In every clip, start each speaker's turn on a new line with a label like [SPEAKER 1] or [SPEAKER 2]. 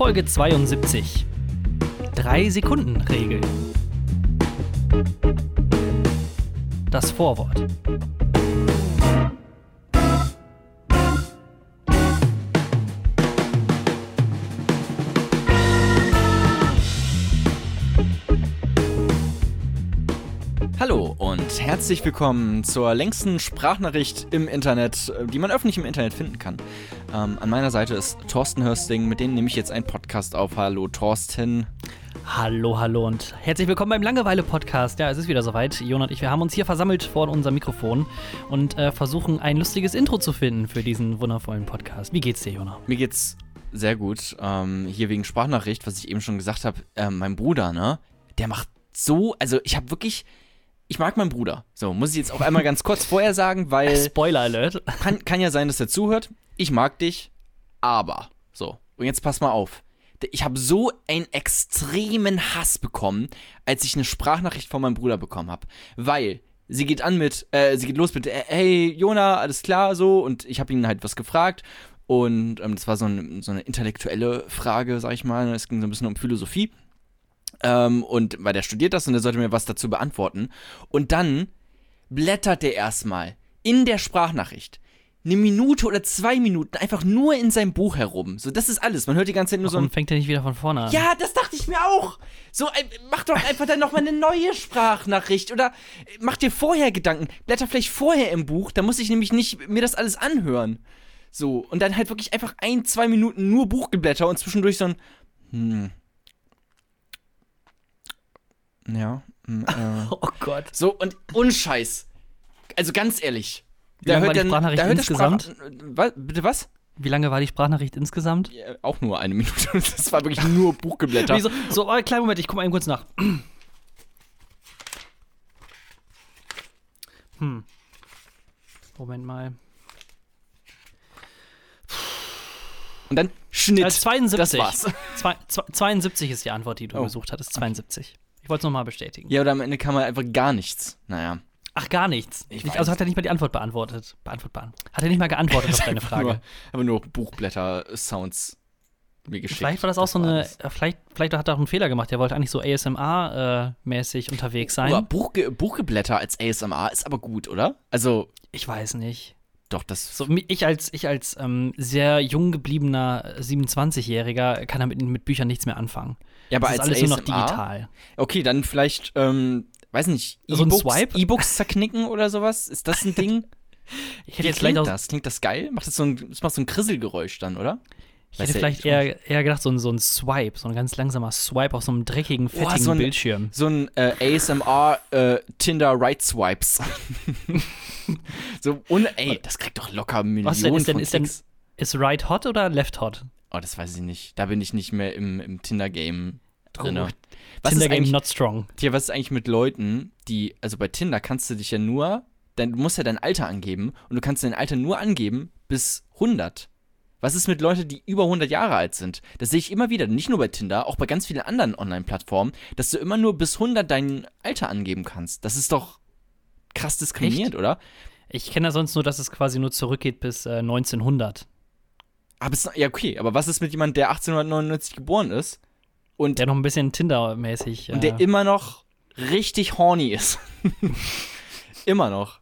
[SPEAKER 1] Folge 72. Drei Sekunden Regel. Das Vorwort.
[SPEAKER 2] Und herzlich willkommen zur längsten Sprachnachricht im Internet, äh, die man öffentlich im Internet finden kann. Ähm, an meiner Seite ist Thorsten Hörsting, mit dem nehme ich jetzt einen Podcast auf. Hallo Thorsten.
[SPEAKER 1] Hallo, hallo und herzlich willkommen beim Langeweile-Podcast. Ja, es ist wieder soweit. Jon und ich, wir haben uns hier versammelt vor unserem Mikrofon und äh, versuchen ein lustiges Intro zu finden für diesen wundervollen Podcast. Wie geht's dir, Jona?
[SPEAKER 2] Mir geht's sehr gut. Ähm, hier wegen Sprachnachricht, was ich eben schon gesagt habe, äh, mein Bruder, ne, der macht so, also ich habe wirklich, ich mag meinen Bruder. So, muss ich jetzt auch einmal ganz kurz vorher sagen, weil.
[SPEAKER 1] Spoiler Alert.
[SPEAKER 2] Kann, kann ja sein, dass er zuhört. Ich mag dich, aber. So, und jetzt pass mal auf. Ich habe so einen extremen Hass bekommen, als ich eine Sprachnachricht von meinem Bruder bekommen habe. Weil sie geht an mit, äh, sie geht los mit, äh, hey Jona, alles klar, so. Und ich habe ihn halt was gefragt. Und ähm, das war so, ein, so eine intellektuelle Frage, sag ich mal. Es ging so ein bisschen um Philosophie. Ähm, und weil der studiert das und der sollte mir was dazu beantworten. Und dann blättert der erstmal in der Sprachnachricht eine Minute oder zwei Minuten einfach nur in seinem Buch herum. So, das ist alles. Man hört die ganze Zeit nur
[SPEAKER 1] Warum
[SPEAKER 2] so ein.
[SPEAKER 1] fängt er nicht wieder von vorne an?
[SPEAKER 2] Ja, das dachte ich mir auch. So, äh, mach doch einfach dann nochmal eine neue Sprachnachricht oder äh, mach dir vorher Gedanken. Blätter vielleicht vorher im Buch, da muss ich nämlich nicht mir das alles anhören. So, und dann halt wirklich einfach ein, zwei Minuten nur Buchgeblätter und zwischendurch so ein. Hm. Ja. hm, äh.
[SPEAKER 1] Oh Gott.
[SPEAKER 2] So, und unscheiß. Also ganz ehrlich.
[SPEAKER 1] Wie lange war die Sprachnachricht
[SPEAKER 2] da hört der
[SPEAKER 1] insgesamt?
[SPEAKER 2] Sprach, was, bitte was?
[SPEAKER 1] Wie lange war die Sprachnachricht insgesamt?
[SPEAKER 2] Ja, auch nur eine Minute. Das war wirklich nur Buchgeblätter.
[SPEAKER 1] Wieso? So, oh, kleinen Moment, ich gucke mal eben kurz nach. Hm. Moment mal.
[SPEAKER 2] Und dann Schnitt.
[SPEAKER 1] Äh, 72.
[SPEAKER 2] Das war's.
[SPEAKER 1] Zwei, zwei, 72 ist die Antwort, die du
[SPEAKER 2] Oh.
[SPEAKER 1] gesucht hattest. 72. Ich wollte es nochmal bestätigen.
[SPEAKER 2] Ja, oder am Ende kam halt einfach gar nichts. Naja.
[SPEAKER 1] Ach, gar nichts.
[SPEAKER 2] Ich
[SPEAKER 1] Nicht, also hat er nicht mal die Antwort beantwortet. Beantwortet. Hat er nicht mal geantwortet auf deine Frage.
[SPEAKER 2] Nur, aber nur Buchblätter-Sounds mir geschickt.
[SPEAKER 1] Vielleicht war das auch so
[SPEAKER 2] war
[SPEAKER 1] eine, äh, vielleicht, vielleicht hat er auch einen Fehler gemacht. Er wollte eigentlich so ASMR-mäßig unterwegs sein.
[SPEAKER 2] Aber Buchge Buchgeblätter als ASMR ist aber gut, oder? Also,
[SPEAKER 1] Ich weiß nicht.
[SPEAKER 2] doch, das.
[SPEAKER 1] So, ich als, ich als ähm, sehr jung gebliebener 27-Jähriger kann damit mit Büchern nichts mehr anfangen.
[SPEAKER 2] Ja, aber
[SPEAKER 1] das ist
[SPEAKER 2] als
[SPEAKER 1] alles nur noch
[SPEAKER 2] ASMR?
[SPEAKER 1] digital.
[SPEAKER 2] Okay, dann vielleicht, ähm, weiß nicht,
[SPEAKER 1] So
[SPEAKER 2] E-Books-
[SPEAKER 1] Swipe?
[SPEAKER 2] E-Books zerknicken oder sowas? Ist das ein Ding?
[SPEAKER 1] Ich
[SPEAKER 2] Wie
[SPEAKER 1] hätte jetzt vielleicht
[SPEAKER 2] klingt
[SPEAKER 1] auch,
[SPEAKER 2] das? Klingt das geil? Macht das so ein, das macht so ein Krisselgeräusch dann, oder?
[SPEAKER 1] ich hätte vielleicht
[SPEAKER 2] ich auch
[SPEAKER 1] eher, eher gedacht, so ein, so ein Swipe, so ein ganz langsamer Swipe auf so einem dreckigen, fettigen
[SPEAKER 2] so ein-
[SPEAKER 1] Bildschirm.
[SPEAKER 2] So ein äh, ASMR äh, Tinder Right Swipes. so ohne, ey, das kriegt doch locker Millionen
[SPEAKER 1] Was denn, ist denn-
[SPEAKER 2] von
[SPEAKER 1] ist denn-. Ist right hot oder left hot?
[SPEAKER 2] Oh, das weiß ich nicht. Da bin ich nicht mehr im, im Tinder-Game drin.
[SPEAKER 1] Oh,
[SPEAKER 2] was,
[SPEAKER 1] Tinder
[SPEAKER 2] ist
[SPEAKER 1] Game not strong.
[SPEAKER 2] Tja, was ist eigentlich mit Leuten, die, also bei Tinder kannst du dich ja nur, dein, du musst ja dein Alter angeben und du kannst dein Alter nur angeben bis 100. Was ist mit Leuten, die über 100 Jahre alt sind? Das sehe ich immer wieder, nicht nur bei Tinder, auch bei ganz vielen anderen Online-Plattformen, dass du immer nur bis 100 dein Alter angeben kannst. Das ist doch krass diskriminierend, oder?
[SPEAKER 1] Ich kenne ja sonst nur, dass es quasi nur zurückgeht bis äh, 1900.
[SPEAKER 2] Aber es, ja, okay, aber was ist mit jemandem, der 1899 geboren ist und,
[SPEAKER 1] Der noch ein bisschen Tinder-mäßig.
[SPEAKER 2] und
[SPEAKER 1] äh,
[SPEAKER 2] der immer noch richtig horny ist? immer noch.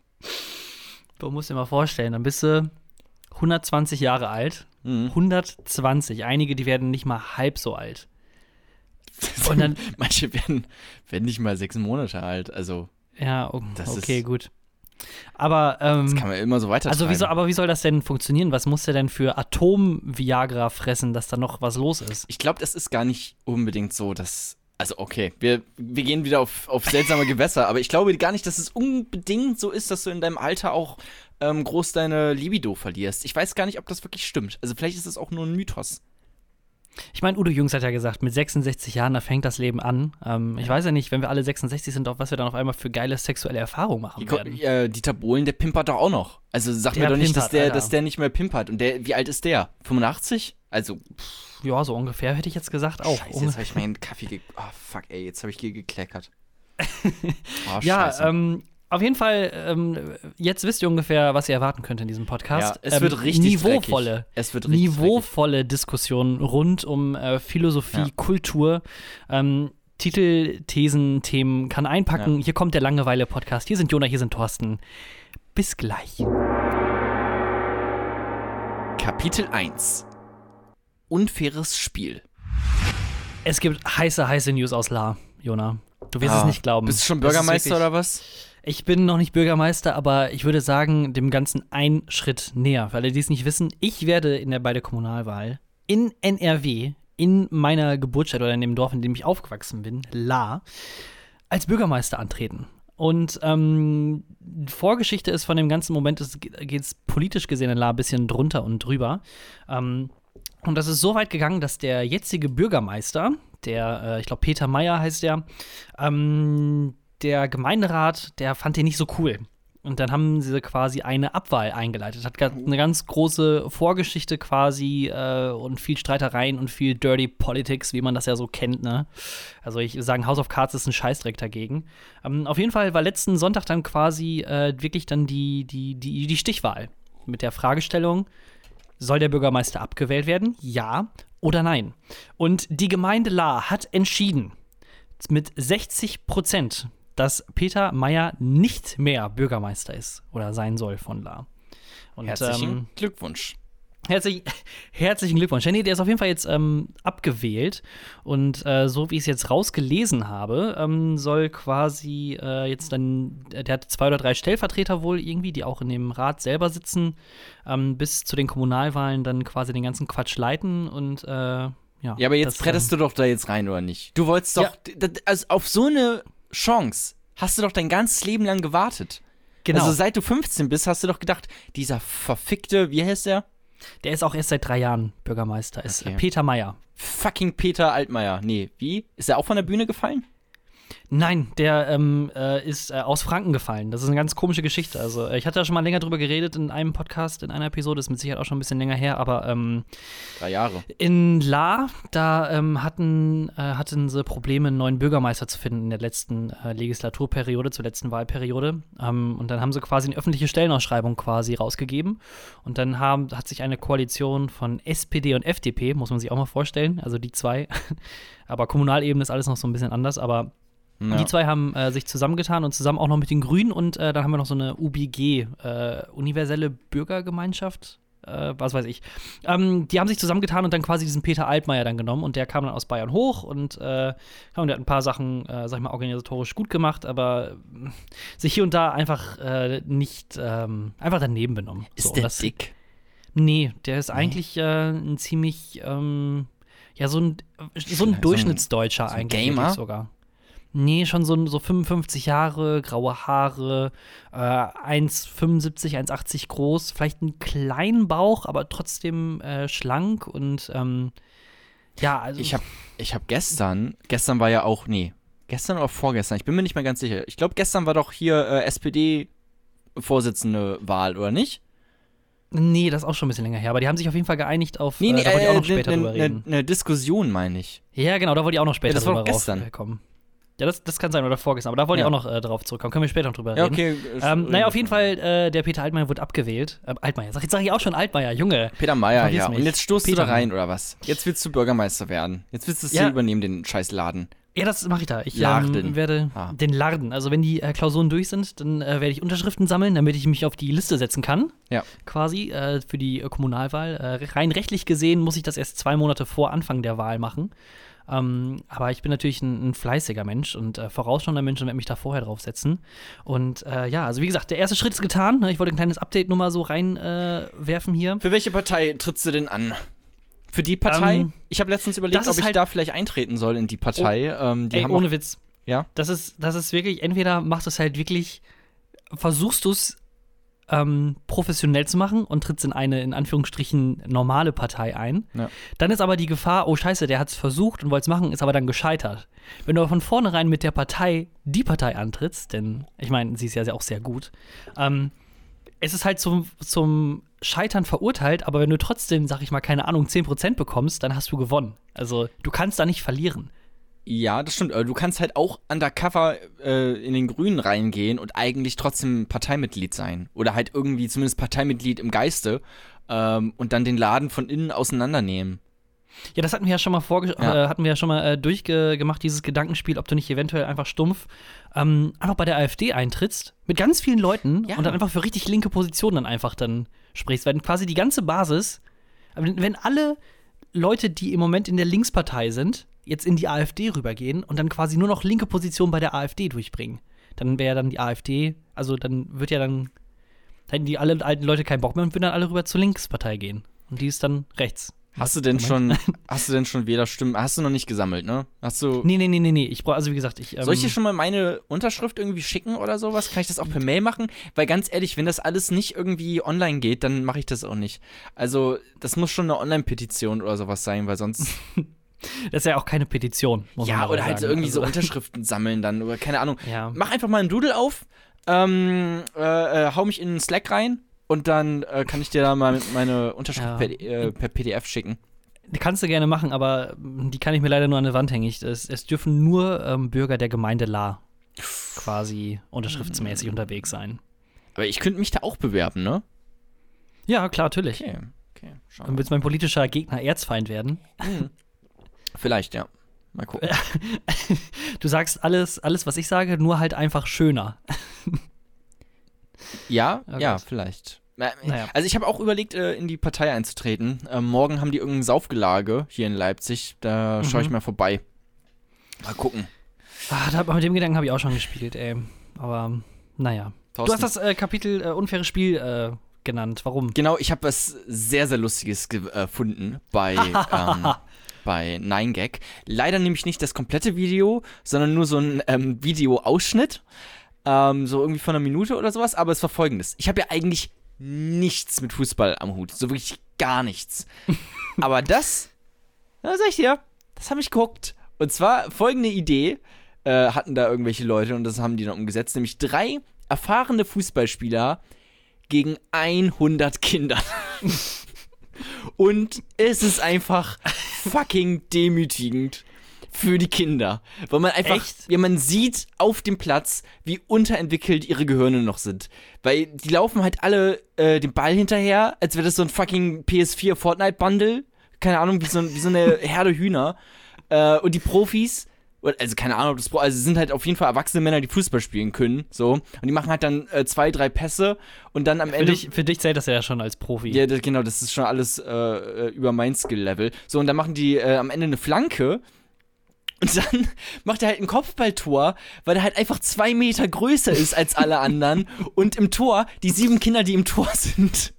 [SPEAKER 1] Du musst dir mal vorstellen, dann bist du 120 Jahre alt.
[SPEAKER 2] Mhm.
[SPEAKER 1] 120. Einige, die werden nicht mal halb so alt. Und dann-
[SPEAKER 2] Manche werden, werden nicht mal sechs Monate alt. Also,
[SPEAKER 1] Ja, okay,
[SPEAKER 2] ist-
[SPEAKER 1] gut. Aber, ähm,
[SPEAKER 2] das kann man immer so weiter
[SPEAKER 1] also wie soll, aber wie soll das denn funktionieren? Was muss der denn für Atom-Viagra fressen, dass da noch was los ist?
[SPEAKER 2] Ich glaube, das ist gar nicht unbedingt so, dass. Also, okay, wir, wir gehen wieder auf, auf seltsame Gewässer, aber ich glaube gar nicht, dass es unbedingt so ist, dass du in deinem Alter auch ähm, groß deine Libido verlierst. Ich weiß gar nicht, ob das wirklich stimmt. Also, vielleicht ist es auch nur ein Mythos.
[SPEAKER 1] Ich meine, Udo Jüngs hat ja gesagt, mit 66 Jahren, da fängt das Leben an. Ähm, ich weiß ja nicht, wenn wir alle 66 sind, auf was wir dann auf einmal für geile sexuelle Erfahrungen machen
[SPEAKER 2] Die,
[SPEAKER 1] werden.
[SPEAKER 2] äh, Dieter Bohlen, der pimpert doch auch noch. Also, sag
[SPEAKER 1] Der
[SPEAKER 2] mir doch nicht, dass
[SPEAKER 1] pimpert,
[SPEAKER 2] der,
[SPEAKER 1] Alter.
[SPEAKER 2] dass der nicht mehr pimpert. Und der, wie alt ist der? 85? Also,
[SPEAKER 1] Ja, so ungefähr hätte ich jetzt gesagt auch.
[SPEAKER 2] Scheiße, jetzt habe ich meinen Kaffee ge... Oh, fuck, ey, jetzt habe ich hier gekleckert. Oh,
[SPEAKER 1] Ja,
[SPEAKER 2] scheiße.
[SPEAKER 1] ähm, Auf jeden Fall, ähm, jetzt wisst ihr ungefähr, was ihr erwarten könnt in diesem Podcast.
[SPEAKER 2] Ja, es
[SPEAKER 1] ähm,
[SPEAKER 2] wird richtig
[SPEAKER 1] niveauvolle,
[SPEAKER 2] dreckig. Es wird richtig
[SPEAKER 1] niveauvolle Diskussionen rund um äh, Philosophie,
[SPEAKER 2] Ja.
[SPEAKER 1] Kultur, ähm, Titel, Thesen, Themen kann einpacken.
[SPEAKER 2] Ja.
[SPEAKER 1] Hier kommt der Langeweile-Podcast. Hier sind Jona, hier sind Thorsten. Bis gleich.
[SPEAKER 2] Kapitel 1 Unfaires Spiel.
[SPEAKER 1] Es gibt heiße, heiße News aus La, Jona. Du wirst
[SPEAKER 2] Ah,
[SPEAKER 1] es nicht glauben.
[SPEAKER 2] Bist du schon Bürgermeister oder was?
[SPEAKER 1] Ich bin noch nicht Bürgermeister, aber ich würde sagen, dem Ganzen ein Schritt näher. Für alle, die es nicht wissen, ich werde in der bei der Kommunalwahl in NRW, in meiner Geburtsstadt oder in dem Dorf, in dem ich aufgewachsen bin, La, als Bürgermeister antreten. Und ähm, Vorgeschichte ist von dem ganzen Moment, es geht politisch gesehen in La ein bisschen drunter und drüber. Ähm, und das ist so weit gegangen, dass der jetzige Bürgermeister, der, äh, ich glaube, Peter Meyer heißt der, ähm, der Gemeinderat, der fand den nicht so cool. Und dann haben sie quasi eine Abwahl eingeleitet. Hat ga- eine ganz große Vorgeschichte quasi äh, und viel Streitereien und viel Dirty Politics, wie man das ja so kennt. Ne? Also ich sagen, House of Cards ist ein Scheißdreck dagegen. Ähm, auf jeden Fall war letzten Sonntag dann quasi äh, wirklich dann die, die, die, die Stichwahl mit der Fragestellung, soll der Bürgermeister abgewählt werden? Ja oder nein? Und die Gemeinde La hat entschieden mit 60 Prozent, dass Peter Meyer nicht mehr Bürgermeister ist oder sein soll von La. Und,
[SPEAKER 2] Herzlichen
[SPEAKER 1] ähm,
[SPEAKER 2] Glückwunsch.
[SPEAKER 1] Herzlich, herzlichen Glückwunsch. Ja, nee, der ist auf jeden Fall jetzt ähm, abgewählt. Und äh, so wie ich es jetzt rausgelesen habe, ähm, soll quasi äh, jetzt dann, der hat zwei oder drei Stellvertreter wohl irgendwie, die auch in dem Rat selber sitzen, ähm, bis zu den Kommunalwahlen dann quasi den ganzen Quatsch leiten und äh, ja.
[SPEAKER 2] Ja, aber jetzt
[SPEAKER 1] das,
[SPEAKER 2] trettest du doch da jetzt rein, oder nicht? Du wolltest doch, d- d- also auf so eine Chance hast du doch dein ganzes Leben lang gewartet.
[SPEAKER 1] Genau.
[SPEAKER 2] Also seit du 15 bist, hast du doch gedacht, dieser verfickte, wie heißt der?
[SPEAKER 1] der ist auch erst seit drei Jahren Bürgermeister, ist
[SPEAKER 2] Okay.
[SPEAKER 1] Peter Meyer.
[SPEAKER 2] Fucking Peter Altmaier. Nee, wie? Ist er auch von der Bühne gefallen?
[SPEAKER 1] Nein, der ähm, äh, ist äh, aus Franken gefallen. Das ist eine ganz komische Geschichte. Also, äh, ich hatte da schon mal länger drüber geredet in einem Podcast, in einer Episode, ist mit Sicherheit auch schon ein bisschen länger her, aber ähm,
[SPEAKER 2] Drei Jahre.
[SPEAKER 1] in La, da ähm, hatten, äh, hatten sie Probleme, einen neuen Bürgermeister zu finden in der letzten äh, Legislaturperiode, zur letzten Wahlperiode. Ähm, und dann haben sie quasi eine öffentliche Stellenausschreibung quasi rausgegeben. Und dann haben, hat sich eine Koalition von SPD und FDP, muss man sich auch mal vorstellen, also die zwei. aber Kommunalebene ist alles noch so ein bisschen anders, aber
[SPEAKER 2] Ja.
[SPEAKER 1] die zwei haben äh, sich zusammengetan und zusammen auch noch mit den Grünen und äh, dann haben wir noch so eine UBG, äh, Universelle Bürgergemeinschaft, äh, was weiß ich. Ähm, die haben sich zusammengetan und dann quasi diesen Peter Altmaier dann genommen und der kam dann aus Bayern hoch und, äh, und der hat ein paar Sachen, äh, sag ich mal, organisatorisch gut gemacht, aber äh, sich hier und da einfach äh, nicht, ähm, einfach daneben benommen.
[SPEAKER 2] Ist
[SPEAKER 1] So,
[SPEAKER 2] der
[SPEAKER 1] das-
[SPEAKER 2] dick?
[SPEAKER 1] Nee, der ist eigentlich äh, ein ziemlich, ähm, ja, so ein, so ein Durchschnittsdeutscher
[SPEAKER 2] so ein
[SPEAKER 1] eigentlich
[SPEAKER 2] Gamer?
[SPEAKER 1] sogar. Nee, schon so, so 55 Jahre, graue Haare, äh, 1,75, 1,80 groß, vielleicht einen kleinen Bauch, aber trotzdem äh, schlank und ähm, ja, also
[SPEAKER 2] Ich habe ich hab gestern, gestern war ja auch, nee, gestern oder vorgestern, ich bin mir nicht mehr ganz sicher. Ich glaube, gestern war doch hier äh, SPD-Vorsitzende Wahl, oder nicht?
[SPEAKER 1] Nee, das ist auch schon ein bisschen länger her, aber die haben sich auf jeden Fall geeinigt auf,
[SPEAKER 2] Nee, nee,
[SPEAKER 1] äh, da wollte ich auch noch
[SPEAKER 2] äh,
[SPEAKER 1] später
[SPEAKER 2] ne-
[SPEAKER 1] drüber
[SPEAKER 2] ne-
[SPEAKER 1] reden.
[SPEAKER 2] Eine Diskussion, meine ich.
[SPEAKER 1] Ja, genau, da wollte ich auch noch später
[SPEAKER 2] das war
[SPEAKER 1] drüber
[SPEAKER 2] doch gestern.
[SPEAKER 1] raufkommen. Ja, das, das kann sein, oder vorgestern, aber da wollte
[SPEAKER 2] Ja.
[SPEAKER 1] ich auch noch äh, drauf zurückkommen. Können wir später noch drüber
[SPEAKER 2] Ja,
[SPEAKER 1] reden.
[SPEAKER 2] okay.
[SPEAKER 1] Ähm, naja, auf jeden Fall, äh, der Peter Altmaier wurde abgewählt. Ähm, Altmaier, sag, jetzt sag ich auch schon Altmaier, Junge.
[SPEAKER 2] Peter
[SPEAKER 1] Vergiss
[SPEAKER 2] ja.
[SPEAKER 1] mich.
[SPEAKER 2] Und jetzt stoßt
[SPEAKER 1] Peter
[SPEAKER 2] du da rein, oder was? Jetzt willst du Bürgermeister werden. Jetzt willst du es
[SPEAKER 1] Ja.
[SPEAKER 2] hier übernehmen, den scheiß Laden.
[SPEAKER 1] Ja, das mache ich da. Ich ähm, werde
[SPEAKER 2] Ah.
[SPEAKER 1] den Larden. Also wenn die äh, Klausuren durch sind, dann äh, werde ich Unterschriften sammeln, damit ich mich auf die Liste setzen kann.
[SPEAKER 2] Ja.
[SPEAKER 1] Quasi äh, für die äh, Kommunalwahl. Äh, rein rechtlich gesehen muss ich das erst zwei Monate vor Anfang der Wahl machen. Ähm, aber ich bin natürlich ein, ein fleißiger Mensch und äh, vorausschauender Mensch und werde mich da vorher drauf setzen. Und äh, ja, also wie gesagt, der erste Schritt ist getan. ne? Ich wollte ein kleines Update nur mal so reinwerfen äh, hier.
[SPEAKER 2] Für welche Partei trittst du denn an? Für die Partei?
[SPEAKER 1] Ähm,
[SPEAKER 2] ich habe letztens überlegt, ob ich
[SPEAKER 1] halt-
[SPEAKER 2] da vielleicht eintreten soll in die Partei. ähm, die
[SPEAKER 1] Ey,
[SPEAKER 2] haben
[SPEAKER 1] ohne Witz.
[SPEAKER 2] Ja?
[SPEAKER 1] Das ist, das ist wirklich, entweder machst du es halt wirklich, versuchst du es ähm, professionell zu machen und trittst in eine, in Anführungsstrichen, normale Partei ein.
[SPEAKER 2] Ja.
[SPEAKER 1] Dann ist aber die Gefahr, oh scheiße, der hat es versucht und wollte es machen, ist aber dann gescheitert. Wenn du aber von vornherein mit der Partei die Partei antrittst, denn ich meine, sie ist ja auch sehr gut, ähm, es ist halt zum, zum Scheitern verurteilt, aber wenn du trotzdem, sag ich mal, keine Ahnung, 10% bekommst, dann hast du gewonnen. Also du kannst da nicht verlieren.
[SPEAKER 2] Ja, das stimmt. Du kannst halt auch undercover äh, in den Grünen reingehen und eigentlich trotzdem Parteimitglied sein. Oder halt irgendwie zumindest Parteimitglied im Geiste ähm, und dann den Laden von innen auseinandernehmen.
[SPEAKER 1] Ja, das hatten wir ja schon mal vorge
[SPEAKER 2] Ja.
[SPEAKER 1] Äh, hatten wir ja schon mal äh, durchgemacht, dieses Gedankenspiel, ob du nicht eventuell einfach stumpf ähm, einfach bei der AfD eintrittst, mit ganz vielen Leuten
[SPEAKER 2] Ja.
[SPEAKER 1] und dann einfach für richtig linke Positionen dann einfach dann sprichst. Weil quasi die ganze Basis, wenn alle Leute, die im Moment in der Linkspartei sind, jetzt in die AfD rübergehen und dann quasi nur noch linke Positionen bei der AfD durchbringen, dann wäre dann die AfD, also dann wird ja dann, hätten die alle alten Leute keinen Bock mehr und würden dann alle rüber zur Linkspartei gehen. Und die ist dann rechts.
[SPEAKER 2] Hast du denn schon, hast du denn schon Wählerstimmen? Hast du noch nicht gesammelt, ne? Hast du.
[SPEAKER 1] Nee, nee, nee, nee, nee. Ich brauche, also wie gesagt, ich. Ähm,
[SPEAKER 2] Soll ich dir schon mal meine Unterschrift irgendwie schicken oder sowas? Kann ich das auch per Mail machen? Weil ganz ehrlich, wenn das alles nicht irgendwie online geht, dann mache ich das auch nicht. Also, das muss schon eine Online-Petition oder sowas sein, weil sonst.
[SPEAKER 1] das ist ja auch keine Petition,
[SPEAKER 2] ja, oder halt
[SPEAKER 1] sagen.
[SPEAKER 2] irgendwie so
[SPEAKER 1] Also,
[SPEAKER 2] Unterschriften sammeln dann, oder keine Ahnung.
[SPEAKER 1] Ja.
[SPEAKER 2] Mach einfach mal einen Doodle auf, ähm, äh, äh, hau mich in den Slack rein und dann äh, kann ich dir da mal meine Unterschrift
[SPEAKER 1] Ja.
[SPEAKER 2] per, äh, per PDF schicken.
[SPEAKER 1] Die kannst du gerne machen, aber die kann ich mir leider nur an der Wand hängen. Ich- Es, es dürfen nur ähm, Bürger der Gemeinde La quasi unterschriftsmäßig unterwegs sein.
[SPEAKER 2] Aber ich könnte mich da auch bewerben, ne?
[SPEAKER 1] Ja, klar, natürlich.
[SPEAKER 2] Okay, okay,
[SPEAKER 1] Dann willst mein politischer Gegner Erzfeind werden.
[SPEAKER 2] Hm. Vielleicht, ja. Mal gucken.
[SPEAKER 1] Du sagst alles, alles, was ich sage, nur halt einfach schöner.
[SPEAKER 2] Ja,
[SPEAKER 1] Oh
[SPEAKER 2] ja, vielleicht.
[SPEAKER 1] Naja.
[SPEAKER 2] Also ich habe auch überlegt, äh, in die Partei einzutreten. Ähm, morgen haben die irgendein Saufgelage hier in Leipzig. Da schaue ich
[SPEAKER 1] Mhm.
[SPEAKER 2] mal vorbei. Mal gucken.
[SPEAKER 1] Da, mit dem Gedanken habe ich auch schon gespielt, ey. Aber naja. Du hast
[SPEAKER 2] Thorsten.
[SPEAKER 1] das äh, Kapitel äh, unfaires Spiel äh, genannt. Warum?
[SPEAKER 2] Genau, ich habe was sehr, sehr Lustiges ge- äh, gefunden bei, ähm, bei 9gag. Leider nämlich nicht das komplette Video, sondern nur so ein ähm, Videoausschnitt. Ähm, so irgendwie von einer Minute oder sowas. Aber es war folgendes. Ich habe ja eigentlich nichts mit Fußball am Hut. So wirklich gar nichts. aber das, na, sag ich dir, das habe ich geguckt. Und zwar folgende Idee äh, hatten da irgendwelche Leute und das haben die dann umgesetzt. Nämlich drei erfahrene Fußballspieler gegen 100 Kinder. Und es ist einfach fucking demütigend für die Kinder. Weil man einfach,
[SPEAKER 1] Echt?
[SPEAKER 2] ja, man sieht auf dem Platz, wie unterentwickelt ihre Gehirne noch sind. Weil die laufen halt alle äh, den Ball hinterher, als wäre das so ein fucking PS4 Fortnite-Bundle. Keine Ahnung, wie so, wie so eine Herde Hühner. Äh, und die Profis, also keine Ahnung, ob das also es sind halt auf jeden Fall erwachsene Männer, die Fußball spielen können, so. Und die machen halt dann äh, zwei, drei Pässe und dann am
[SPEAKER 1] Für
[SPEAKER 2] Ende.
[SPEAKER 1] dich, für dich zählt das ja schon als Profi.
[SPEAKER 2] Ja, das, genau, das ist schon alles äh, äh, über mein Skill-Level. So, und dann machen die äh, am Ende eine Flanke. Und dann macht er halt ein Kopfballtor, weil er halt einfach zwei Meter größer ist als alle anderen. Und im Tor, die sieben Kinder, die im Tor sind,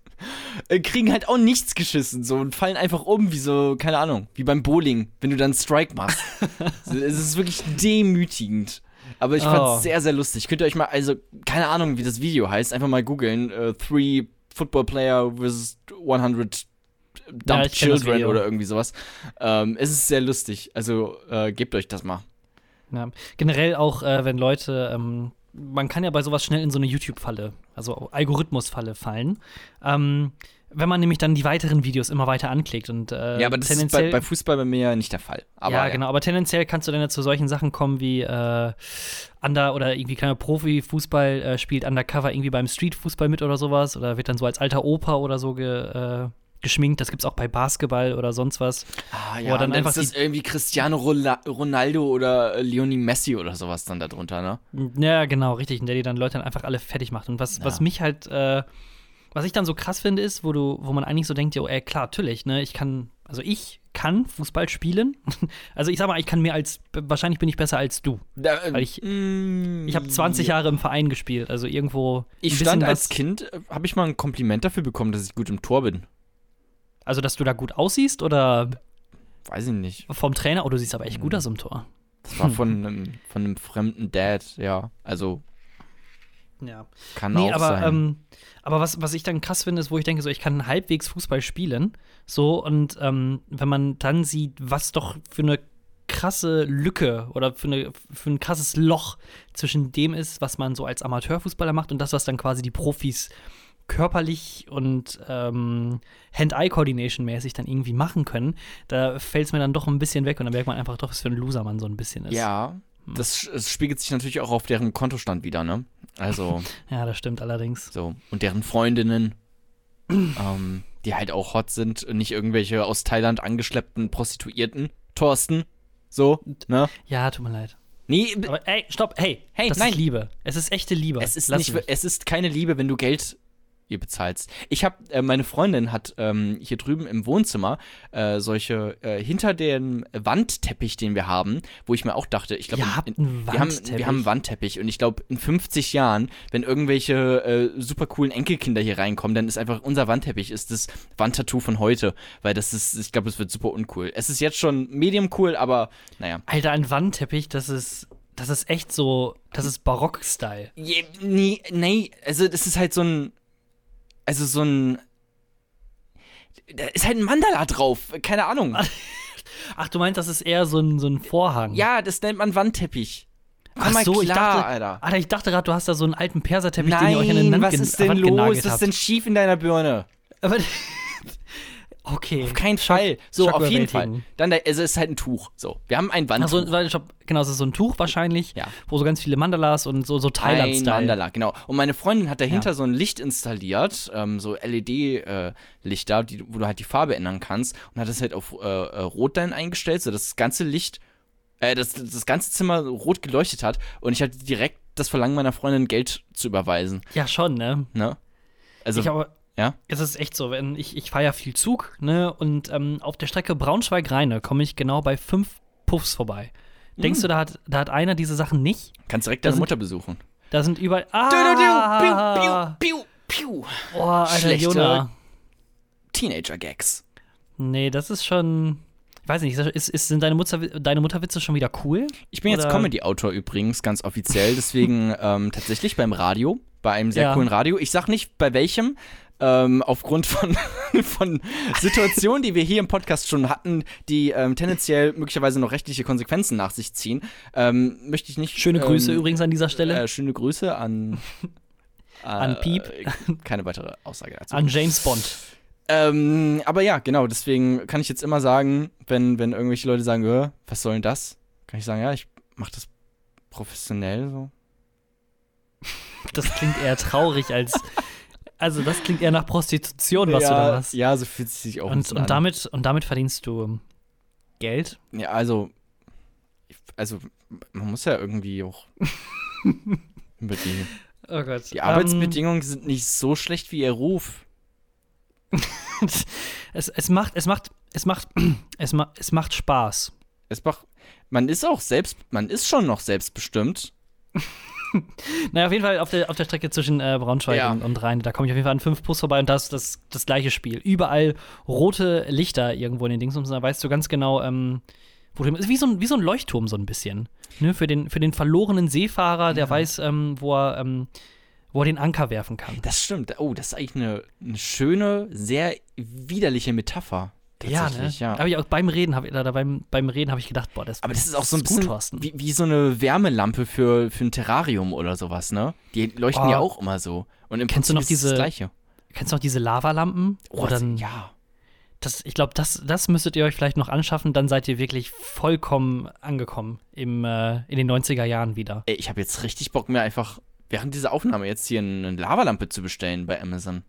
[SPEAKER 2] kriegen halt auch nichts geschissen. So und fallen einfach um, wie so, keine Ahnung, wie beim Bowling, wenn du dann einen Strike machst. Es ist wirklich demütigend. Aber ich fand's
[SPEAKER 1] Oh.
[SPEAKER 2] sehr, sehr lustig. Könnt ihr euch mal, also, keine Ahnung, wie das Video heißt, einfach mal googeln. Äh, three Football Player versus 100 Dumb
[SPEAKER 1] Ja,
[SPEAKER 2] Children oder irgendwie sowas. Ähm, es ist sehr lustig. Also, äh, gebt euch das mal.
[SPEAKER 1] Ja. Generell auch, äh, wenn Leute, ähm, man kann ja bei sowas schnell in so eine YouTube-Falle, also Algorithmus-Falle fallen. Ähm, wenn man nämlich dann die weiteren Videos immer weiter anklickt und äh,
[SPEAKER 2] ja, aber das ist bei, bei Fußball bei mir ja nicht der Fall. Aber,
[SPEAKER 1] ja, genau, aber tendenziell kannst du dann ja zu solchen Sachen kommen wie äh, Under oder irgendwie kleiner Profi-Fußball äh, spielt Undercover irgendwie beim Street-Fußball mit oder sowas oder wird dann so als alter Opa oder so ge, äh, geschminkt. Das gibt's auch bei Basketball oder sonst was.
[SPEAKER 2] Ah, ja,
[SPEAKER 1] dann einfach
[SPEAKER 2] ist das irgendwie Cristiano Ronaldo oder äh, Lionel Messi oder sowas dann da drunter, ne?
[SPEAKER 1] Ja, genau, richtig. Und der die dann Leute dann einfach alle fertig macht. Und was,
[SPEAKER 2] Ja.
[SPEAKER 1] was mich halt, äh, was ich dann so krass finde, ist, wo du, wo man eigentlich so denkt, jo, ey, klar, natürlich, ne, ich kann, also ich kann Fußball spielen. also ich sag mal, ich kann mehr als, wahrscheinlich bin ich besser als du.
[SPEAKER 2] Äh,
[SPEAKER 1] Weil ich-
[SPEAKER 2] mm,
[SPEAKER 1] Ich habe 20
[SPEAKER 2] ja.
[SPEAKER 1] Jahre im Verein gespielt, also irgendwo.
[SPEAKER 2] Ich stand als Kind, äh, habe ich mal ein Kompliment dafür bekommen, dass ich gut im Tor bin.
[SPEAKER 1] Also, dass du da gut aussiehst oder
[SPEAKER 2] Weiß ich nicht.
[SPEAKER 1] vom Trainer? Oh, du siehst aber echt
[SPEAKER 2] Hm.
[SPEAKER 1] gut aus im Tor.
[SPEAKER 2] Das war von einem, von einem fremden Dad, ja. Also
[SPEAKER 1] Ja.
[SPEAKER 2] kann
[SPEAKER 1] Nee,
[SPEAKER 2] auch
[SPEAKER 1] aber,
[SPEAKER 2] sein.
[SPEAKER 1] ähm, aber was, was ich dann krass finde, ist, wo ich denke, so, ich kann halbwegs Fußball spielen. So, und ähm, wenn man dann sieht, was doch für eine krasse Lücke oder für, eine, für ein krasses Loch zwischen dem ist, was man so als Amateurfußballer macht und das, was dann quasi die Profis körperlich und ähm, Hand-Eye-Coordination mäßig dann irgendwie machen können, da fällt es mir dann doch ein bisschen weg und dann merkt man einfach doch, was für ein Loser man so ein bisschen ist.
[SPEAKER 2] Ja, das, das spiegelt sich natürlich auch auf deren Kontostand wieder, ne? Also,
[SPEAKER 1] Ja, das stimmt allerdings.
[SPEAKER 2] so. Und deren Freundinnen, ähm, die halt auch hot sind, nicht irgendwelche aus Thailand angeschleppten Prostituierten. Thorsten, so, ne?
[SPEAKER 1] Ja, tut mir leid.
[SPEAKER 2] Nee,
[SPEAKER 1] Aber ey, stopp, hey,
[SPEAKER 2] Hey,
[SPEAKER 1] das
[SPEAKER 2] nein.
[SPEAKER 1] ist Liebe. Es ist echte Liebe.
[SPEAKER 2] Es ist,
[SPEAKER 1] Lass
[SPEAKER 2] nicht,
[SPEAKER 1] mich.
[SPEAKER 2] es ist keine Liebe, wenn du Geld ihr bezahlst. Ich habe, äh, meine Freundin hat ähm, hier drüben im Wohnzimmer äh, solche äh, hinter dem Wandteppich, den wir haben, wo ich mir auch dachte, ich glaube, wir haben, wir haben einen Wandteppich und ich glaube, in 50 Jahren, wenn irgendwelche äh, super coolen Enkelkinder hier reinkommen, dann ist einfach unser Wandteppich ist das Wandtattoo von heute, weil das ist, ich glaube, es wird super uncool. Es ist jetzt schon medium cool, aber naja.
[SPEAKER 1] Alter, ein Wandteppich, das ist, das ist echt so, das ist Barock-Style.
[SPEAKER 2] Nee, nee, also das ist halt so ein. Also so ein. Da ist halt ein Mandala drauf. Keine Ahnung.
[SPEAKER 1] Ach, du meinst, das ist eher so ein, so ein Vorhang?
[SPEAKER 2] Ja, das nennt man Wandteppich.
[SPEAKER 1] Ach so, ich
[SPEAKER 2] klar,
[SPEAKER 1] dachte,
[SPEAKER 2] Alter.
[SPEAKER 1] Alter, ich dachte gerade, du hast da so einen alten Perserteppich, den ihr euch an den
[SPEAKER 2] Nein,
[SPEAKER 1] Wand
[SPEAKER 2] was ist denn
[SPEAKER 1] Wand
[SPEAKER 2] los? Was ist denn schief in deiner Birne?
[SPEAKER 1] Aber, okay.
[SPEAKER 2] Auf keinen Fall. So,
[SPEAKER 1] Schock
[SPEAKER 2] auf jeden Fall. Dann, da, also es ist halt ein Tuch. So, wir haben ein Wandtuch.
[SPEAKER 1] Also, genau, es ist so ein Tuch wahrscheinlich,
[SPEAKER 2] Ja.
[SPEAKER 1] wo so ganz viele Mandalas und so, so Thailand-Style.
[SPEAKER 2] Mandala, genau. Und meine Freundin hat dahinter
[SPEAKER 1] Ja.
[SPEAKER 2] so ein Licht installiert, ähm, so LED-Lichter, die, wo du halt die Farbe ändern kannst und hat das halt auf äh, äh, Rot dann eingestellt, so dass das ganze Licht, äh, das, das ganze Zimmer rot geleuchtet hat und ich hatte direkt das Verlangen meiner Freundin, Geld zu überweisen,
[SPEAKER 1] Ja, schon, ne?
[SPEAKER 2] ne? Also,
[SPEAKER 1] ich aber,
[SPEAKER 2] ja?
[SPEAKER 1] es ist echt so, wenn ich, ich fahre ja viel Zug, ne? Und ähm, auf der Strecke Braunschweig-Rheine komme ich genau bei fünf Puffs vorbei. Denkst du, da hat, da hat einer diese Sachen nicht?
[SPEAKER 2] kannst direkt deine
[SPEAKER 1] sind-
[SPEAKER 2] Mutter besuchen.
[SPEAKER 1] Da sind überall.
[SPEAKER 2] Du, du, du,
[SPEAKER 1] Ah!
[SPEAKER 2] piu, piu, piu, piu.
[SPEAKER 1] Oh, Alter,
[SPEAKER 2] Schlechte-
[SPEAKER 1] Jona.
[SPEAKER 2] Teenager-Gags.
[SPEAKER 1] Nee, das ist schon. Ich weiß nicht, ist, ist, sind deine, Mutter, deine Mutterwitze schon wieder cool?
[SPEAKER 2] Ich bin jetzt
[SPEAKER 1] Oder-
[SPEAKER 2] Comedy-Autor übrigens, ganz offiziell. Deswegen ähm, tatsächlich beim Radio, bei einem sehr
[SPEAKER 1] Ja.
[SPEAKER 2] coolen Radio. Ich sag nicht bei welchem, ähm, aufgrund von, von Situationen, die wir hier im Podcast schon hatten, die ähm, tendenziell möglicherweise noch rechtliche Konsequenzen nach sich ziehen, ähm, möchte ich nicht.
[SPEAKER 1] Schöne Grüße
[SPEAKER 2] ähm,
[SPEAKER 1] übrigens an dieser Stelle
[SPEAKER 2] Äh, schöne Grüße an. äh,
[SPEAKER 1] An Piep.
[SPEAKER 2] Keine weitere Aussage dazu.
[SPEAKER 1] an James Bond.
[SPEAKER 2] Ähm, aber ja, genau, deswegen kann ich jetzt immer sagen, wenn, wenn irgendwelche Leute sagen, "Hä, was soll denn das? Kann ich sagen, ja, ich mach das professionell so.
[SPEAKER 1] Das klingt eher traurig als. Also, das klingt eher nach Prostitution, was
[SPEAKER 2] ja,
[SPEAKER 1] du da machst.
[SPEAKER 2] Ja, so fühlt es sich auch
[SPEAKER 1] und, und,
[SPEAKER 2] an.
[SPEAKER 1] damit, und damit verdienst du Geld?
[SPEAKER 2] Ja, also, also, man muss ja irgendwie auch über die,
[SPEAKER 1] Oh Gott.
[SPEAKER 2] die Arbeitsbedingungen sind nicht so schlecht wie ihr Ruf.
[SPEAKER 1] es, es macht, es macht, es macht, es, ma, es macht Spaß.
[SPEAKER 2] Es macht, man ist auch selbst, man ist schon noch selbstbestimmt.
[SPEAKER 1] Naja, auf jeden Fall auf der, auf der Strecke zwischen äh, Braunschweig
[SPEAKER 2] Ja.
[SPEAKER 1] und, und Rhein, da komme ich auf jeden Fall an fünf Bus vorbei und das ist das, das gleiche Spiel. Überall rote Lichter irgendwo in den Dings und da weißt du ganz genau, ähm, wo du, ist wie so, ein, wie so ein Leuchtturm so ein bisschen. Ne? Für, den, für den verlorenen Seefahrer, der weiß, ähm, wo, er, ähm, wo er den Anker werfen kann.
[SPEAKER 2] Das stimmt. Oh, das ist eigentlich eine, eine schöne, sehr widerliche Metapher.
[SPEAKER 1] Ja, ne?
[SPEAKER 2] Ja.
[SPEAKER 1] Aber ich auch beim Reden habe da beim, beim Reden habe ich gedacht, boah, das,
[SPEAKER 2] Aber das ist auch so ein
[SPEAKER 1] gut,
[SPEAKER 2] bisschen
[SPEAKER 1] Thorsten.
[SPEAKER 2] wie, wie so eine Wärmelampe für, für ein Terrarium oder sowas, ne? Die leuchten
[SPEAKER 1] Oh.
[SPEAKER 2] ja auch immer so. Und im
[SPEAKER 1] Kennst du
[SPEAKER 2] Prinzip
[SPEAKER 1] noch
[SPEAKER 2] ist es
[SPEAKER 1] diese-
[SPEAKER 2] das Gleiche.
[SPEAKER 1] Kennst du noch diese Lavalampen?
[SPEAKER 2] Oh,
[SPEAKER 1] dann,
[SPEAKER 2] ja.
[SPEAKER 1] das, ich glaube, das, das müsstet ihr euch vielleicht noch anschaffen, dann seid ihr wirklich vollkommen angekommen im, äh, in den 90er Jahren wieder.
[SPEAKER 2] Ey, ich habe jetzt richtig Bock, mir einfach während dieser Aufnahme jetzt hier eine Lavalampe zu bestellen bei Amazon.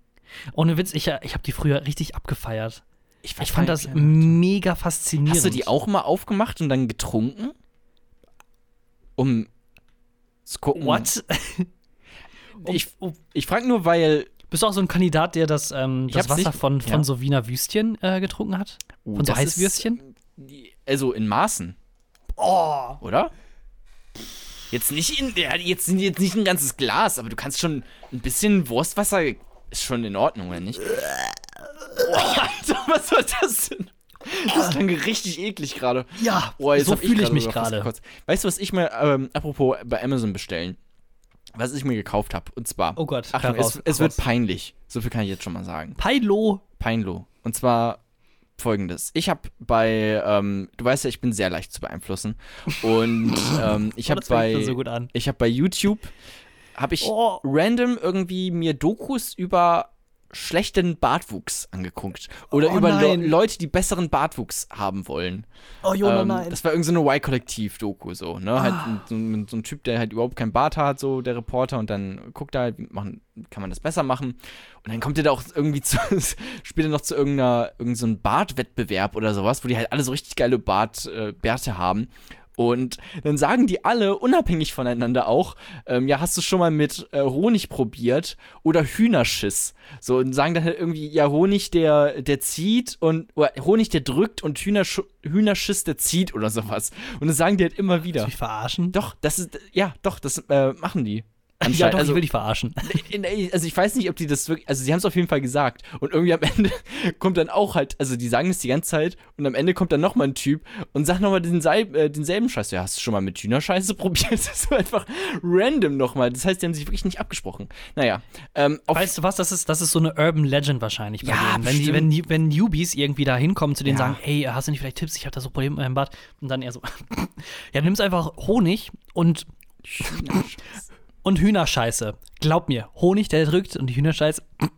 [SPEAKER 1] Ohne Witz, ich, ich habe die früher richtig abgefeiert.
[SPEAKER 2] Ich,
[SPEAKER 1] Ich fand das mega faszinierend.
[SPEAKER 2] Hast du die auch mal aufgemacht und dann getrunken? Um zu gucken.
[SPEAKER 1] What?
[SPEAKER 2] Ich- Ich frage nur, weil.
[SPEAKER 1] bist du auch so ein Kandidat, der das, ähm, das Wasser
[SPEAKER 2] nicht-
[SPEAKER 1] von, von
[SPEAKER 2] ja.
[SPEAKER 1] so Wiener Würstchen äh, getrunken hat?
[SPEAKER 2] Uh,
[SPEAKER 1] Von so Heißwürstchen?
[SPEAKER 2] Ist, also in Maßen,
[SPEAKER 1] Oh.
[SPEAKER 2] oder? Jetzt nicht in, ja, jetzt sind jetzt nicht ein ganzes Glas, aber du kannst schon ein bisschen Wurstwasser ist schon in Ordnung, oder nicht? Oh, Alter, was war das denn? Das klang richtig eklig gerade.
[SPEAKER 1] Ja,
[SPEAKER 2] Oh, jetzt
[SPEAKER 1] so
[SPEAKER 2] hab
[SPEAKER 1] fühle ich mich gerade.
[SPEAKER 2] Weißt du, was ich mir, ähm, apropos bei Amazon bestellen, was ich mir gekauft habe? Und zwar,
[SPEAKER 1] Oh Gott,
[SPEAKER 2] Achtung, es, es wird
[SPEAKER 1] heraus.
[SPEAKER 2] peinlich. So viel kann ich jetzt schon mal sagen.
[SPEAKER 1] Peinlo.
[SPEAKER 2] Peinlo. Und zwar folgendes. Ich habe bei, ähm, du weißt ja, ich bin sehr leicht zu beeinflussen. Und ähm, ich
[SPEAKER 1] Oh,
[SPEAKER 2] habe
[SPEAKER 1] fängt
[SPEAKER 2] bei,
[SPEAKER 1] so
[SPEAKER 2] ich habe bei YouTube habe ich
[SPEAKER 1] Oh.
[SPEAKER 2] random irgendwie mir Dokus über schlechten Bartwuchs angeguckt. Oder
[SPEAKER 1] Oh
[SPEAKER 2] über Le. Leute, die besseren Bartwuchs haben wollen.
[SPEAKER 1] Oh, Jona,
[SPEAKER 2] Ähm,
[SPEAKER 1] nein.
[SPEAKER 2] Das war irgendeine so eine Y-Kollektiv-Doku, so, ne? Halt
[SPEAKER 1] Ah.
[SPEAKER 2] so, ein- so ein Typ, der halt überhaupt keinen Bart hat, so der Reporter, und dann guckt er halt, wie machen, kann man das besser machen. Und dann kommt er da auch irgendwie zu, später noch zu irgendeiner, irgendeinem so Bartwettbewerb oder sowas, wo die halt alle so richtig geile Bart, äh, Bärte haben. Und dann sagen die alle, unabhängig voneinander auch, ähm, ja, hast du schon mal mit äh, Honig probiert oder Hühnerschiss? So, und sagen dann halt irgendwie, ja, Honig, der, der zieht und, oder Honig, der drückt und Hühnersch Hühnerschiss, der zieht oder sowas. Und das sagen die halt immer wieder.
[SPEAKER 1] Mich verarschen?
[SPEAKER 2] Doch, das ist, ja, doch, das äh, machen die.
[SPEAKER 1] Ja, doch,
[SPEAKER 2] also,
[SPEAKER 1] ich will dich verarschen.
[SPEAKER 2] also ich weiß nicht, ob die das wirklich, also sie haben es auf jeden Fall gesagt und irgendwie am Ende kommt dann auch halt, also die sagen es die ganze Zeit und am Ende kommt dann nochmal ein Typ und sagt nochmal den, Sei- äh, denselben Scheiß. Ja, hast du schon mal mit Hühnerscheiße probiert? Das ist so einfach random nochmal. Das heißt, die haben sich wirklich nicht abgesprochen. Naja, ähm,
[SPEAKER 1] Weißt du was, das ist, das ist so eine Urban Legend wahrscheinlich bei
[SPEAKER 2] Ja,
[SPEAKER 1] denen. Wenn, die, wenn, wenn Newbies irgendwie da hinkommen, zu denen
[SPEAKER 2] Ja.
[SPEAKER 1] sagen, hey, hast du nicht vielleicht Tipps? Ich habe da so Probleme mit meinem Bart. Und dann eher so, ja, nimmst einfach Honig und, und Hühnerscheiße. Glaub mir, Honig, der drückt und die Hühnerscheiße, die,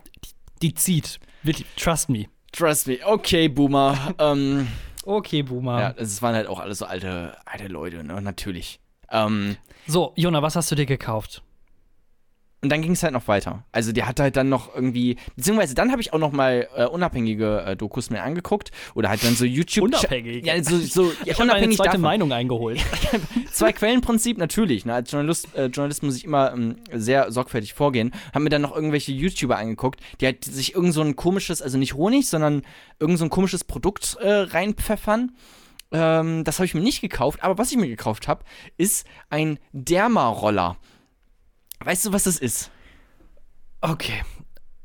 [SPEAKER 1] die zieht. Wirklich, trust me.
[SPEAKER 2] trust me, okay, Boomer. ähm,
[SPEAKER 1] Okay, Boomer.
[SPEAKER 2] ja, es waren halt auch alles so alte, alte Leute, ne, natürlich. Ähm,
[SPEAKER 1] So, Jona, was hast du dir gekauft?
[SPEAKER 2] Und dann ging es halt noch weiter. Also der hat halt dann noch irgendwie, beziehungsweise dann habe ich auch noch mal äh, unabhängige äh, Dokus mir angeguckt oder halt dann so YouTube.
[SPEAKER 1] Unabhängig?
[SPEAKER 2] Ja, so, so ja,
[SPEAKER 1] Ich habe eine
[SPEAKER 2] unabhängig
[SPEAKER 1] zweite
[SPEAKER 2] davon.
[SPEAKER 1] Meinung eingeholt.
[SPEAKER 2] Zwei Quellenprinzip natürlich. Ne? Als Journalist, äh, Journalist muss ich immer ähm, sehr sorgfältig vorgehen. Haben mir dann noch irgendwelche YouTuber angeguckt, die halt sich irgend so ein komisches, also nicht Honig, sondern irgend so ein komisches Produkt äh, reinpfeffern. Ähm, das habe ich mir nicht gekauft, aber was ich mir gekauft habe, ist ein Derma-Roller. Weißt du, was das ist?
[SPEAKER 1] Okay.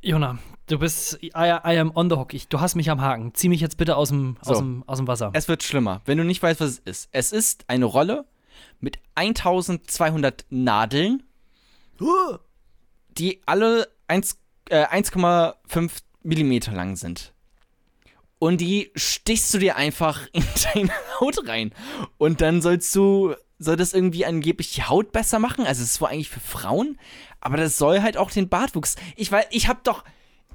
[SPEAKER 1] Jona, du bist, I, I am on the hook. Ich, du hast mich am Haken. Zieh mich jetzt bitte aus dem, aus
[SPEAKER 2] So.
[SPEAKER 1] dem, aus dem Wasser.
[SPEAKER 2] Es wird schlimmer, wenn du nicht weißt, was es ist. Es ist eine Rolle mit 1200 Nadeln, die alle 1, äh, 1,5 Millimeter lang sind. Und die stichst du dir einfach in deine Haut rein. Und dann sollst du, soll das irgendwie angeblich die Haut besser machen? Also es ist wohl eigentlich für Frauen, aber das soll halt auch den Bartwuchs. Ich weiß, ich hab doch,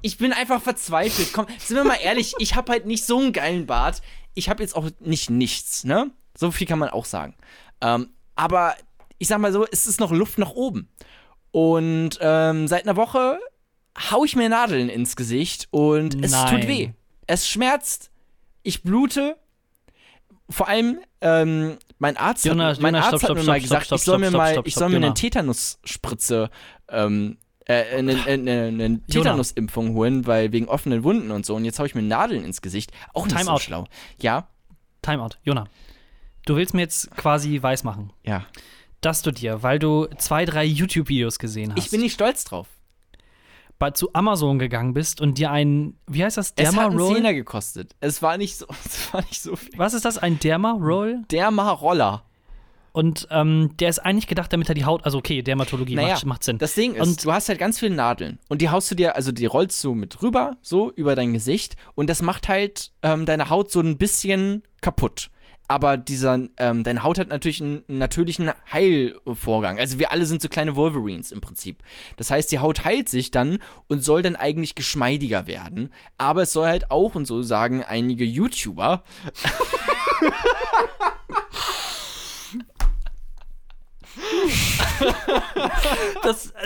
[SPEAKER 2] ich bin einfach verzweifelt. Komm, sind wir mal ehrlich, ich hab halt nicht so einen geilen Bart. Ich hab jetzt auch nicht nichts, ne? So viel kann man auch sagen. Ähm, aber ich sag mal so, es ist noch Luft nach oben. Und ähm, seit einer Woche hau ich mir Nadeln ins Gesicht und es
[SPEAKER 1] Nein.
[SPEAKER 2] tut weh. Es schmerzt. Ich blute. Vor allem, ähm, mein Arzt,
[SPEAKER 1] Jonas,
[SPEAKER 2] hat, mein
[SPEAKER 1] Jonas,
[SPEAKER 2] Arzt
[SPEAKER 1] stopp,
[SPEAKER 2] hat mir
[SPEAKER 1] stopp,
[SPEAKER 2] mal gesagt,
[SPEAKER 1] stopp,
[SPEAKER 2] ich soll mir mal, ich soll mir eine. Tetanusspritze, ähm, äh, eine, eine, eine, eine Tetanusimpfung holen, weil wegen offenen Wunden und so. Und jetzt habe ich mir Nadeln ins Gesicht. Auch nicht so
[SPEAKER 1] Timeout.
[SPEAKER 2] schlau. Ja,
[SPEAKER 1] Timeout. Jona, du willst mir jetzt quasi weismachen,
[SPEAKER 2] ja.
[SPEAKER 1] dass du dir, weil du zwei, drei YouTube-Videos gesehen hast,
[SPEAKER 2] Ich bin nicht stolz drauf.
[SPEAKER 1] Bei, zu Amazon gegangen bist und dir ein, wie heißt das,
[SPEAKER 2] Es hat einen gekostet. Es war nicht so, es war nicht so viel.
[SPEAKER 1] Was ist das, ein Derma-Roll?
[SPEAKER 2] Derma-Roller.
[SPEAKER 1] Und ähm, der ist eigentlich gedacht, damit er die Haut, also okay, Dermatologie
[SPEAKER 2] Naja,
[SPEAKER 1] macht, macht Sinn.
[SPEAKER 2] Das Ding ist,
[SPEAKER 1] Und-
[SPEAKER 2] du hast halt ganz viele Nadeln und die haust du dir, also die rollst du mit rüber, so über dein Gesicht und das macht halt ähm, deine Haut so ein bisschen kaputt. Aber dieser, ähm, deine Haut hat natürlich einen, einen natürlichen Heilvorgang. Also wir alle sind so kleine Wolverines im Prinzip. Das heißt, die Haut heilt sich dann und soll dann eigentlich geschmeidiger werden. Aber es soll halt auch, und so sagen einige YouTuber,
[SPEAKER 1] Das.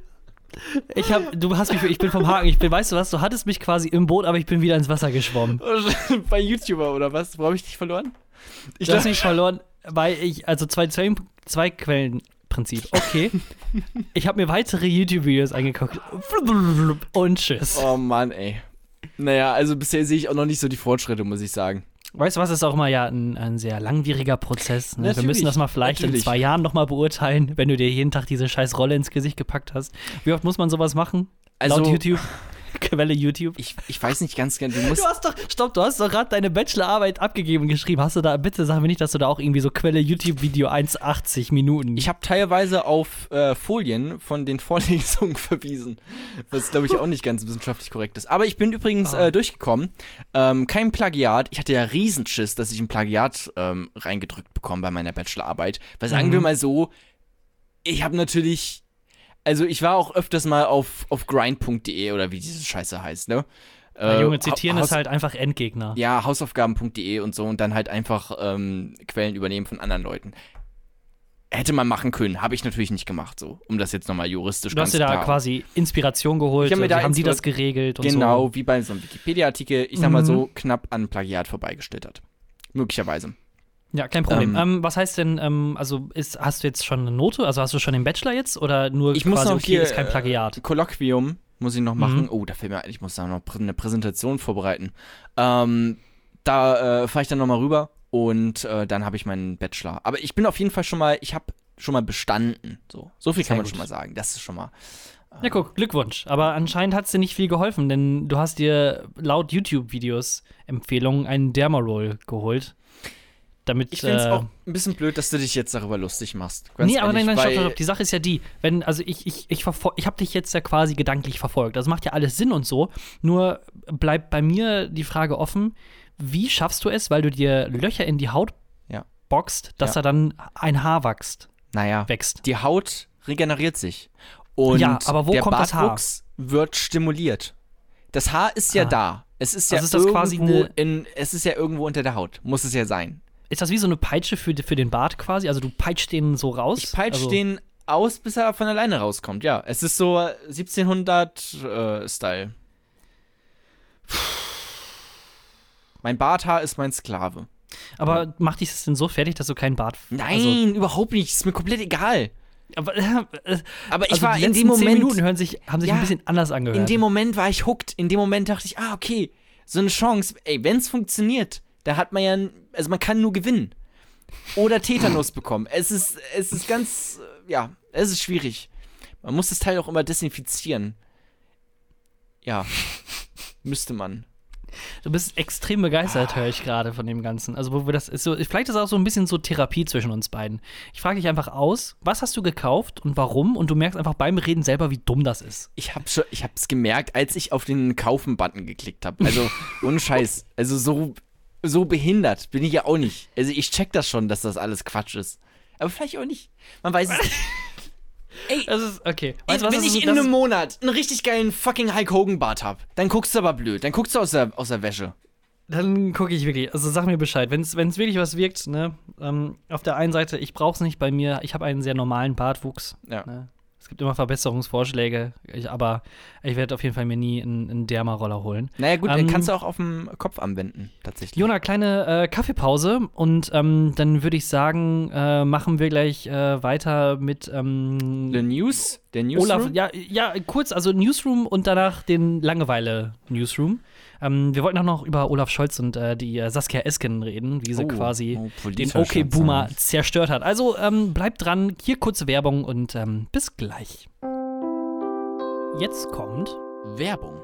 [SPEAKER 1] ich hab, du hast mich, ich bin vom Haken, ich bin, weißt du was, du hattest mich quasi im Boot, aber ich bin wieder ins Wasser geschwommen.
[SPEAKER 2] bei YouTuber oder was? Wo habe ich dich verloren? Ich
[SPEAKER 1] Du hast mich verloren, weil ich, also zwei, zwei, zwei Quellenprinzip. Okay. ich habe mir weitere YouTube-Videos angeguckt. Und tschüss.
[SPEAKER 2] Oh Mann, ey. Naja, also bisher sehe ich auch noch nicht so die Fortschritte, muss ich sagen.
[SPEAKER 1] Weißt du was, ist auch mal ja ein, ein sehr langwieriger Prozess. Ne? Wir müssen das mal vielleicht
[SPEAKER 2] natürlich.
[SPEAKER 1] in zwei Jahren nochmal beurteilen, wenn du dir jeden Tag diese scheiß Rolle ins Gesicht gepackt hast. Wie oft muss man sowas machen?
[SPEAKER 2] Also,
[SPEAKER 1] Laut YouTube. Quelle YouTube.
[SPEAKER 2] ich, ich weiß nicht ganz genau, du musst.
[SPEAKER 1] Du hast doch, stopp, du hast doch gerade deine Bachelorarbeit abgegeben und geschrieben. Hast du da, bitte sag mir nicht, dass du da auch irgendwie so Quelle YouTube-Video 1,80 Minuten.
[SPEAKER 2] Ich habe teilweise auf äh, Folien von den Vorlesungen verwiesen, was glaube ich auch nicht ganz wissenschaftlich korrekt ist. Aber ich bin übrigens
[SPEAKER 1] Ah.
[SPEAKER 2] äh, durchgekommen. Ähm, kein Plagiat. Ich hatte ja Riesenschiss, dass ich ein Plagiat ähm, reingedrückt bekomme bei meiner Bachelorarbeit. Weil sagen
[SPEAKER 1] Mhm.
[SPEAKER 2] wir mal so, ich habe natürlich, also ich war auch öfters mal auf, auf grind.de oder wie diese Scheiße heißt, ne?
[SPEAKER 1] Ja,
[SPEAKER 2] Äh,
[SPEAKER 1] Junge, zitieren
[SPEAKER 2] Haus-
[SPEAKER 1] ist halt einfach Endgegner.
[SPEAKER 2] ja, hausaufgaben.de und so und dann halt einfach ähm, Quellen übernehmen von anderen Leuten. Hätte man machen können, habe ich natürlich nicht gemacht, so, um das jetzt nochmal juristisch
[SPEAKER 1] Du hast dir da
[SPEAKER 2] klar-
[SPEAKER 1] quasi Inspiration geholt.
[SPEAKER 2] Ich hab mir
[SPEAKER 1] wie
[SPEAKER 2] da
[SPEAKER 1] haben die das geregelt und
[SPEAKER 2] Genau,
[SPEAKER 1] so.
[SPEAKER 2] wie bei so einem Wikipedia-Artikel, ich sag mal
[SPEAKER 1] Mhm.
[SPEAKER 2] so, knapp an Plagiat vorbeigestellt Möglicherweise.
[SPEAKER 1] Ja, kein Problem.
[SPEAKER 2] Ähm,
[SPEAKER 1] Ähm, was heißt denn, ähm, also ist, hast du jetzt schon eine Note? Also hast du schon den Bachelor jetzt oder nur
[SPEAKER 2] Ich muss
[SPEAKER 1] quasi,
[SPEAKER 2] noch
[SPEAKER 1] okay,
[SPEAKER 2] hier,
[SPEAKER 1] ist kein Plagiat?
[SPEAKER 2] Kolloquium muss ich noch machen.
[SPEAKER 1] Mhm.
[SPEAKER 2] Oh, da fällt mir ein, ich muss da noch eine Präsentation vorbereiten. Ähm, da äh, fahre ich dann nochmal rüber und äh, dann habe ich meinen Bachelor. Aber ich bin auf jeden Fall schon mal, ich habe schon mal bestanden. So, so viel
[SPEAKER 1] Sehr
[SPEAKER 2] kann man
[SPEAKER 1] gut.
[SPEAKER 2] schon mal sagen. Das ist schon mal.
[SPEAKER 1] Ja, guck, Glückwunsch. Aber anscheinend hat es dir nicht viel geholfen, denn du hast dir laut YouTube-Videos Empfehlungen einen Dermaroll geholt. Damit,
[SPEAKER 2] Ich finde es
[SPEAKER 1] äh,
[SPEAKER 2] auch ein bisschen blöd, dass du dich jetzt darüber lustig machst. Ganz
[SPEAKER 1] nee, aber nein,
[SPEAKER 2] ehrlich,
[SPEAKER 1] nein, stopp,
[SPEAKER 2] weil-
[SPEAKER 1] stopp, stopp. Die Sache ist ja die, wenn, also ich, ich, ich, ich habe dich jetzt ja quasi gedanklich verfolgt. Das macht ja alles Sinn und so. Nur bleibt bei mir die Frage offen, wie schaffst du es, weil du dir Löcher in die Haut
[SPEAKER 2] Ja.
[SPEAKER 1] boxt, dass
[SPEAKER 2] Ja.
[SPEAKER 1] da dann ein Haar wächst,
[SPEAKER 2] Naja,
[SPEAKER 1] wächst?
[SPEAKER 2] die Haut regeneriert sich. Und
[SPEAKER 1] Ja, aber wo
[SPEAKER 2] der
[SPEAKER 1] kommt das Haar?
[SPEAKER 2] Bartwuchs wird stimuliert. Das Haar ist ja
[SPEAKER 1] Ah.
[SPEAKER 2] da. Es ist ja
[SPEAKER 1] Also ist das
[SPEAKER 2] irgendwo in, es ist ja irgendwo unter der Haut. Muss es ja sein.
[SPEAKER 1] Ist das wie so eine Peitsche für, für den Bart quasi? Also du peitscht den so raus?
[SPEAKER 2] Ich peitsche
[SPEAKER 1] also,
[SPEAKER 2] den aus, bis er von alleine rauskommt. Ja, es ist so 1700 äh, Style. Mein Barthaar ist mein Sklave.
[SPEAKER 1] Aber macht dich das denn so fertig, dass du keinen Bart
[SPEAKER 2] Nein,
[SPEAKER 1] Also,
[SPEAKER 2] überhaupt nicht. Ist mir komplett egal.
[SPEAKER 1] aber, äh,
[SPEAKER 2] Aber ich
[SPEAKER 1] also
[SPEAKER 2] war in dem Moment.
[SPEAKER 1] Minuten hören sich, haben sich
[SPEAKER 2] Ja,
[SPEAKER 1] ein bisschen anders angehört.
[SPEAKER 2] In dem Moment war ich hooked. In dem Moment dachte ich, ah, okay, so eine Chance. Ey, wenn es funktioniert, da hat man ja, also man kann nur gewinnen. Oder Tetanus bekommen. Es ist, es ist ganz, äh, ja, es ist schwierig. Man muss das Teil auch immer desinfizieren. Ja, müsste man.
[SPEAKER 1] Du bist extrem begeistert, höre ich gerade von dem Ganzen. Also, wo wir das ist so, vielleicht ist auch so ein bisschen so Therapie zwischen uns beiden. Ich frage dich einfach aus, was hast du gekauft und warum? Und du merkst einfach beim Reden selber, wie dumm das ist.
[SPEAKER 2] Ich hab schon, ich hab's gemerkt, als ich auf den Kaufen-Button geklickt habe. Also, ohne Scheiß. Also, so, so behindert bin ich ja auch nicht. Also, ich check das schon, dass das alles Quatsch ist. Aber vielleicht auch nicht. Man weiß es nicht. Ey,
[SPEAKER 1] Das ist, okay. Weißt
[SPEAKER 2] wenn ich
[SPEAKER 1] ist?
[SPEAKER 2] in einem Monat einen richtig geilen fucking Hulk Hogan Bart hab, dann guckst du aber blöd. Dann guckst du aus der, aus der Wäsche.
[SPEAKER 1] Dann gucke ich wirklich. Also sag mir Bescheid. Wenn es wirklich was wirkt, ne? Ähm, auf der einen Seite, ich brauche es nicht bei mir. Ich habe einen sehr normalen Bartwuchs.
[SPEAKER 2] Ja.
[SPEAKER 1] Ne? Es gibt immer Verbesserungsvorschläge, ich, aber ich werde auf jeden Fall mir nie einen, einen Derma-Roller holen.
[SPEAKER 2] Naja, gut,
[SPEAKER 1] Ähm,
[SPEAKER 2] den kannst du auch auf dem Kopf anwenden, tatsächlich.
[SPEAKER 1] Jona, kleine äh, Kaffeepause und ähm, dann würde ich sagen, äh, machen wir gleich äh, weiter mit ähm,
[SPEAKER 2] The News? Der News?
[SPEAKER 1] Olaf. Ja, ja, kurz, also Newsroom und danach den Langeweile-Newsroom. Ähm, wir wollten auch noch über Olaf Scholz und äh, die äh, Saskia Esken reden, wie sie
[SPEAKER 2] Oh,
[SPEAKER 1] quasi
[SPEAKER 2] oh,
[SPEAKER 1] den OK-Boomer
[SPEAKER 2] Schatz.
[SPEAKER 1] zerstört hat. Also ähm, bleibt dran, hier kurze Werbung und ähm, bis gleich. Jetzt kommt.
[SPEAKER 2] Werbung.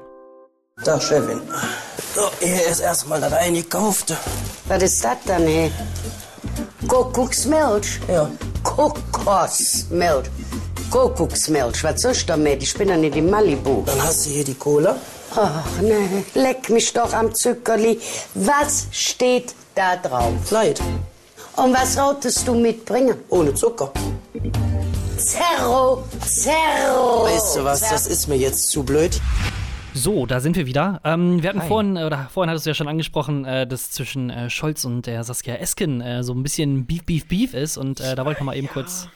[SPEAKER 3] Da, Chefin. So, hier ist erstmal das eingekaufte.
[SPEAKER 4] Was ist das denn, hey? Kuckucksmilch?
[SPEAKER 3] Ja.
[SPEAKER 4] Kokosmilch. Kuckucksmilch, was soll ich damit? Ich bin ja nicht in Malibu.
[SPEAKER 3] Dann hast du hier die Cola.
[SPEAKER 4] Ach, nee, leck mich doch am Zuckerli. Was steht da drauf?
[SPEAKER 3] Light.
[SPEAKER 4] Und was solltest du mitbringen?
[SPEAKER 3] Ohne Zucker.
[SPEAKER 4] Zerro, Zerro.
[SPEAKER 3] Weißt du was, das ist mir jetzt zu blöd.
[SPEAKER 1] So, da sind wir wieder. Ähm, wir hatten
[SPEAKER 2] Hi.
[SPEAKER 1] vorhin, oder vorhin hattest du ja schon angesprochen, äh, dass zwischen äh, Scholz und der Saskia Esken äh, so ein bisschen Beef, Beef, Beef ist. Und äh, da wollte ich mal eben kurz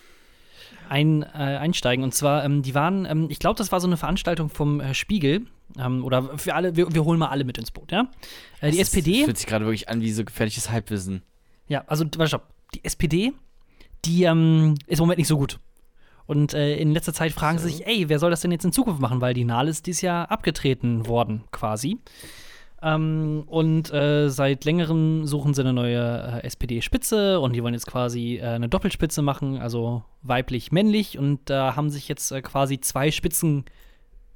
[SPEAKER 1] ein, äh, einsteigen. Und zwar, ähm, die waren, ähm, ich glaube, das war so eine Veranstaltung vom äh, Spiegel. Ähm, oder für alle, wir, wir holen mal alle mit ins Boot, ja? Äh, die
[SPEAKER 2] Das
[SPEAKER 1] SPD.
[SPEAKER 2] fühlt sich gerade wirklich an wie so gefährliches Halbwissen.
[SPEAKER 1] Ja, also, warte, stopp. Die SPD, die ähm, ist im Moment nicht so gut. Und äh, in letzter Zeit fragen sie sich, ey, wer soll das denn jetzt in Zukunft machen? Weil die Nahl ist dieses Jahr abgetreten worden, quasi. Ähm, und äh, seit längerem suchen sie eine neue äh, SPD-Spitze und die wollen jetzt quasi äh, eine Doppelspitze machen, also weiblich-männlich. Und da haben sich jetzt äh, quasi zwei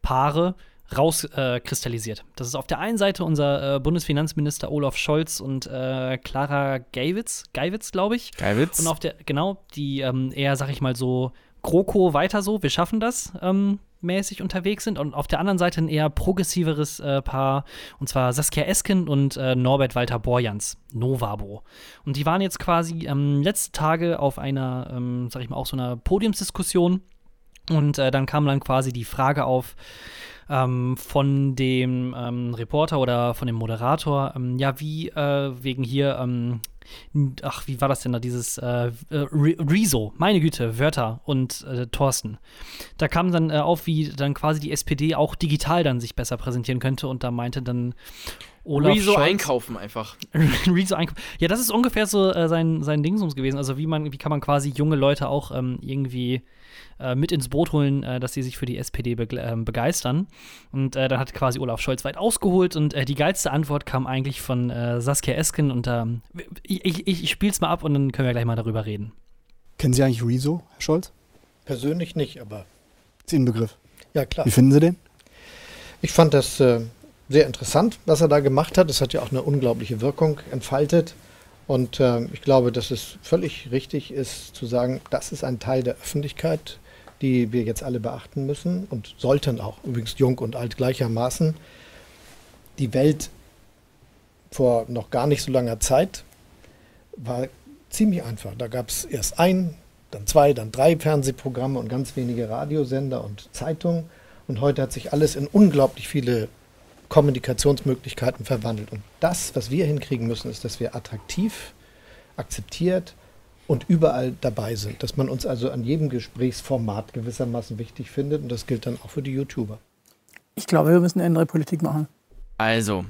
[SPEAKER 1] Paare rauskristallisiert. Äh, das ist auf der einen Seite unser äh, Bundesfinanzminister Olaf Scholz und äh, Clara Geiwitz, Geiwitz, glaube ich.
[SPEAKER 2] Geiwitz.
[SPEAKER 1] Und auf der, genau, die ähm, eher, sag ich mal so, GroKo weiter so, wir schaffen das, ähm, mäßig unterwegs sind und auf der anderen Seite ein eher progressiveres äh, Paar, und zwar Saskia Esken und äh, Norbert Walter Borjans, Novabo. Und die waren jetzt quasi ähm, letzte Tage auf einer, ähm, sag ich mal, auch so einer Podiumsdiskussion und äh, dann kam dann quasi die Frage auf, ähm, von dem ähm, Reporter oder von dem Moderator, ähm, ja, wie äh, wegen hier, ähm, ach, wie war das denn da, dieses äh, äh Rezo, meine Güte, Wörter und äh, Thorsten. Da kam dann äh, auf, wie dann quasi die SPD auch digital dann sich besser präsentieren könnte und da meinte dann Olaf
[SPEAKER 2] Rezo
[SPEAKER 1] Scholz,
[SPEAKER 2] einkaufen einfach.
[SPEAKER 1] Rezo einkaufen. Ja, das ist ungefähr so äh, sein, sein Dingsums gewesen. Also wie man, wie kann man quasi junge Leute auch ähm, irgendwie äh, mit ins Boot holen, äh, dass sie sich für die SPD be äh, begeistern. Und äh, dann hat quasi Olaf Scholz weit ausgeholt und äh, die geilste Antwort kam eigentlich von äh, Saskia Esken und ähm, ich, ich, ich spiel's mal ab und dann können wir gleich mal darüber reden.
[SPEAKER 5] Kennen Sie eigentlich Rezo, Herr Scholz?
[SPEAKER 6] Persönlich nicht, aber.
[SPEAKER 5] Ist Ihnen ein Begriff?
[SPEAKER 6] Ja, klar.
[SPEAKER 5] Wie finden Sie den?
[SPEAKER 6] Ich fand das äh, sehr interessant, was er da gemacht hat. Es hat ja auch eine unglaubliche Wirkung entfaltet. Und äh, ich glaube, dass es völlig richtig ist zu sagen, das ist ein Teil der Öffentlichkeit, die wir jetzt alle beachten müssen und sollten auch, übrigens jung und alt gleichermaßen. Die Welt vor noch gar nicht so langer Zeit war ziemlich einfach. Da gab es erst ein, dann zwei, dann drei Fernsehprogramme und ganz wenige Radiosender und Zeitungen. Und heute hat sich alles in unglaublich viele Kommunikationsmöglichkeiten verwandelt. Und das, was wir hinkriegen müssen, ist, dass wir attraktiv, akzeptiert und überall dabei sind. Dass man uns also an jedem Gesprächsformat gewissermaßen wichtig findet. Und das gilt dann auch für die YouTuber.
[SPEAKER 7] Ich glaube, wir müssen eine andere Politik machen.
[SPEAKER 2] Also,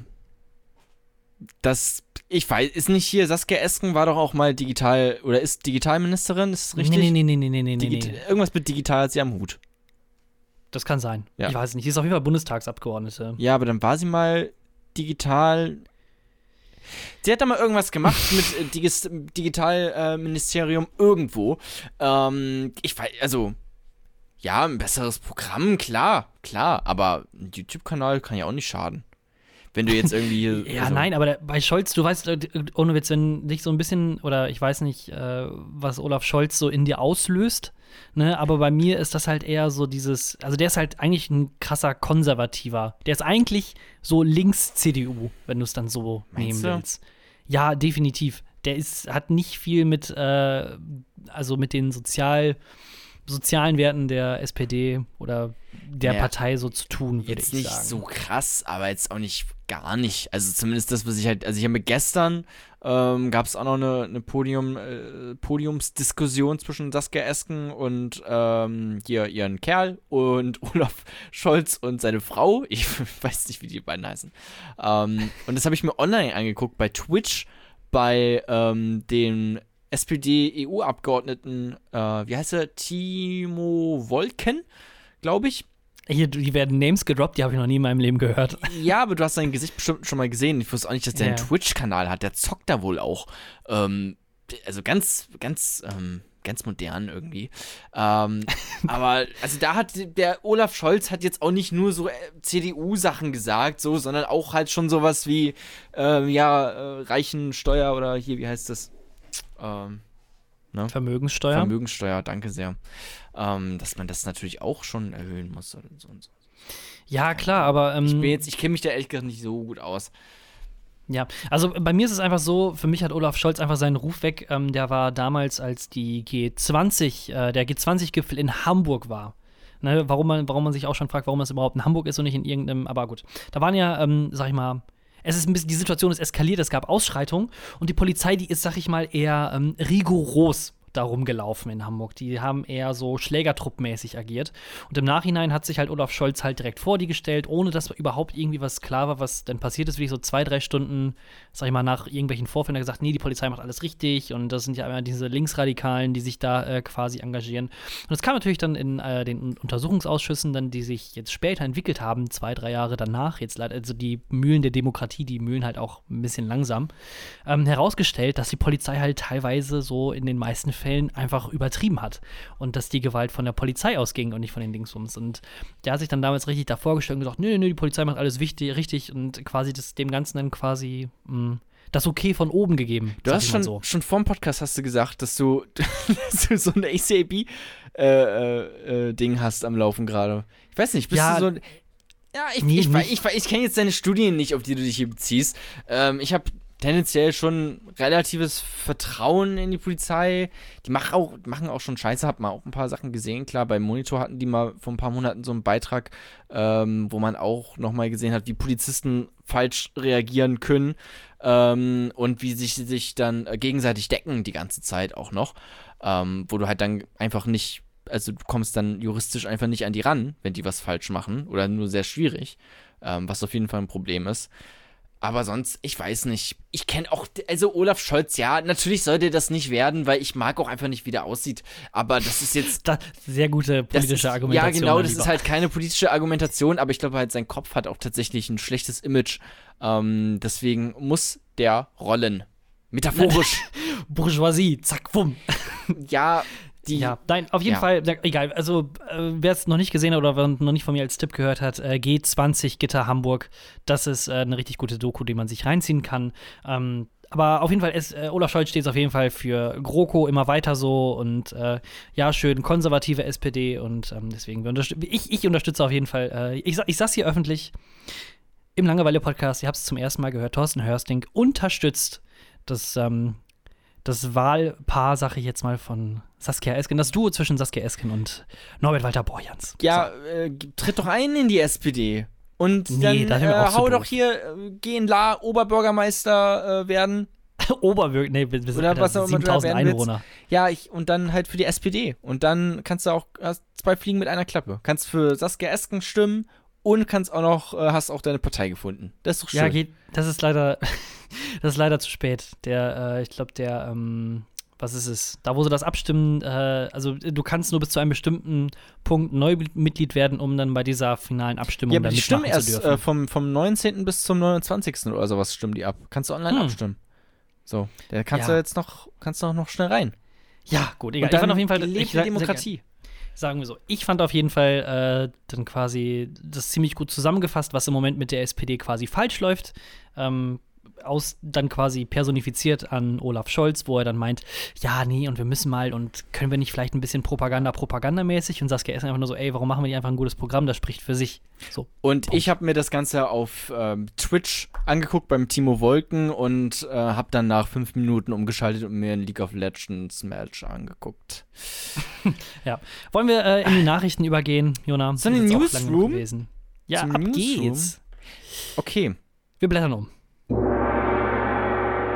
[SPEAKER 2] das, ich weiß, ist nicht hier, Saskia Esken war doch auch mal digital, oder ist Digitalministerin, ist das richtig?
[SPEAKER 1] Nee, nee, nee, nee, nee, nee,
[SPEAKER 2] Digit
[SPEAKER 1] nee.
[SPEAKER 2] Irgendwas mit digital hat sie am Hut.
[SPEAKER 1] Das kann sein.
[SPEAKER 2] Ja.
[SPEAKER 1] Ich weiß nicht. Sie ist auf jeden Fall Bundestagsabgeordnete.
[SPEAKER 2] Ja, aber dann war sie mal digital. Sie hat da mal irgendwas gemacht mit äh, Digis Digitalministerium irgendwo. Ähm, ich weiß, also, ja, ein besseres Programm, klar, klar, aber ein YouTube-Kanal kann ja auch nicht schaden. Wenn du jetzt irgendwie.
[SPEAKER 1] Ja,
[SPEAKER 2] also,
[SPEAKER 1] nein, aber der, bei Scholz, du weißt, äh, ohne Witz, wenn dich so ein bisschen, oder ich weiß nicht, äh, was Olaf Scholz so in dir auslöst, ne, aber bei mir ist das halt eher so dieses, also der ist halt eigentlich ein krasser Konservativer. Der ist eigentlich so links-CDU, wenn du es dann so
[SPEAKER 2] Meinst
[SPEAKER 1] nehmen
[SPEAKER 2] du?
[SPEAKER 1] willst. Ja, definitiv. Der ist, hat nicht viel mit, äh, also mit den sozial, sozialen Werten der SPD oder der
[SPEAKER 2] Naja,
[SPEAKER 1] Partei so zu tun, würde
[SPEAKER 2] Jetzt
[SPEAKER 1] ich
[SPEAKER 2] nicht
[SPEAKER 1] sagen.
[SPEAKER 2] so krass, aber jetzt auch nicht gar nicht. Also zumindest das, was ich halt, also ich habe mir gestern ähm, gab es auch noch eine, eine Podium, äh, Podiumsdiskussion zwischen Saskia Esken und ähm, hier ihren Kerl und Olaf Scholz und seine Frau. Ich weiß nicht, wie die beiden heißen. Ähm, und das habe ich mir online angeguckt bei Twitch bei ähm, dem SPD-EU-Abgeordneten, äh, wie heißt er? Timo Wolken, glaube ich.
[SPEAKER 1] Hier, die werden Names gedroppt, die habe ich noch nie in meinem Leben gehört.
[SPEAKER 2] Ja, aber du hast sein Gesicht bestimmt schon mal gesehen. Ich wusste auch nicht, dass der
[SPEAKER 1] Ja.
[SPEAKER 2] einen Twitch-Kanal hat. Der zockt da wohl auch. Ähm, also ganz, ganz, ähm, ganz modern irgendwie. Ähm, aber also da hat der Olaf Scholz hat jetzt auch nicht nur so äh, CDU-Sachen gesagt, so, sondern auch halt schon sowas wie, ähm, ja, äh, Reichensteuer oder hier, wie heißt das? Ähm,
[SPEAKER 1] Vermögenssteuer.
[SPEAKER 2] Vermögenssteuer, danke sehr. Ähm, dass man das natürlich auch schon erhöhen muss und so und so.
[SPEAKER 1] ja, klar, aber ähm,
[SPEAKER 2] Ich bin jetzt, ich kenne mich da ehrlich gesagt nicht so gut aus.
[SPEAKER 1] Ja, also bei mir ist es einfach so, für mich hat Olaf Scholz einfach seinen Ruf weg. Ähm, der war damals, als die G20, äh, der G20-Gipfel in Hamburg war. Ne, warum, man, warum man sich auch schon fragt, warum das überhaupt in Hamburg ist und nicht in irgendeinem, aber gut. Da waren ja, ähm, sag ich mal, es ist ein bisschen, die Situation ist eskaliert, es gab Ausschreitungen und die Polizei, die ist, sag ich mal, eher ähm, rigoros darum gelaufen in Hamburg. Die haben eher so schlägertruppmäßig agiert. Und im Nachhinein hat sich halt Olaf Scholz halt direkt vor die gestellt, ohne dass überhaupt irgendwie was klar war, was denn passiert ist. Wirklich so zwei, drei Stunden, sag ich mal, nach irgendwelchen Vorfällen gesagt, nee, die Polizei macht alles richtig. Und das sind ja immer diese Linksradikalen, die sich da äh, quasi engagieren. Und es kam natürlich dann in äh, den Untersuchungsausschüssen, dann, die sich jetzt später entwickelt haben, zwei, drei Jahre danach, jetzt leider, also die Mühlen der Demokratie, die mühlen halt auch ein bisschen langsam, ähm, herausgestellt, dass die Polizei halt teilweise so in den meisten Fällen Fällen einfach übertrieben hat und dass die Gewalt von der Polizei ausging und nicht von den Dingsums. Und der hat sich dann damals richtig davor gestellt und gesagt, nö, nö, die Polizei macht alles wichtig, richtig und quasi das, dem Ganzen dann quasi mh, das Okay von oben gegeben.
[SPEAKER 2] Du hast
[SPEAKER 1] ich
[SPEAKER 2] schon,
[SPEAKER 1] so.
[SPEAKER 2] schon vor dem Podcast hast du gesagt, dass du, dass du so ein ACAB äh, äh, äh, Ding hast am Laufen gerade. Ich weiß nicht, bist
[SPEAKER 1] Ja,
[SPEAKER 2] du so ein Ja, ich,
[SPEAKER 1] nee,
[SPEAKER 2] ich, ich, wei- ich kenne jetzt deine Studien nicht, auf die du dich hier beziehst. Ähm, ich habe tendenziell schon relatives Vertrauen in die Polizei. Die machen auch, machen auch schon Scheiße, hab mal auch ein paar Sachen gesehen. Klar, beim Monitor hatten die mal vor ein paar Monaten so einen Beitrag, ähm, wo man auch nochmal gesehen hat, wie Polizisten falsch reagieren können ähm, und wie sich sich dann äh, gegenseitig decken die ganze Zeit auch noch. Ähm, wo du halt dann einfach nicht, also du kommst dann juristisch einfach nicht an die ran, wenn die was falsch machen oder nur sehr schwierig, ähm, was auf jeden Fall ein Problem ist. Aber sonst, ich weiß nicht. Ich kenne auch, also Olaf Scholz, ja, natürlich sollte das nicht werden, weil ich mag auch einfach nicht, wie der aussieht. Aber das ist jetzt.
[SPEAKER 1] Da, sehr gute
[SPEAKER 2] Das
[SPEAKER 1] politische
[SPEAKER 2] ist,
[SPEAKER 1] Argumentation.
[SPEAKER 2] Ja, genau, das
[SPEAKER 1] Lieber.
[SPEAKER 2] ist halt keine politische Argumentation, aber ich glaube halt, sein Kopf hat auch tatsächlich ein schlechtes Image. Ähm, deswegen muss der rollen. Metaphorisch.
[SPEAKER 1] Bourgeoisie, zack, bumm.
[SPEAKER 2] ja, die.
[SPEAKER 1] Ja, nein, auf jeden
[SPEAKER 2] Ja.
[SPEAKER 1] Fall, egal. Also, äh, wer es noch nicht gesehen hat oder noch nicht von mir als Tipp gehört hat, äh, G20 Gitter Hamburg. Das ist äh, eine richtig gute Doku, die man sich reinziehen kann. Ähm, aber auf jeden Fall, ist, äh, Olaf Scholz steht auf jeden Fall für GroKo immer weiter so und äh, ja, schön konservative SPD und ähm, deswegen, ich, ich unterstütze auf jeden Fall, äh, ich, ich sag's hier öffentlich, im Langeweile-Podcast, ihr habt es zum ersten Mal gehört, Thorsten Hörsting unterstützt das, ähm, das Wahlpaar, sag ich jetzt mal, von Saskia Esken, das Duo zwischen Saskia Esken und Norbert Walter Borjans.
[SPEAKER 2] Ja, äh, tritt doch ein in die SPD. Und
[SPEAKER 1] Nee,
[SPEAKER 2] dann
[SPEAKER 1] da sind wir
[SPEAKER 2] äh, hau doch
[SPEAKER 1] doof.
[SPEAKER 2] hier, äh, geh in La Oberbürgermeister äh, werden.
[SPEAKER 1] So. Oberbürger, nee, wir sind
[SPEAKER 2] Oder
[SPEAKER 1] Alter,
[SPEAKER 2] was auch immer du da
[SPEAKER 1] 7000
[SPEAKER 2] werden willst.
[SPEAKER 1] Einwohner.
[SPEAKER 2] Ja, ich, und dann halt für die SPD. Und dann kannst du auch hast zwei Fliegen mit einer Klappe. Kannst für Saskia Esken stimmen und kannst auch noch, äh, hast auch deine Partei gefunden. Das ist doch schön.
[SPEAKER 1] Ja, geht, das ist leider, das ist leider zu spät. Der, äh, ich glaube, der, ähm, was ist es? Da, wo sie das abstimmen, äh, also du kannst nur bis zu einem bestimmten Punkt neu Mitglied werden, um dann bei dieser finalen Abstimmung
[SPEAKER 2] Ja, aber
[SPEAKER 1] dann
[SPEAKER 2] die stimmen erst
[SPEAKER 1] dürfen.
[SPEAKER 2] äh, vom, vom 19. bis zum 29. oder sowas stimmen die ab. Kannst du online
[SPEAKER 1] Hm.
[SPEAKER 2] abstimmen. So, da kannst
[SPEAKER 1] Ja.
[SPEAKER 2] du jetzt noch, kannst du auch noch schnell rein.
[SPEAKER 1] ja, gut, egal.
[SPEAKER 2] Und
[SPEAKER 1] Ich fand
[SPEAKER 2] dann
[SPEAKER 1] auf jeden Fall,
[SPEAKER 2] lebt
[SPEAKER 1] ich,
[SPEAKER 2] die Demokratie.
[SPEAKER 1] Sagen wir so, ich fand auf jeden Fall äh, dann quasi das ziemlich gut zusammengefasst, was im Moment mit der SPD quasi falsch läuft. Ähm, aus dann quasi personifiziert an Olaf Scholz, wo er dann meint, ja, nee, und wir müssen mal und können wir nicht vielleicht ein bisschen Propaganda, propagandamäßig und Saskia ist einfach nur so, ey, warum machen wir nicht einfach ein gutes Programm, das spricht für sich. So.
[SPEAKER 2] Und ich habe mir das Ganze auf ähm, Twitch angeguckt beim Timo Wolken und äh, habe dann nach fünf Minuten umgeschaltet und mir ein League of Legends Match angeguckt.
[SPEAKER 1] Ja. Wollen wir äh, in die Nachrichten übergehen, Jona?
[SPEAKER 2] So eine Newsroom?
[SPEAKER 1] Ja,
[SPEAKER 2] Zum
[SPEAKER 1] ab
[SPEAKER 2] Newsroom?
[SPEAKER 1] geht's.
[SPEAKER 2] Okay.
[SPEAKER 1] Wir blättern um.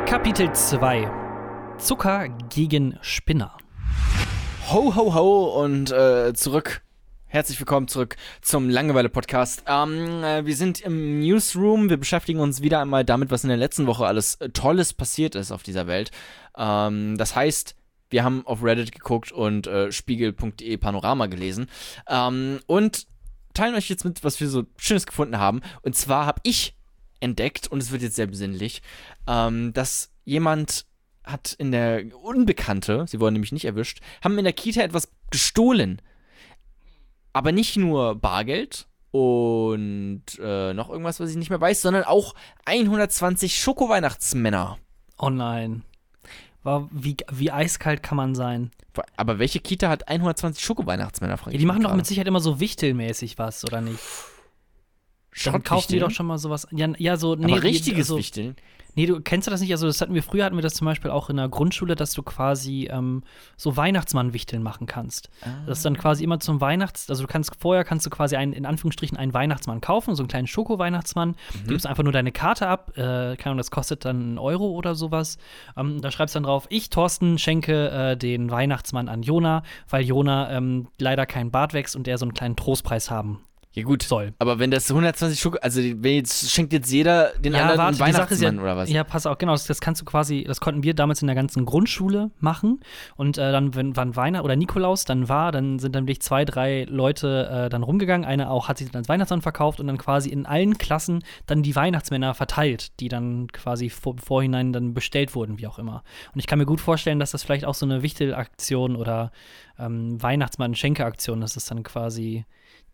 [SPEAKER 1] Kapitel 2 Zucker gegen Spinner.
[SPEAKER 2] Ho, ho, ho und äh, zurück. Herzlich willkommen zurück zum Langeweile-Podcast. Ähm, äh, wir sind im Newsroom. Wir beschäftigen uns wieder einmal damit, was in der letzten Woche alles äh, Tolles passiert ist auf dieser Welt. Ähm, das heißt, wir haben auf Reddit geguckt und äh, spiegel.de Panorama gelesen. Ähm, und teilen euch jetzt mit, was wir so Schönes gefunden haben. Und zwar habe ich entdeckt, und es wird jetzt sehr besinnlich, ähm, dass jemand hat in der Unbekannte, sie wurden nämlich nicht erwischt, haben in der Kita etwas gestohlen. Aber nicht nur Bargeld und äh, noch irgendwas, was ich nicht mehr weiß, sondern auch 120 Schoko-Weihnachtsmänner.
[SPEAKER 1] Oh nein. War, wie, wie eiskalt kann man sein?
[SPEAKER 2] Aber welche Kita hat 120 Schoko-Weihnachtsmänner, frage
[SPEAKER 1] Ja, die machen doch mit Sicherheit immer so wichtelmäßig was, oder nicht? Dann kaufen die doch schon mal sowas. Ja, ja so, nee,
[SPEAKER 2] Aber richtiges
[SPEAKER 1] also,
[SPEAKER 2] Wichteln.
[SPEAKER 1] Nee, du kennst du das nicht? Also, das hatten wir früher, hatten wir das zum Beispiel auch in der Grundschule, dass du quasi ähm, so Weihnachtsmann-Wichteln machen kannst. Das ist dann quasi immer zum Weihnachts-, also du kannst vorher kannst du quasi einen, in Anführungsstrichen, einen Weihnachtsmann kaufen, so einen kleinen Schoko-Weihnachtsmann. Du gibst einfach nur deine Karte ab, äh, keine Ahnung, das kostet dann einen Euro oder sowas. Ähm, da schreibst du dann drauf, ich, Thorsten, schenke äh, den Weihnachtsmann an Jona, weil Jona ähm, leider keinen Bart wächst und der so einen kleinen Trostpreis haben
[SPEAKER 2] Ja, gut.
[SPEAKER 1] soll.
[SPEAKER 2] Aber wenn das 120 Schoko, also wenn jetzt, schenkt jetzt jeder den anderen einen
[SPEAKER 1] die Sache ist
[SPEAKER 2] Weihnachtsmann
[SPEAKER 1] ja,
[SPEAKER 2] oder was?
[SPEAKER 1] Ja, pass auf, genau, das, das kannst du quasi, das konnten wir damals in der ganzen Grundschule machen. Und äh, dann, wenn wann Weihnachten oder Nikolaus dann war, dann sind dann wirklich zwei, drei Leute äh, dann rumgegangen. Einer auch hat sich dann als Weihnachtsmann verkauft und dann quasi in allen Klassen dann die Weihnachtsmänner verteilt, die dann quasi vor, Vorhinein dann bestellt wurden, wie auch immer. Und ich kann mir gut vorstellen, dass das vielleicht auch so eine Wichtelaktion oder ähm, Weihnachtsmann-Schenke-Aktion, dass es dann quasi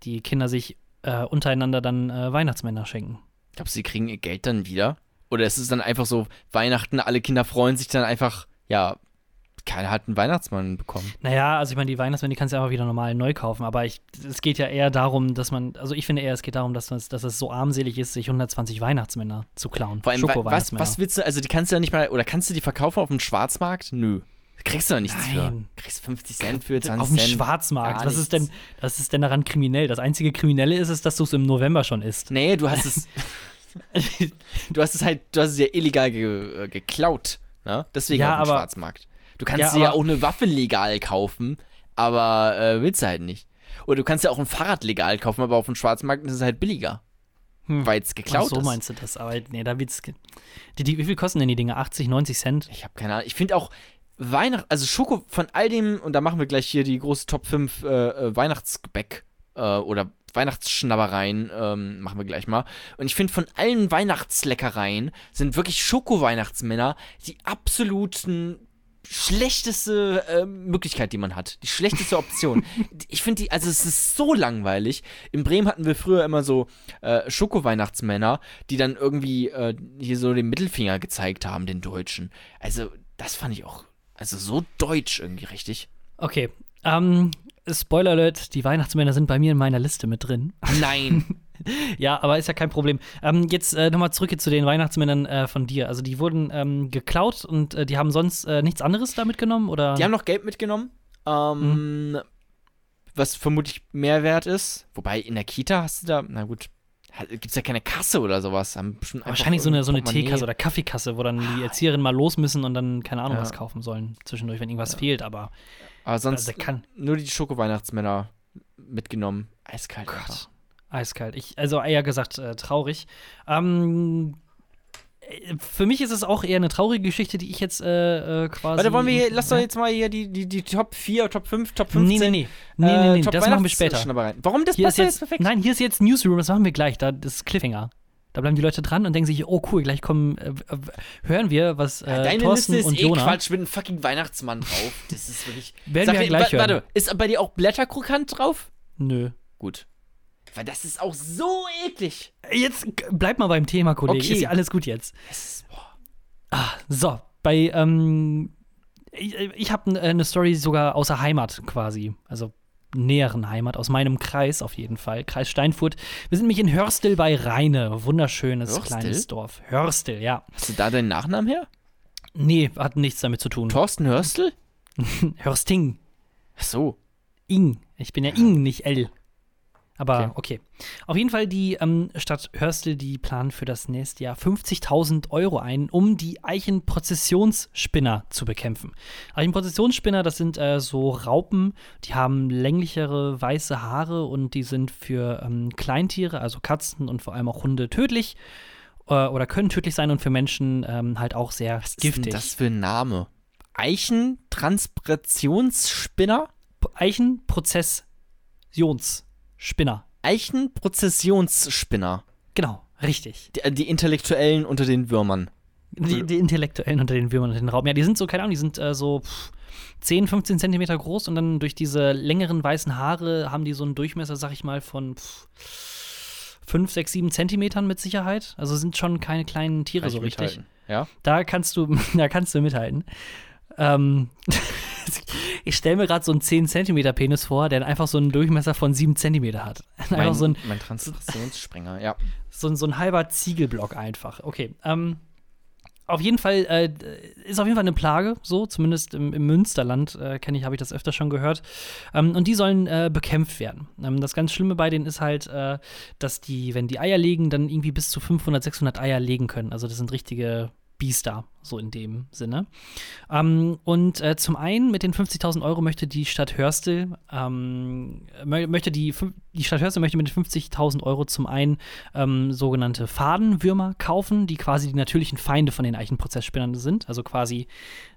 [SPEAKER 1] die Kinder sich äh, untereinander dann äh, Weihnachtsmänner schenken.
[SPEAKER 2] Glaubst du, sie kriegen ihr Geld dann wieder? Oder ist es dann einfach so, Weihnachten, alle Kinder freuen sich dann einfach, ja, keiner hat einen Weihnachtsmann bekommen.
[SPEAKER 1] Naja, also ich meine, die Weihnachtsmänner, die kannst du ja einfach wieder normal neu kaufen, aber ich, es geht ja eher darum, dass man, also ich finde eher, es geht darum, dass, man- dass es so armselig ist, sich 120 Weihnachtsmänner zu klauen.
[SPEAKER 2] Vor allem, wa- was, was willst du, also die kannst du ja nicht mal, oder kannst du die verkaufen auf dem Schwarzmarkt? Nö. Kriegst du doch nichts für.
[SPEAKER 1] Nein.
[SPEAKER 2] Kriegst 50 Cent für 20
[SPEAKER 1] auf dem
[SPEAKER 2] Cent.
[SPEAKER 1] Schwarzmarkt.
[SPEAKER 2] Gar
[SPEAKER 1] Was ist, denn, was ist denn daran kriminell? Das einzige Kriminelle ist es, dass du es im November schon isst.
[SPEAKER 2] Nee, du hast es. du hast es halt, du hast es ja illegal ge, äh, geklaut. Ne? Deswegen
[SPEAKER 1] Ja,
[SPEAKER 2] auf dem
[SPEAKER 1] aber-
[SPEAKER 2] Schwarzmarkt. Du kannst
[SPEAKER 1] Ja,
[SPEAKER 2] dir ja auch eine Waffe legal kaufen, aber äh, willst du halt nicht. Oder du kannst ja auch ein Fahrrad legal kaufen, aber auf dem Schwarzmarkt ist es halt billiger.
[SPEAKER 1] Hm.
[SPEAKER 2] Weil es geklaut
[SPEAKER 1] Ach so
[SPEAKER 2] ist.
[SPEAKER 1] meinst du das, aber nee, da wird's. Die, die, wie viel kosten denn die Dinge? 80, 90 Cent?
[SPEAKER 2] Ich habe keine Ahnung. Ich finde auch Weihnacht, also Schoko von all dem, und da machen wir gleich hier die große Top 5 äh, äh, Weihnachtsgebäck äh, oder Weihnachtsschnabbereien, ähm, machen wir gleich mal. Und ich finde, von allen Weihnachtsleckereien sind wirklich Schoko-Weihnachtsmänner die absoluten schlechteste äh, Möglichkeit, die man hat. Die schlechteste Option. ich finde die, also es ist so langweilig. In Bremen hatten wir früher immer so äh, Schoko-Weihnachtsmänner, die dann irgendwie äh, hier so den Mittelfinger gezeigt haben, den Deutschen. Also, das fand ich auch, also so deutsch irgendwie richtig.
[SPEAKER 1] Okay. Ähm, Spoiler Alert, die Weihnachtsmänner sind bei mir in meiner Liste mit drin.
[SPEAKER 2] Nein.
[SPEAKER 1] Ja, aber ist ja kein Problem. Ähm, jetzt äh, nochmal zurück jetzt zu den Weihnachtsmännern äh, von dir. Also die wurden ähm, geklaut und äh, die haben sonst äh, nichts anderes da mitgenommen? Oder?
[SPEAKER 2] Die haben noch Geld mitgenommen. Ähm, Was vermutlich mehr wert ist. Wobei in der Kita hast du da, na gut, gibt es ja keine Kasse oder sowas.
[SPEAKER 1] Wahrscheinlich so eine, so eine. Teekasse oder Kaffeekasse, wo dann die Erzieherinnen mal los müssen und dann keine Ahnung
[SPEAKER 2] Ja.
[SPEAKER 1] was kaufen sollen zwischendurch, wenn irgendwas fehlt. Aber
[SPEAKER 2] Aber sonst
[SPEAKER 1] Also kann-
[SPEAKER 2] nur die Schoko-Weihnachtsmänner mitgenommen. Eiskalt einfach.
[SPEAKER 1] Gott, eiskalt. Ich, also eher gesagt äh, traurig. Ähm, äh, für mich ist es auch eher eine traurige Geschichte, die ich jetzt äh, äh, quasi.
[SPEAKER 2] Warte, wollen wir hier, lass doch
[SPEAKER 1] Ja?
[SPEAKER 2] jetzt mal hier die, die, die Top 4, Top 5, Top 15.
[SPEAKER 1] Nee, nee, nee. Nee,
[SPEAKER 2] äh,
[SPEAKER 1] nee, nee, das machen wir später.
[SPEAKER 2] Warum das
[SPEAKER 1] Hier ist
[SPEAKER 2] passt doch
[SPEAKER 1] jetzt,
[SPEAKER 2] perfekt?
[SPEAKER 1] nein, hier ist jetzt Newsroom, das machen wir gleich. Da das ist Cliffhanger. Da bleiben die Leute dran und denken sich, oh cool, gleich kommen, äh, hören wir, was äh,
[SPEAKER 2] Deine
[SPEAKER 1] Thorsten
[SPEAKER 2] Liste ist
[SPEAKER 1] und
[SPEAKER 2] eh
[SPEAKER 1] Jona.
[SPEAKER 2] Quatsch mit einem fucking Weihnachtsmann drauf. Das ist wirklich.
[SPEAKER 1] Werden
[SPEAKER 2] Sag
[SPEAKER 1] wir ja gleich hören.
[SPEAKER 2] Warte, ist bei dir auch Blätterkrokant drauf?
[SPEAKER 1] Nö.
[SPEAKER 2] Gut. Weil das ist auch so eklig.
[SPEAKER 1] Jetzt bleib mal beim Thema, Kollege.
[SPEAKER 2] Okay.
[SPEAKER 1] Ist ja alles gut jetzt.
[SPEAKER 2] Boah.
[SPEAKER 1] Ah, so, bei, ähm, ich, ich habe eine Story sogar außer Heimat quasi. Also näheren Heimat, aus meinem Kreis auf jeden Fall. Kreis Steinfurt. Wir sind nämlich in Hörstel bei Rheine. Wunderschönes
[SPEAKER 2] Hörstel?
[SPEAKER 1] kleines Dorf. Hörstel, ja.
[SPEAKER 2] Hast du da deinen Nachnamen her?
[SPEAKER 1] Nee, hat nichts damit zu tun.
[SPEAKER 2] Thorsten Hörstel?
[SPEAKER 1] Hörsting.
[SPEAKER 2] Ach so.
[SPEAKER 1] Ing. Ich bin ja Ing, nicht L. Aber okay. Auf jeden Fall, die ähm, Stadt Hörstel, die planen für das nächste Jahr 50.000 Euro ein, um die Eichenprozessionsspinner zu bekämpfen. Eichenprozessionsspinner, das sind äh, so Raupen, die haben länglichere weiße Haare und die sind für ähm, Kleintiere, also Katzen und vor allem auch Hunde tödlich äh, oder können tödlich sein und für Menschen ähm, halt auch sehr
[SPEAKER 2] Was ist
[SPEAKER 1] giftig.
[SPEAKER 2] denn das für ein Name? Eichentranspressionsspinner?
[SPEAKER 1] Eichenprozessionsspinner.
[SPEAKER 2] Eichenprozessionsspinner.
[SPEAKER 1] Genau, richtig.
[SPEAKER 2] Die, die Intellektuellen unter den Würmern.
[SPEAKER 1] Die, die Intellektuellen unter den Würmern und den Raupen. Ja, die sind so, keine Ahnung, die sind äh, so pff, 10, 15 Zentimeter groß und dann durch diese längeren weißen Haare haben die so einen Durchmesser, sag ich mal, von pff, 5, 6, 7 Zentimetern mit Sicherheit. Also sind schon keine kleinen Tiere
[SPEAKER 2] Kann
[SPEAKER 1] so
[SPEAKER 2] ich
[SPEAKER 1] richtig.
[SPEAKER 2] Ja?
[SPEAKER 1] Da kannst du, da kannst du mithalten. Ähm, ich stelle mir gerade so einen 10 Zentimeter Penis vor, der einfach so einen Durchmesser von 7 Zentimeter hat. Einfach
[SPEAKER 2] Mein,
[SPEAKER 1] so ein,
[SPEAKER 2] mein Transpressionsspringer, ja.
[SPEAKER 1] so, ein- so ein halber Ziegelblock einfach. Okay. Ähm, auf jeden Fall äh, ist auf jeden Fall eine Plage, so zumindest im, im Münsterland äh, kenne ich, habe ich das öfter schon gehört. Ähm, und die sollen äh, bekämpft werden. Ähm, das ganz Schlimme bei denen ist halt, äh, dass die, wenn die Eier legen, dann irgendwie bis zu 500, 600 Eier legen können. Also das sind richtige Biester, so in dem Sinne. Ähm, und äh, zum einen mit den 50.000 Euro möchte die Stadt Hörstel, ähm, mö möchte die, die Stadt Hörstel möchte mit den 50.000 Euro zum einen ähm, sogenannte Fadenwürmer kaufen, die quasi die natürlichen Feinde von den Eichenprozessspinnern sind. Also quasi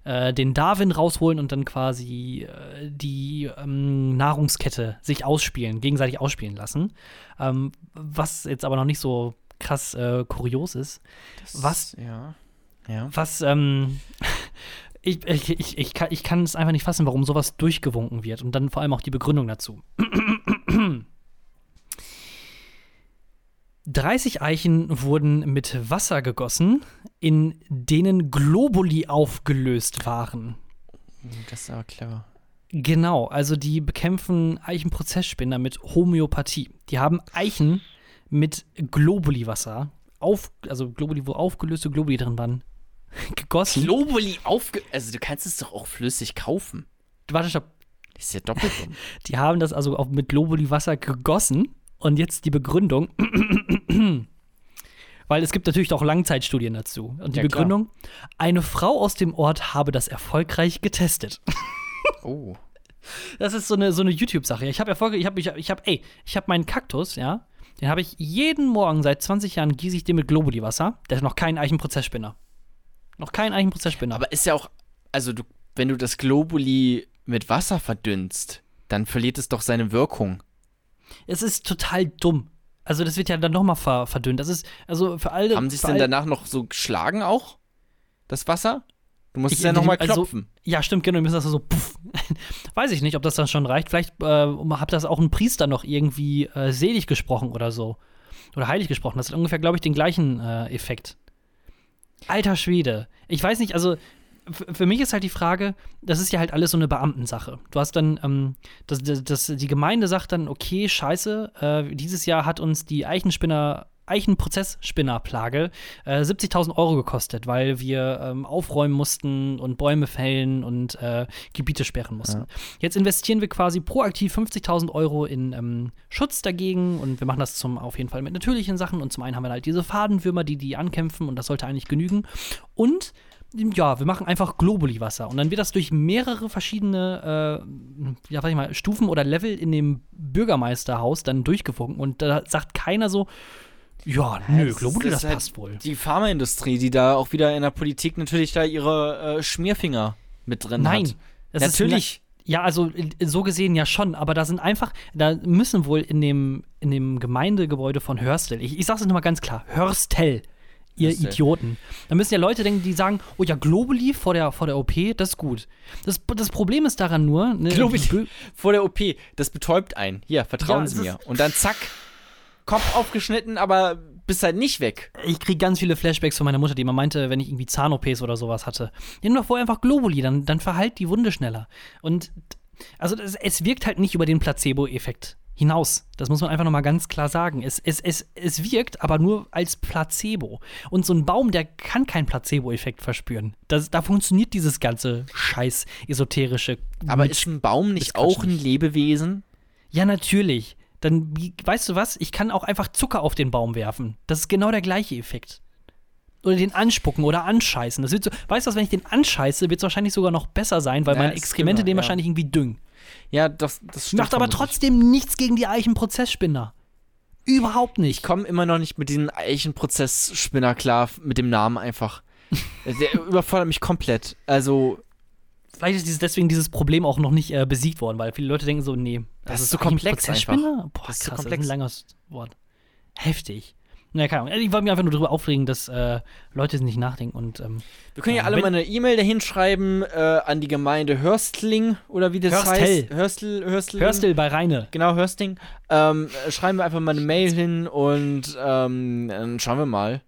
[SPEAKER 1] äh, den Darwin rausholen und dann quasi äh, die ähm, Nahrungskette sich ausspielen, gegenseitig ausspielen lassen. Ähm, was jetzt aber noch nicht so krass äh, kurios ist. Was
[SPEAKER 2] Ja. Ja.
[SPEAKER 1] was, ähm, ich, ich, ich, ich, kann, ich kann es einfach nicht fassen, warum sowas durchgewunken wird und dann vor allem auch die Begründung dazu. 30 Eichen wurden mit Wasser gegossen, in denen Globuli aufgelöst waren.
[SPEAKER 2] Das ist aber clever.
[SPEAKER 1] Genau, also die bekämpfen Eichenprozessspinner mit Homöopathie. Die haben Eichen mit Globuli-Wasser, auf, also Globuli, wo aufgelöste Globuli drin waren, gegossen.
[SPEAKER 2] Globuli aufge... Also du kannst es doch auch flüssig kaufen.
[SPEAKER 1] Warte, stopp.
[SPEAKER 2] Das ist ja doppelt dumm.
[SPEAKER 1] Die haben das also auch mit Globuli-Wasser gegossen. Und jetzt die Begründung. Weil es gibt natürlich auch Langzeitstudien dazu. Und die
[SPEAKER 2] Ja, klar.
[SPEAKER 1] Begründung: Eine Frau aus dem Ort habe das erfolgreich getestet.
[SPEAKER 2] oh.
[SPEAKER 1] Das ist so eine, so eine YouTube-Sache. Ich habe ich habe, ich habe, ich hab, ey, ich habe meinen Kaktus, ja, den habe ich jeden Morgen seit 20 Jahren gieße ich den mit Globuli-Wasser. Der ist noch kein Eichenprozessspinner. Noch kein Eichenprozessspinner.
[SPEAKER 2] Aber ist ja auch... Also du, wenn du das Globuli mit Wasser verdünnst, dann verliert es doch seine Wirkung.
[SPEAKER 1] es ist total dumm. Also das wird ja dann nochmal ver verdünnt. Das ist, also für alle.
[SPEAKER 2] Haben sie es denn danach noch so geschlagen auch? Das Wasser? Du musst
[SPEAKER 1] Ich-
[SPEAKER 2] es ja nochmal
[SPEAKER 1] also-
[SPEAKER 2] klopfen.
[SPEAKER 1] Ja, stimmt, genau. Ihr müsst das so, puff. Weiß ich nicht, ob das dann schon reicht. Vielleicht äh, hat das auch ein Priester noch irgendwie äh, selig gesprochen oder so. Oder heilig gesprochen. Das hat ungefähr, glaube ich, den gleichen äh, Effekt. Alter Schwede. Ich weiß nicht, also für mich ist halt die Frage, das ist ja halt alles so eine Beamtensache. Du hast dann, ähm, das, das, das, die Gemeinde sagt dann, okay, scheiße, äh, dieses Jahr hat uns die Eichenspinner, Eichenprozessspinnerplage äh, 70.000 Euro gekostet, weil wir ähm, aufräumen mussten und Bäume fällen und äh, Gebiete sperren mussten. Jetzt investieren wir quasi proaktiv 50.000 Euro in ähm, Schutz dagegen und wir machen das zum auf jeden Fall mit natürlichen Sachen und zum einen haben wir halt diese Fadenwürmer, die die ankämpfen und das sollte eigentlich genügen und ja, wir machen einfach Globuli-Wasser. Und dann wird das durch mehrere verschiedene, äh, ja, warte ich mal, Stufen oder Level in dem Bürgermeisterhaus dann durchgewunken. Und da sagt keiner so, ja, nö,
[SPEAKER 2] das
[SPEAKER 1] Globuli, das,
[SPEAKER 2] ist halt
[SPEAKER 1] passt wohl.
[SPEAKER 2] Die Pharmaindustrie, die da auch wieder in der Politik natürlich da ihre äh, Schmierfinger mit drin
[SPEAKER 1] Nein.
[SPEAKER 2] hat.
[SPEAKER 1] Das ist
[SPEAKER 2] Natürlich.
[SPEAKER 1] Ja, also äh, so gesehen ja schon, aber da sind einfach, da müssen wohl in dem, in dem Gemeindegebäude von Hörstel, ich, ich sag's jetzt nochmal ganz klar, Hörstel, ihr
[SPEAKER 2] Hörstel.
[SPEAKER 1] Idioten. Da müssen ja Leute denken, die sagen, oh ja, Globuli vor der, vor der OP, das ist gut. Das, das Problem ist daran nur, ne, Bö-
[SPEAKER 2] Vor der OP, das betäubt einen. Hier, vertrauen
[SPEAKER 1] Ja,
[SPEAKER 2] Sie mir. Und dann zack, Kopf aufgeschnitten, aber bist halt nicht weg.
[SPEAKER 1] ich kriege ganz viele Flashbacks von meiner Mutter, die immer meinte, wenn ich irgendwie Zahn-OPs oder sowas hatte. Nimm doch vorher einfach Globuli, dann, dann verheilt die Wunde schneller. Und also das, es wirkt halt nicht über den Placebo-Effekt hinaus. Das muss man einfach nochmal ganz klar sagen. Es, es, es, es wirkt aber nur als Placebo. Und so ein Baum, der kann keinen Placebo-Effekt verspüren. Das, da funktioniert dieses ganze scheiß esoterische.
[SPEAKER 2] Aber
[SPEAKER 1] mit-
[SPEAKER 2] ist ein Baum nicht auch ein. Lebewesen?
[SPEAKER 1] ja, natürlich. Dann, weißt du was? Ich kann auch einfach Zucker auf den Baum werfen. Das ist genau der gleiche Effekt. Oder den anspucken oder anscheißen. Das wird so, weißt du was, wenn ich den anscheiße, wird es wahrscheinlich sogar noch besser sein, weil
[SPEAKER 2] Ja,
[SPEAKER 1] meine Exkremente
[SPEAKER 2] genau,
[SPEAKER 1] den
[SPEAKER 2] ja.
[SPEAKER 1] wahrscheinlich irgendwie düngen.
[SPEAKER 2] Ja, das, das stimmt.
[SPEAKER 1] Macht aber trotzdem nichts gegen die Eichenprozessspinner. Überhaupt
[SPEAKER 2] Ich
[SPEAKER 1] nicht.
[SPEAKER 2] komme immer noch nicht mit diesem Eichenprozessspinner klar, mit dem Namen einfach. Der überfordert mich komplett. Also,
[SPEAKER 1] Vielleicht ist dieses, deswegen dieses Problem auch noch nicht äh, besiegt worden, weil viele Leute denken so, nee,
[SPEAKER 2] Das ist so komplex
[SPEAKER 1] Eichenprozessspinner? Boah,
[SPEAKER 2] Das ist
[SPEAKER 1] krass,
[SPEAKER 2] so
[SPEAKER 1] das
[SPEAKER 2] komplex.
[SPEAKER 1] ist ein langes Wort. Heftig. Naja, keine Ahnung. Ich wollte mich einfach nur darüber aufregen, dass äh, Leute nicht nachdenken und ähm,
[SPEAKER 2] wir können ja
[SPEAKER 1] Ja,
[SPEAKER 2] alle mal eine E-Mail dahin schreiben äh, an die Gemeinde Hörstling oder wie das
[SPEAKER 1] Hörstel.
[SPEAKER 2] heißt. Hörstel, Hörstel.
[SPEAKER 1] Hörstel bei Reine.
[SPEAKER 2] Genau, Hörsting. Ähm, äh, schreiben wir einfach mal eine Mail hin und ähm, dann schauen wir mal.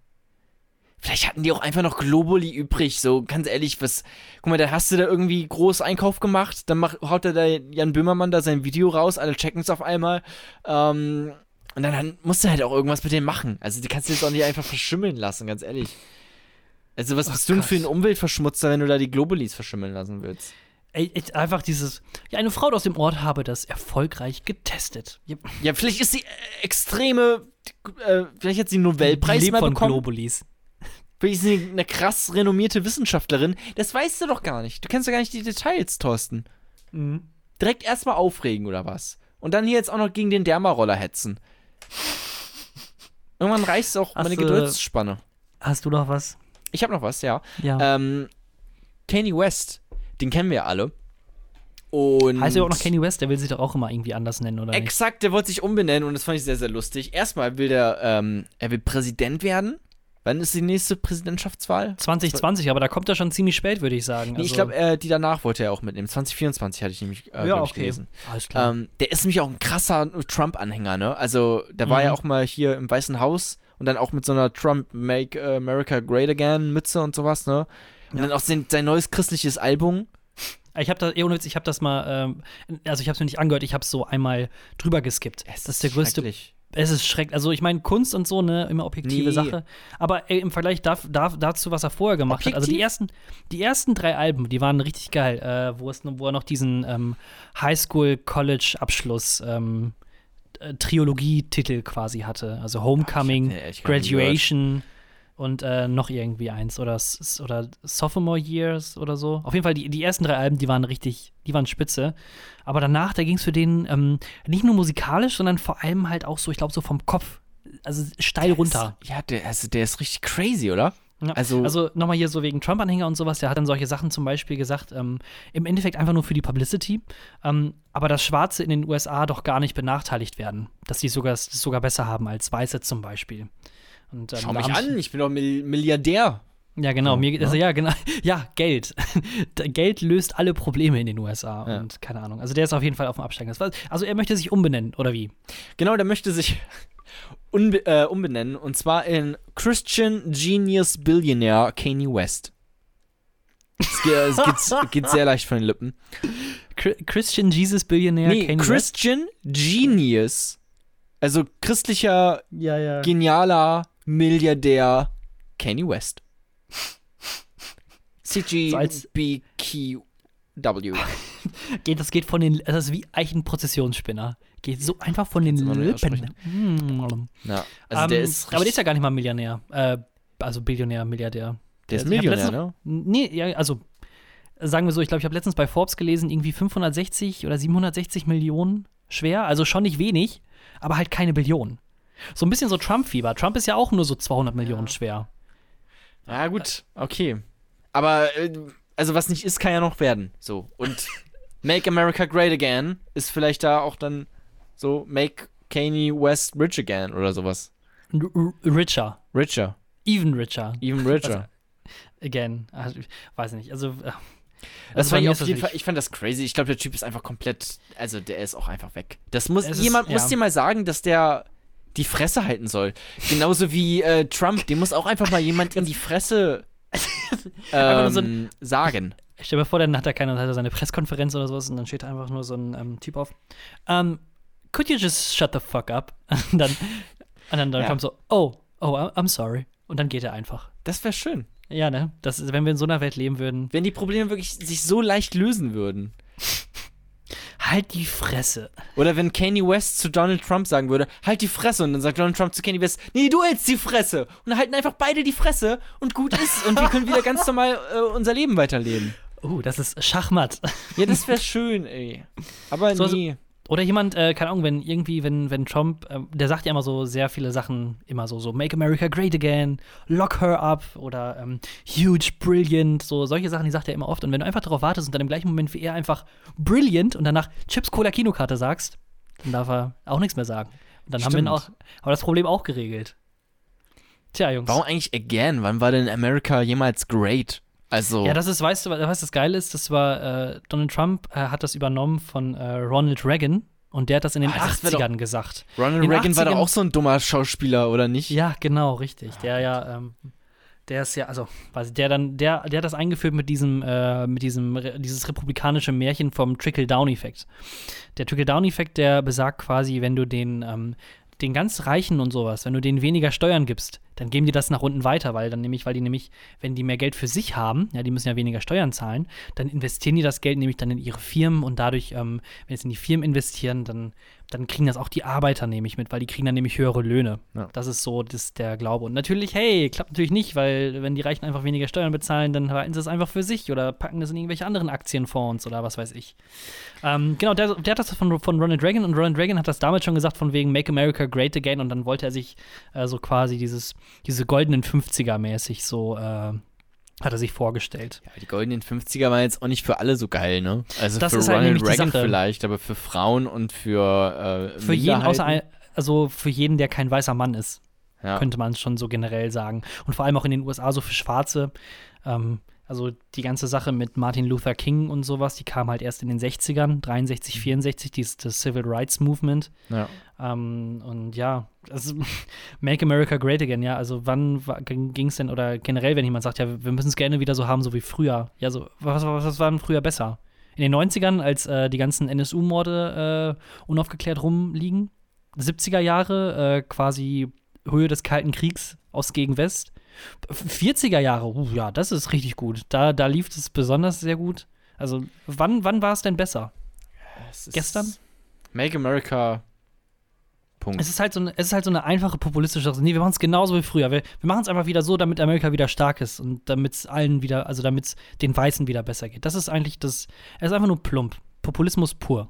[SPEAKER 2] Vielleicht hatten die auch einfach noch Globuli übrig, so ganz ehrlich, was. Guck mal, da hast du da irgendwie groß Einkauf gemacht, dann mach, haut da der Jan Böhmermann da sein Video raus, alle checken es auf einmal. Ähm, und dann, dann musst du halt auch irgendwas mit dem machen. Also die kannst du jetzt auch nicht einfach verschimmeln lassen, ganz ehrlich. Also was bist du denn für ein Umweltverschmutzer, wenn du da die Globulis verschimmeln lassen willst?
[SPEAKER 1] Ey, einfach dieses. Ja, eine Frau aus dem Ort habe das erfolgreich getestet. Ja,
[SPEAKER 2] vielleicht ist sie äh, extreme, äh, vielleicht hat sie einen Nobelpreis mal
[SPEAKER 1] von
[SPEAKER 2] bekommen.
[SPEAKER 1] Globulis.
[SPEAKER 2] Vielleicht ist sie eine krass renommierte Wissenschaftlerin. Das weißt du doch gar nicht. Du kennst doch gar nicht die Details, Thorsten.
[SPEAKER 1] Mhm.
[SPEAKER 2] Direkt erstmal aufregen oder was? Und dann hier jetzt auch noch gegen den Dermaroller hetzen. Irgendwann reicht auch
[SPEAKER 1] Hast
[SPEAKER 2] meine
[SPEAKER 1] du-
[SPEAKER 2] Geduldspanne.
[SPEAKER 1] Hast du noch was?
[SPEAKER 2] Ich habe noch was, ja.
[SPEAKER 1] Ja.
[SPEAKER 2] Ähm, Kanye West, den kennen wir ja alle. Und
[SPEAKER 1] heißt er auch noch Kanye West? Der will sich doch auch immer irgendwie anders nennen, oder nicht?
[SPEAKER 2] Exakt, der wollte sich umbenennen und das fand ich sehr, sehr lustig. Erstmal will der, ähm, er will Präsident werden. Wann ist die nächste Präsidentschaftswahl?
[SPEAKER 1] 2020, aber da kommt er schon ziemlich spät, würde ich sagen.
[SPEAKER 2] Nee, ich
[SPEAKER 1] Also-
[SPEAKER 2] glaube, äh, die danach wollte er auch mitnehmen. 2024 hatte ich nämlich äh,
[SPEAKER 1] ja,
[SPEAKER 2] glaub ich,
[SPEAKER 1] okay.
[SPEAKER 2] gelesen.
[SPEAKER 1] Alles klar.
[SPEAKER 2] Ähm, der ist nämlich auch ein krasser Trump-Anhänger, ne? Also, der war
[SPEAKER 1] Mhm.
[SPEAKER 2] ja auch mal hier im Weißen Haus und dann auch mit so einer Trump Make America Great Again Mütze und sowas, ne? Und dann auch sein, sein neues christliches Album.
[SPEAKER 1] Ich habe das, eh ohne Witz, ich habe das mal, ähm, also ich habe es mir nicht angehört, ich habe es so einmal drüber geskippt. das ist der größte. Es ist schrecklich. Also ich meine, Kunst und so, ne, immer objektive
[SPEAKER 2] Nee.
[SPEAKER 1] Sache. Aber ey, im Vergleich da, da, dazu, was er vorher gemacht hat, also die
[SPEAKER 2] Objektiv?
[SPEAKER 1] ersten, die ersten drei Alben, die waren richtig geil, äh, wo, es, wo er noch diesen ähm, Highschool-College-Abschluss ähm, äh, Triologie-Titel quasi hatte. Also Homecoming,
[SPEAKER 2] ehrlich gar nicht
[SPEAKER 1] Graduation und äh, noch irgendwie eins oder, oder Sophomore Years oder so. Auf jeden Fall, die, die ersten drei Alben, die waren richtig, die waren spitze. Aber danach, da ging es für den ähm, nicht nur musikalisch, sondern vor allem halt auch so, ich glaube, so vom Kopf, also steil runter.
[SPEAKER 2] Ist, ja, der, also der ist richtig crazy, oder?
[SPEAKER 1] Ja,
[SPEAKER 2] Also-
[SPEAKER 1] also nochmal hier so wegen Trump-Anhänger und sowas, der hat dann solche Sachen zum Beispiel gesagt, ähm, im Endeffekt einfach nur für die Publicity, ähm, aber dass Schwarze in den USA doch gar nicht benachteiligt werden, dass sie sogar, sogar besser haben als Weiße zum Beispiel. Und, ähm,
[SPEAKER 2] Schau mich an, ich bin doch Mil Milliardär.
[SPEAKER 1] Ja, genau.
[SPEAKER 2] So,
[SPEAKER 1] mir, also,
[SPEAKER 2] ne?
[SPEAKER 1] ja, genau. Ja, Geld. Geld löst alle Probleme in den USA
[SPEAKER 2] Ja.
[SPEAKER 1] und keine Ahnung. Also der ist auf jeden Fall auf dem Absteigen. Also er möchte sich umbenennen, oder wie?
[SPEAKER 2] Genau, der möchte sich unbe äh, umbenennen und zwar in Christian Genius Billionaire Kanye West. Es geht, es geht, geht sehr leicht von den Lippen.
[SPEAKER 1] Chri- Christian Jesus Billionaire
[SPEAKER 2] nee,
[SPEAKER 1] Kanye West?
[SPEAKER 2] Christian Genius. Also christlicher,
[SPEAKER 1] Ja, ja.
[SPEAKER 2] genialer Milliardär Kanye West. CGBQW.
[SPEAKER 1] Geht, das geht von den, das ist wie Eichenprozessionsspinner. Geht so einfach von den Lippen. Mm.
[SPEAKER 2] Ja, also der
[SPEAKER 1] Ähm,
[SPEAKER 2] ist
[SPEAKER 1] aber der ist ja gar nicht mal Millionär. Äh, also Billionär, Milliardär.
[SPEAKER 2] der ist
[SPEAKER 1] ich hab
[SPEAKER 2] Millionär,
[SPEAKER 1] letztens-
[SPEAKER 2] ne?
[SPEAKER 1] Nee, ja, also sagen wir so, ich glaube, ich habe letztens bei Forbes gelesen, irgendwie 560 oder 760 Millionen schwer, also schon nicht wenig, aber halt keine Billion. So ein bisschen so Trump-Fieber. Trump ist ja auch nur so 200 Millionen schwer.
[SPEAKER 2] Ja, gut, okay. Aber, äh, also was nicht ist, kann ja noch werden. So. Und Make America Great Again ist vielleicht da auch dann so Make Kanye West Rich Again oder sowas.
[SPEAKER 1] R richer.
[SPEAKER 2] Richer.
[SPEAKER 1] Even richer.
[SPEAKER 2] Even richer.
[SPEAKER 1] Again. Also, ich weiß nicht. Also, äh,
[SPEAKER 2] das
[SPEAKER 1] also
[SPEAKER 2] fand ich auf
[SPEAKER 1] ist
[SPEAKER 2] jeden
[SPEAKER 1] das
[SPEAKER 2] Fall, ich fand das crazy. Ich glaube, der Typ ist einfach komplett, also der ist auch einfach weg. Das muss,
[SPEAKER 1] Es ist-
[SPEAKER 2] jemand muss
[SPEAKER 1] ja.
[SPEAKER 2] dir mal sagen, dass der die Fresse halten soll. Genauso wie äh, Trump, dem muss auch einfach mal jemand in die Fresse
[SPEAKER 1] nur so
[SPEAKER 2] ähm, sagen.
[SPEAKER 1] Ich stell mir vor, dann hat er keine, hat er seine Pressekonferenz oder sowas und dann steht einfach nur so ein ähm, Typ auf. Um, could you just shut the fuck up? Und dann, und dann, dann
[SPEAKER 2] Ja.
[SPEAKER 1] kommt so, oh, oh, I'm sorry. Und dann geht er einfach.
[SPEAKER 2] Das wäre schön.
[SPEAKER 1] Ja, ne? Das ist, wenn wir in so einer Welt leben würden.
[SPEAKER 2] Wenn die Probleme wirklich sich so leicht lösen würden.
[SPEAKER 1] Halt die Fresse.
[SPEAKER 2] Oder wenn Kanye West zu Donald Trump sagen würde, halt die Fresse. Und dann sagt Donald Trump zu Kanye West, nee, du hältst die Fresse. Und dann halten einfach beide die Fresse und gut ist. Und wir können wieder ganz normal äh, unser Leben weiterleben.
[SPEAKER 1] Oh, das ist Schachmatt.
[SPEAKER 2] Ja, das wäre schön, ey. Aber
[SPEAKER 1] So, so-
[SPEAKER 2] nee.
[SPEAKER 1] Oder jemand, äh, keine Ahnung, wenn irgendwie, wenn, wenn Trump, äh, der sagt ja immer so sehr viele Sachen, immer so, so Make America Great Again, Lock her up oder ähm, Huge, Brilliant, so solche Sachen, die sagt er immer oft. Und wenn du einfach darauf wartest und dann im gleichen Moment wie er einfach Brilliant und danach Chips Cola Kinokarte sagst, dann darf er auch nichts mehr sagen. Und dann haben wir auch,
[SPEAKER 2] Stimmt.
[SPEAKER 1] aber das Problem auch geregelt. Tja, Jungs.
[SPEAKER 2] Warum eigentlich again? Wann war denn America jemals great? Also,
[SPEAKER 1] Ja, das ist, weißt du, was das Geile ist? Das war, äh, Donald Trump äh, hat das übernommen von äh, Ronald Reagan und der hat das in den
[SPEAKER 2] Ah, das wär doch-
[SPEAKER 1] 80ern gesagt.
[SPEAKER 2] Ronald
[SPEAKER 1] in
[SPEAKER 2] Reagan war doch
[SPEAKER 1] 80ern
[SPEAKER 2] auch so ein dummer Schauspieler, oder nicht?
[SPEAKER 1] Ja, genau, richtig. Der ja, ähm, der ist ja, also, der dann, der, der hat das eingeführt mit diesem, äh, mit diesem, dieses republikanische Märchen vom Trickle-Down-Effekt. Der Trickle-Down-Effekt, der besagt quasi, wenn du den, ähm, den ganz Reichen und sowas, wenn du denen weniger Steuern gibst, dann geben die das nach unten weiter, weil dann nämlich, weil die nämlich, wenn die mehr Geld für sich haben, ja, die müssen ja weniger Steuern zahlen, dann investieren die das Geld nämlich dann in ihre Firmen und dadurch, ähm, wenn sie in die Firmen investieren, dann, dann kriegen das auch die Arbeiter nämlich mit, weil die kriegen dann nämlich höhere Löhne.
[SPEAKER 2] Ja.
[SPEAKER 1] Das ist so das, der Glaube. Und natürlich, hey, klappt natürlich nicht, weil wenn die Reichen einfach weniger Steuern bezahlen, dann halten sie es einfach für sich oder packen das in irgendwelche anderen Aktienfonds oder was weiß ich. Ähm, genau, der, der hat das von, von Ronald Reagan und Ronald Reagan hat das damals schon gesagt, von wegen Make America Great Again und dann wollte er sich äh, so quasi dieses, diese goldenen 50er mäßig so, äh, hat er sich vorgestellt.
[SPEAKER 2] Ja, die goldenen 50er waren jetzt auch nicht für alle so geil, ne? Also
[SPEAKER 1] Das
[SPEAKER 2] für
[SPEAKER 1] ist halt
[SPEAKER 2] Ronald
[SPEAKER 1] die
[SPEAKER 2] Reagan vielleicht, aber für Frauen und für äh,
[SPEAKER 1] Für jeden, außer also für jeden, der kein weißer Mann ist.
[SPEAKER 2] ja.
[SPEAKER 1] könnte man schon so generell sagen. Und vor allem auch in den USA so für Schwarze. Ähm, also die ganze Sache mit Martin Luther King und sowas, die kam halt erst in den 60ern, 63, 64, dieses das Civil Rights Movement.
[SPEAKER 2] ja.
[SPEAKER 1] Ähm, und ja, also Make America Great Again, ja. Also wann ging es denn, oder generell, wenn jemand sagt, ja, wir müssen es gerne wieder so haben, so wie früher. Ja, so, was, was, was war denn früher besser? In den 90ern, als äh, die ganzen NSU-Morde äh, unaufgeklärt rumliegen, 70er Jahre, äh, quasi Höhe des Kalten Kriegs, Ost gegen West. 40er Jahre, uh, ja, das ist richtig gut. Da, da lief es besonders sehr gut. Also, wann, wann war es denn besser?
[SPEAKER 2] Es
[SPEAKER 1] Gestern?
[SPEAKER 2] Make America. Punkt.
[SPEAKER 1] Es ist halt so eine, es ist halt so eine einfache populistische Sache. Nee, wir machen es genauso wie früher. Wir, wir machen es einfach wieder so, damit Amerika wieder stark ist und damit es allen wieder, also damit es den Weißen wieder besser geht. Das ist eigentlich das, es ist einfach nur plump. Populismus pur.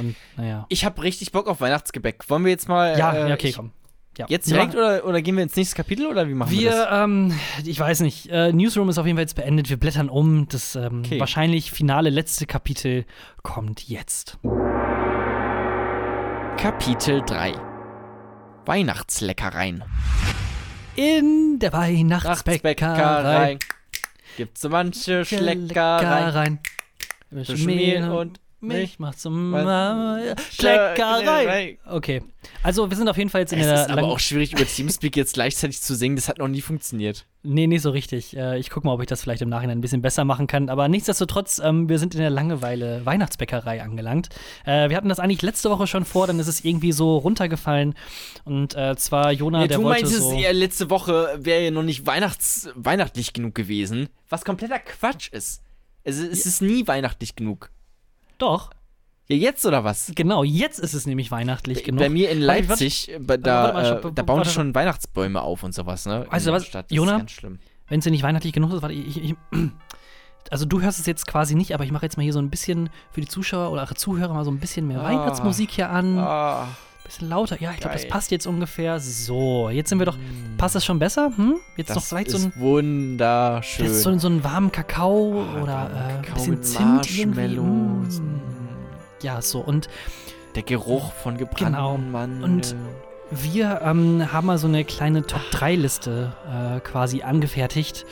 [SPEAKER 1] Und naja.
[SPEAKER 2] Ich habe richtig Bock auf Weihnachtsgebäck. Wollen wir jetzt mal.
[SPEAKER 1] Ja,
[SPEAKER 2] äh,
[SPEAKER 1] ja, okay,
[SPEAKER 2] ich-
[SPEAKER 1] komm. Ja.
[SPEAKER 2] Jetzt direkt oder, oder gehen wir ins nächste Kapitel oder wie machen wir,
[SPEAKER 1] Wir,
[SPEAKER 2] das?
[SPEAKER 1] ähm, ich weiß nicht, äh, Newsroom ist auf jeden Fall jetzt beendet. Wir blättern um. Das ähm,
[SPEAKER 2] Okay.
[SPEAKER 1] wahrscheinlich finale letzte Kapitel kommt jetzt.
[SPEAKER 2] Kapitel 3 Weihnachtsleckereien.
[SPEAKER 1] In der Weihnachtsbäckerei.
[SPEAKER 2] Gibt's so manche Schleckereien.
[SPEAKER 1] Leckereien.
[SPEAKER 2] Zwischen Mehl und
[SPEAKER 1] Milch macht zum
[SPEAKER 2] Schleckerei.
[SPEAKER 1] Schleckerei. Okay. Also, wir sind auf jeden Fall jetzt in
[SPEAKER 2] Es
[SPEAKER 1] der
[SPEAKER 2] ist aber auch schwierig, über Teamspeak jetzt gleichzeitig zu singen. Das hat noch nie funktioniert.
[SPEAKER 1] Nee, nicht so richtig. Äh, ich gucke mal, ob ich das vielleicht im Nachhinein ein bisschen besser machen kann. Aber nichtsdestotrotz, ähm, wir sind in der Langeweile Weihnachtsbäckerei angelangt. Äh, wir hatten das eigentlich letzte Woche schon vor, dann ist es irgendwie so runtergefallen. Und äh, zwar Jona,
[SPEAKER 2] Ja,
[SPEAKER 1] der
[SPEAKER 2] du
[SPEAKER 1] wollte
[SPEAKER 2] meintest,
[SPEAKER 1] so.
[SPEAKER 2] ja, letzte Woche wäre ja noch nicht Weihnachts weihnachtlich genug gewesen. Was kompletter Quatsch ist. Es, es ist nie weihnachtlich genug.
[SPEAKER 1] Doch,
[SPEAKER 2] Ja, jetzt oder was?
[SPEAKER 1] genau, jetzt ist es nämlich weihnachtlich genug.
[SPEAKER 2] Bei mir in
[SPEAKER 1] Warte,
[SPEAKER 2] Leipzig, bei-
[SPEAKER 1] warte
[SPEAKER 2] da,
[SPEAKER 1] mal, stopp,
[SPEAKER 2] äh, da bauen
[SPEAKER 1] warte.
[SPEAKER 2] schon Weihnachtsbäume auf und sowas, ne? In der
[SPEAKER 1] was,
[SPEAKER 2] Stadt. Das
[SPEAKER 1] Jona? Wenn es dir nicht weihnachtlich genug ist, warte, ich, ich, also du hörst es jetzt quasi nicht, aber ich mache jetzt mal hier so ein bisschen für die Zuschauer oder Zuhörer mal so ein bisschen mehr
[SPEAKER 2] Ah.
[SPEAKER 1] Weihnachtsmusik hier an.
[SPEAKER 2] Ah,
[SPEAKER 1] Bisschen lauter. Ja, ich glaube, das passt jetzt ungefähr. So, jetzt sind wir doch. Passt das schon besser? Hm? Jetzt noch
[SPEAKER 2] das
[SPEAKER 1] vielleicht
[SPEAKER 2] ist
[SPEAKER 1] so ein.
[SPEAKER 2] wunderschön.
[SPEAKER 1] Jetzt so, so einen warmen Kakao
[SPEAKER 2] Ah,
[SPEAKER 1] oder äh, ein
[SPEAKER 2] Kakao
[SPEAKER 1] bisschen
[SPEAKER 2] mit
[SPEAKER 1] Zimt irgendwie. Mm. Ja, so. Und
[SPEAKER 2] Der Geruch von gebrannten
[SPEAKER 1] Genau.
[SPEAKER 2] Mandeln.
[SPEAKER 1] Und- wir ähm, haben mal so eine kleine Top-3-Liste äh, quasi angefertigt.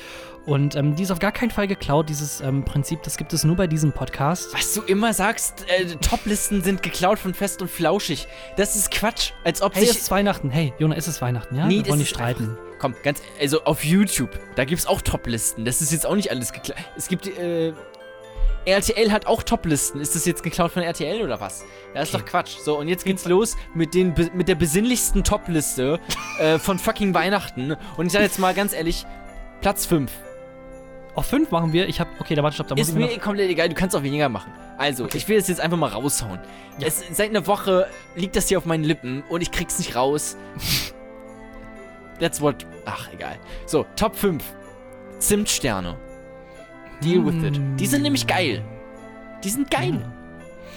[SPEAKER 1] Und ähm, die ist auf gar keinen Fall geklaut. Dieses ähm, Prinzip, das gibt es nur bei diesem Podcast.
[SPEAKER 2] Was du immer sagst, äh, Toplisten sind geklaut von Fest und Flauschig. Das ist Quatsch. Als ob
[SPEAKER 1] Hey, es
[SPEAKER 2] sich.
[SPEAKER 1] ist Weihnachten. Hey, Jona, ist es Weihnachten, ja?
[SPEAKER 2] Nee,
[SPEAKER 1] wir wollen nicht streiten.
[SPEAKER 2] Komm, ganz. Also auf YouTube, da gibt's auch Toplisten. Das ist jetzt auch nicht alles geklaut. Es gibt. Äh, RTL hat auch Toplisten. Ist das jetzt geklaut von RTL oder was? Das ist
[SPEAKER 1] Okay.
[SPEAKER 2] doch Quatsch. So, und jetzt geht's los mit, den, mit der besinnlichsten Topliste äh, von fucking Weihnachten. Und ich sag jetzt mal ganz ehrlich: Platz 5.
[SPEAKER 1] Auf fünf machen wir. Ich hab. Okay, da warte, stopp, da muss
[SPEAKER 2] Ist
[SPEAKER 1] ich mir
[SPEAKER 2] mir
[SPEAKER 1] noch,
[SPEAKER 2] komplett egal, du kannst auch weniger machen. Also, ich will es jetzt einfach mal raushauen. Es, seit einer Woche liegt das hier auf meinen Lippen und ich krieg's nicht raus. That's what. Ach, egal. So, Top 5. Zimtsterne. Deal with it. Die sind nämlich geil. Die sind geil.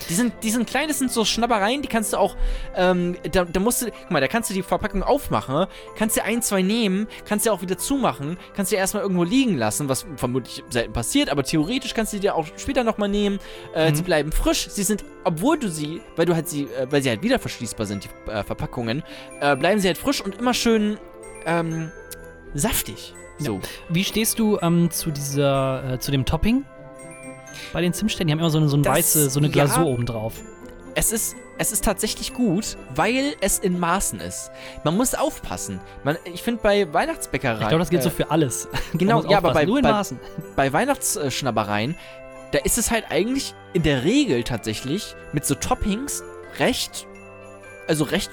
[SPEAKER 2] Die sind, die sind klein, das sind so Schnappereien, die kannst du auch, ähm, da, da musst du, guck mal, da kannst du die Verpackung aufmachen, kannst dir ein, zwei nehmen, kannst dir auch wieder zumachen, kannst dir erstmal irgendwo liegen lassen, was vermutlich selten passiert, aber theoretisch kannst du die dir auch später nochmal nehmen. Äh,
[SPEAKER 1] Mhm.
[SPEAKER 2] Sie bleiben frisch, sie sind, obwohl du sie, weil du halt sie, äh, weil sie halt wieder verschließbar sind, die äh, Verpackungen, äh, bleiben sie halt frisch und immer schön, ähm, saftig. So.
[SPEAKER 1] Wie stehst du ähm, zu dieser, äh, zu dem Topping? Bei den Zimtsternen, die haben immer so eine, so eine
[SPEAKER 2] Das-
[SPEAKER 1] weiße, so eine
[SPEAKER 2] ja.
[SPEAKER 1] Glasur oben drauf.
[SPEAKER 2] Es ist, es ist tatsächlich gut, weil es in Maßen ist. Man muss aufpassen. Man, ich finde bei Weihnachtsbäckereien.
[SPEAKER 1] Ich glaube, das gilt
[SPEAKER 2] äh,
[SPEAKER 1] so für alles.
[SPEAKER 2] genau, ja, aber bei-
[SPEAKER 1] nur in
[SPEAKER 2] bei-
[SPEAKER 1] Maßen.
[SPEAKER 2] bei Weihnachtsschnabbereien, da ist es halt eigentlich in der Regel tatsächlich mit so Toppings recht, also recht,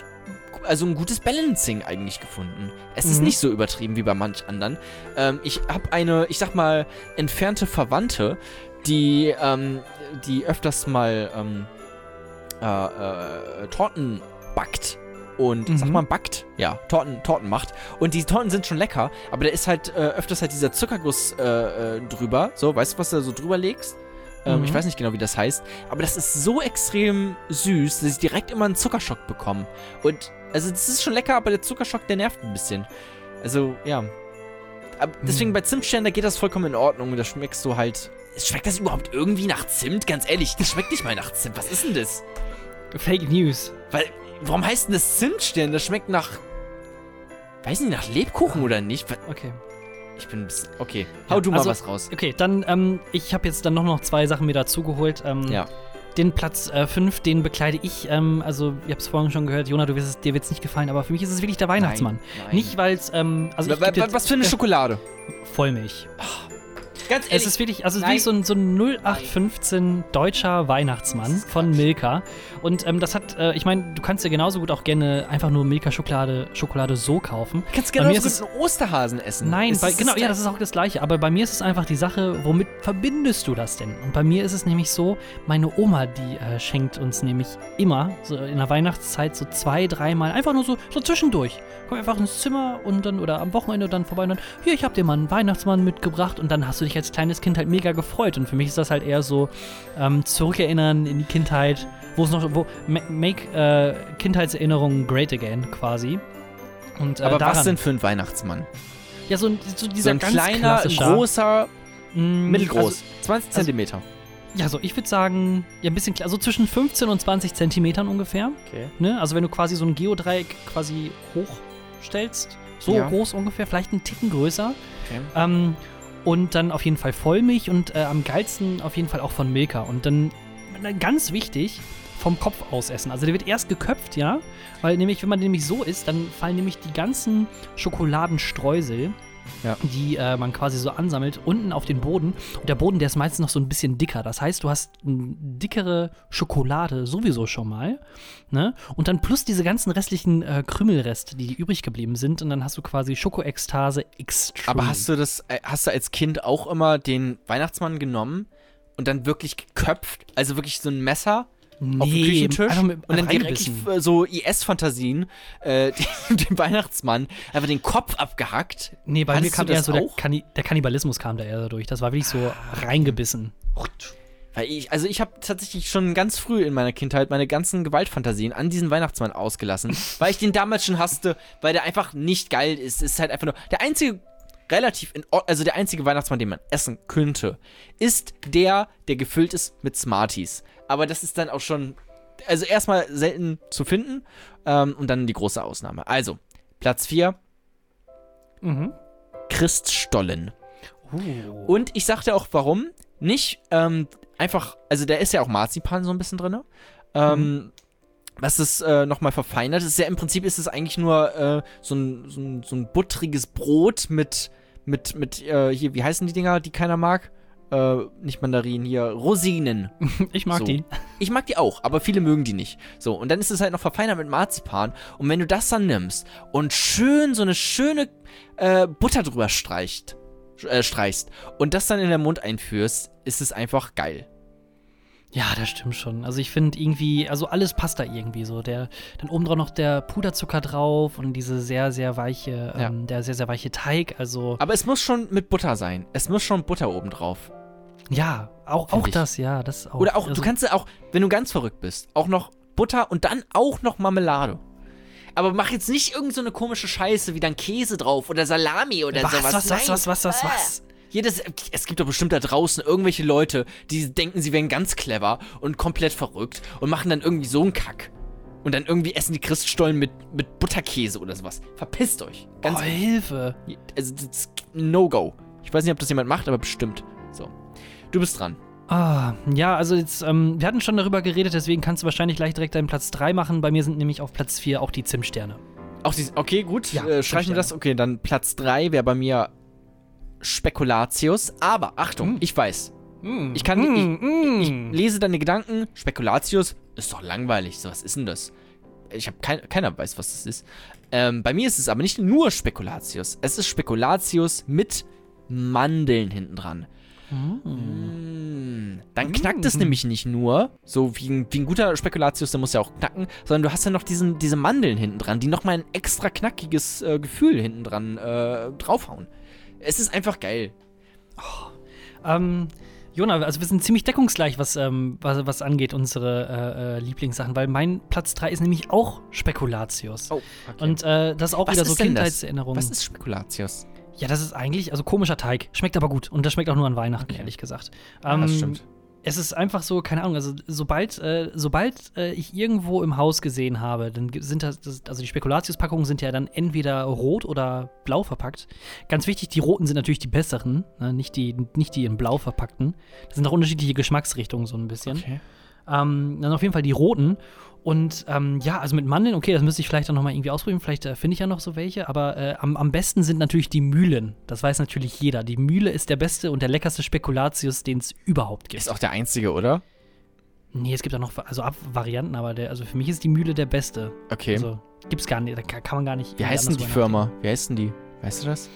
[SPEAKER 2] also ein gutes Balancing eigentlich gefunden. Es ist
[SPEAKER 1] Mhm.
[SPEAKER 2] nicht so übertrieben wie bei manch anderen. Ähm, ich habe eine, ich sag mal, entfernte Verwandte, die, ähm, die öfters mal, ähm, äh, äh, Torten backt. Und,
[SPEAKER 1] Mhm.
[SPEAKER 2] sag mal, backt? Ja, Torten, Torten macht. Und die Torten sind schon lecker, aber da ist halt äh, öfters halt dieser Zuckerguss äh, äh, drüber. So, weißt du, was du da so drüber legst? Ähm,
[SPEAKER 1] Mhm.
[SPEAKER 2] Ich weiß nicht genau, wie das heißt. Aber das ist so extrem süß, dass ich direkt immer einen Zuckerschock bekomme. Und, also, das ist schon lecker, aber der Zuckerschock, der nervt ein bisschen. Also, ja. Aber deswegen bei Zimtstern, da geht das vollkommen in Ordnung. Da schmeckst du halt. Schmeckt das überhaupt irgendwie nach Zimt? Ganz ehrlich, das schmeckt nicht mal nach Zimt. Was ist denn das?
[SPEAKER 1] Fake News.
[SPEAKER 2] Weil, warum heißt denn das Zimtstern? Das schmeckt nach. Weiß nicht, nach Lebkuchen oder nicht?
[SPEAKER 1] Okay.
[SPEAKER 2] Ich bin ein bisschen. Okay, hau
[SPEAKER 1] Ja,
[SPEAKER 2] du mal
[SPEAKER 1] also-
[SPEAKER 2] was raus.
[SPEAKER 1] Okay, dann, ähm, ich habe jetzt dann noch, noch zwei Sachen mir dazu geholt. Ähm,
[SPEAKER 2] Ja.
[SPEAKER 1] Den Platz 5, den bekleide ich. Ähm, also, ihr habt es vorhin schon gehört, Jona, du wirst es, dir wird es nicht gefallen, aber für mich ist es wirklich der Weihnachtsmann.
[SPEAKER 2] Nein.
[SPEAKER 1] Nicht, weil es, ähm, also
[SPEAKER 2] was für eine
[SPEAKER 1] äh,
[SPEAKER 2] Schokolade?
[SPEAKER 1] Vollmilch.
[SPEAKER 2] Ganz
[SPEAKER 1] Es ist wirklich, also
[SPEAKER 2] Nein.
[SPEAKER 1] wie so ein, so ein 0815 deutscher Weihnachtsmann von Milka. Und ähm, das hat, äh, ich meine, du kannst ja genauso gut auch gerne einfach nur Milka-Schokolade Schokolade so kaufen.
[SPEAKER 2] kannst
[SPEAKER 1] bei
[SPEAKER 2] genau
[SPEAKER 1] mir
[SPEAKER 2] so
[SPEAKER 1] ist
[SPEAKER 2] einen Osterhasen essen.
[SPEAKER 1] Nein, bei, genau, ja, das ist auch das Gleiche. Aber bei mir ist es einfach die Sache, womit verbindest du das denn? Und bei mir ist es nämlich so, meine Oma, die äh, schenkt uns nämlich immer, so in der Weihnachtszeit, so zwei, dreimal, einfach nur so, so zwischendurch. Komm einfach ins Zimmer und dann, oder am Wochenende dann vorbei und dann, hier, ich hab dir mal einen Weihnachtsmann mitgebracht und dann hast du dich als kleines Kind halt mega gefreut. Und für mich ist das halt eher so, ähm, zurückerinnern in die Kindheit, wo es noch, wo, ma- make äh, Kindheitserinnerungen great again, quasi. Und, äh,
[SPEAKER 2] Aber was
[SPEAKER 1] daran-
[SPEAKER 2] denn für ein Weihnachtsmann?
[SPEAKER 1] Ja, so, ein, so dieser
[SPEAKER 2] So ein kleiner, großer,
[SPEAKER 1] Mm,
[SPEAKER 2] mittelgroß.
[SPEAKER 1] Also,
[SPEAKER 2] 20 Zentimeter.
[SPEAKER 1] ja, so ich würde sagen, ja, ein bisschen klar, so zwischen 15 und 20 Zentimetern ungefähr.
[SPEAKER 2] Okay.
[SPEAKER 1] Ne? Also wenn du quasi so ein Geodreieck quasi hochstellst, so
[SPEAKER 2] Ja.
[SPEAKER 1] groß ungefähr, vielleicht einen Ticken größer.
[SPEAKER 2] Okay.
[SPEAKER 1] Ähm, und dann auf jeden Fall Vollmilch und äh, am geilsten auf jeden Fall auch von Milka. Und dann ganz wichtig, vom Kopf aus essen. Also der wird erst geköpft, ja, weil nämlich, wenn man nämlich so isst, dann fallen nämlich die ganzen Schokoladenstreusel,
[SPEAKER 2] Ja.
[SPEAKER 1] die äh, man quasi so ansammelt, unten auf den Boden. Und der Boden, der ist meistens noch so ein bisschen dicker. Das heißt, du hast eine dickere Schokolade sowieso schon mal. Ne? Und dann plus diese ganzen restlichen äh, Krümelreste, die übrig geblieben sind. Und dann hast du quasi Schokoekstase Extreme.
[SPEAKER 2] Aber hast du das, äh, hast du als Kind auch immer den Weihnachtsmann genommen und dann wirklich geköpft? Also wirklich so ein Messer auf dem Küchentisch und dann direkt so IS-Fantasien äh, dem, Weihnachtsmann einfach den Kopf abgehackt.
[SPEAKER 1] Nee, bei mir
[SPEAKER 2] Hattest
[SPEAKER 1] kam eher so der? Kanni der Kannibalismus kam da eher dadurch. Das war wirklich so reingebissen.
[SPEAKER 2] Weil ich, also ich habe tatsächlich schon ganz früh in meiner Kindheit meine ganzen Gewaltfantasien an diesen Weihnachtsmann ausgelassen, weil ich den damals schon hasste, weil der einfach nicht geil ist. Ist halt einfach nur der einzige relativ in also der einzige Weihnachtsmann, den man essen könnte, ist der, der gefüllt ist mit Smarties. Aber das ist dann auch schon also erstmal selten zu finden ähm, und dann die große Ausnahme. Also Platz 4
[SPEAKER 1] Mhm.
[SPEAKER 2] Christstollen.
[SPEAKER 1] Uh.
[SPEAKER 2] Und ich sagte auch, warum. Nicht ähm, einfach, also da ist ja auch Marzipan so ein bisschen drin. Ähm, was es äh, nochmal verfeinert. Ist ja im Prinzip ist es eigentlich nur äh, so, ein, so, ein, so ein buttriges Brot mit, mit, mit, äh, hier, wie heißen die Dinger, die keiner mag? Äh, nicht Mandarinen, hier, Rosinen.
[SPEAKER 1] Ich mag
[SPEAKER 2] So.
[SPEAKER 1] die.
[SPEAKER 2] Ich mag die auch, aber viele mögen die nicht. So, und dann ist es halt noch verfeinert mit Marzipan. Und wenn du das dann nimmst und schön so eine schöne äh, Butter drüber streicht, äh, streichst und das dann in den Mund einführst, ist es einfach geil.
[SPEAKER 1] Ja, das stimmt schon. Also ich finde irgendwie, also alles passt da irgendwie so. Der, dann oben drauf noch der Puderzucker drauf und diese sehr, sehr weiche,
[SPEAKER 2] Ja.
[SPEAKER 1] ähm, der sehr, sehr weiche Teig. Also
[SPEAKER 2] Aber es muss schon mit Butter sein. Es muss schon Butter oben drauf.
[SPEAKER 1] Ja, auch, auch
[SPEAKER 2] ich.
[SPEAKER 1] das, ja, das auch.
[SPEAKER 2] Oder auch,
[SPEAKER 1] also,
[SPEAKER 2] du kannst ja auch, wenn du ganz verrückt bist, auch noch Butter und dann auch noch Marmelade. Aber mach jetzt nicht irgend so eine komische Scheiße wie dann Käse drauf oder Salami oder
[SPEAKER 1] was,
[SPEAKER 2] sowas.
[SPEAKER 1] was, was, was, was, was,
[SPEAKER 2] Äh.
[SPEAKER 1] was?
[SPEAKER 2] Jedes, es gibt doch bestimmt da draußen irgendwelche Leute, die denken, sie wären ganz clever und komplett verrückt und machen dann irgendwie so einen Kack. Und dann irgendwie essen die Christstollen mit, mit Butterkäse oder sowas. Verpisst euch. Ganz
[SPEAKER 1] oh, Hilfe.
[SPEAKER 2] Also, das ist No-Go. Ich weiß nicht, ob das jemand macht, aber bestimmt. Du bist dran.
[SPEAKER 1] Ah, ja, also jetzt, ähm, wir hatten schon darüber geredet, deswegen kannst du wahrscheinlich gleich direkt deinen Platz 3 machen. Bei mir sind nämlich auf Platz 4 auch die Zimtsterne.
[SPEAKER 2] Auch die, okay, gut.
[SPEAKER 1] Ja,
[SPEAKER 2] äh, streichen wir das. Okay, dann Platz 3 wäre bei mir Spekulatius. Aber Achtung,
[SPEAKER 1] Mm.
[SPEAKER 2] ich weiß. Ich kann
[SPEAKER 1] Mm,
[SPEAKER 2] ich,
[SPEAKER 1] mm.
[SPEAKER 2] ich lese deine Gedanken. Spekulatius ist doch langweilig. So, was ist denn das? Ich habe kein, keiner weiß, was das ist. Ähm, bei mir ist es aber nicht nur Spekulatius. Es ist Spekulatius mit Mandeln hinten dran. Mm. Dann knackt es
[SPEAKER 1] Mm.
[SPEAKER 2] nämlich nicht nur, so wie ein, wie ein guter Spekulatius, der muss ja auch knacken, sondern du hast ja noch diesen, diese Mandeln hinten dran, die nochmal ein extra knackiges äh, Gefühl hinten dran äh, draufhauen. Es ist einfach geil.
[SPEAKER 1] Ähm, Jona, also wir sind ziemlich deckungsgleich, was, ähm, was, was angeht, unsere äh, äh, Lieblingssachen, weil mein Platz 3 ist nämlich auch Spekulatius.
[SPEAKER 2] Oh, okay.
[SPEAKER 1] Und äh, das ist auch
[SPEAKER 2] Was
[SPEAKER 1] wieder so? Kindheitserinnerungen.
[SPEAKER 2] Was ist Spekulatius?
[SPEAKER 1] Ja, das ist eigentlich, also komischer Teig. Schmeckt aber gut. Und das schmeckt auch nur an Weihnachten, ehrlich gesagt.
[SPEAKER 2] Ja, das
[SPEAKER 1] Ähm,
[SPEAKER 2] stimmt.
[SPEAKER 1] Es ist einfach so, keine Ahnung, also sobald, äh, sobald äh, ich irgendwo im Haus gesehen habe, dann sind das, das also die Spekulatius-Packungen sind ja dann entweder rot oder blau verpackt. Ganz wichtig, die roten sind natürlich die besseren, ne? nicht, die, nicht die in blau verpackten. Das sind auch unterschiedliche Geschmacksrichtungen so ein bisschen.
[SPEAKER 2] Okay.
[SPEAKER 1] Ähm, dann auf jeden Fall die roten. Und ähm, ja, also mit Mandeln, okay, das müsste ich vielleicht dann nochmal irgendwie ausprobieren. Vielleicht äh, finde ich ja noch so welche. Aber äh, am, am besten sind natürlich die Mühlen. Das weiß natürlich jeder. Die Mühle ist der beste und der leckerste Spekulatius, den es überhaupt gibt.
[SPEAKER 2] Ist auch der einzige, oder?
[SPEAKER 1] Nee, es gibt auch noch also Ab Varianten, aber der, also für mich ist die Mühle der beste.
[SPEAKER 2] Okay.
[SPEAKER 1] Also gibt's gar nicht, da kann man gar nicht.
[SPEAKER 2] Wie heißt denn die Firma? Wie heißt denn die? Weißt du das?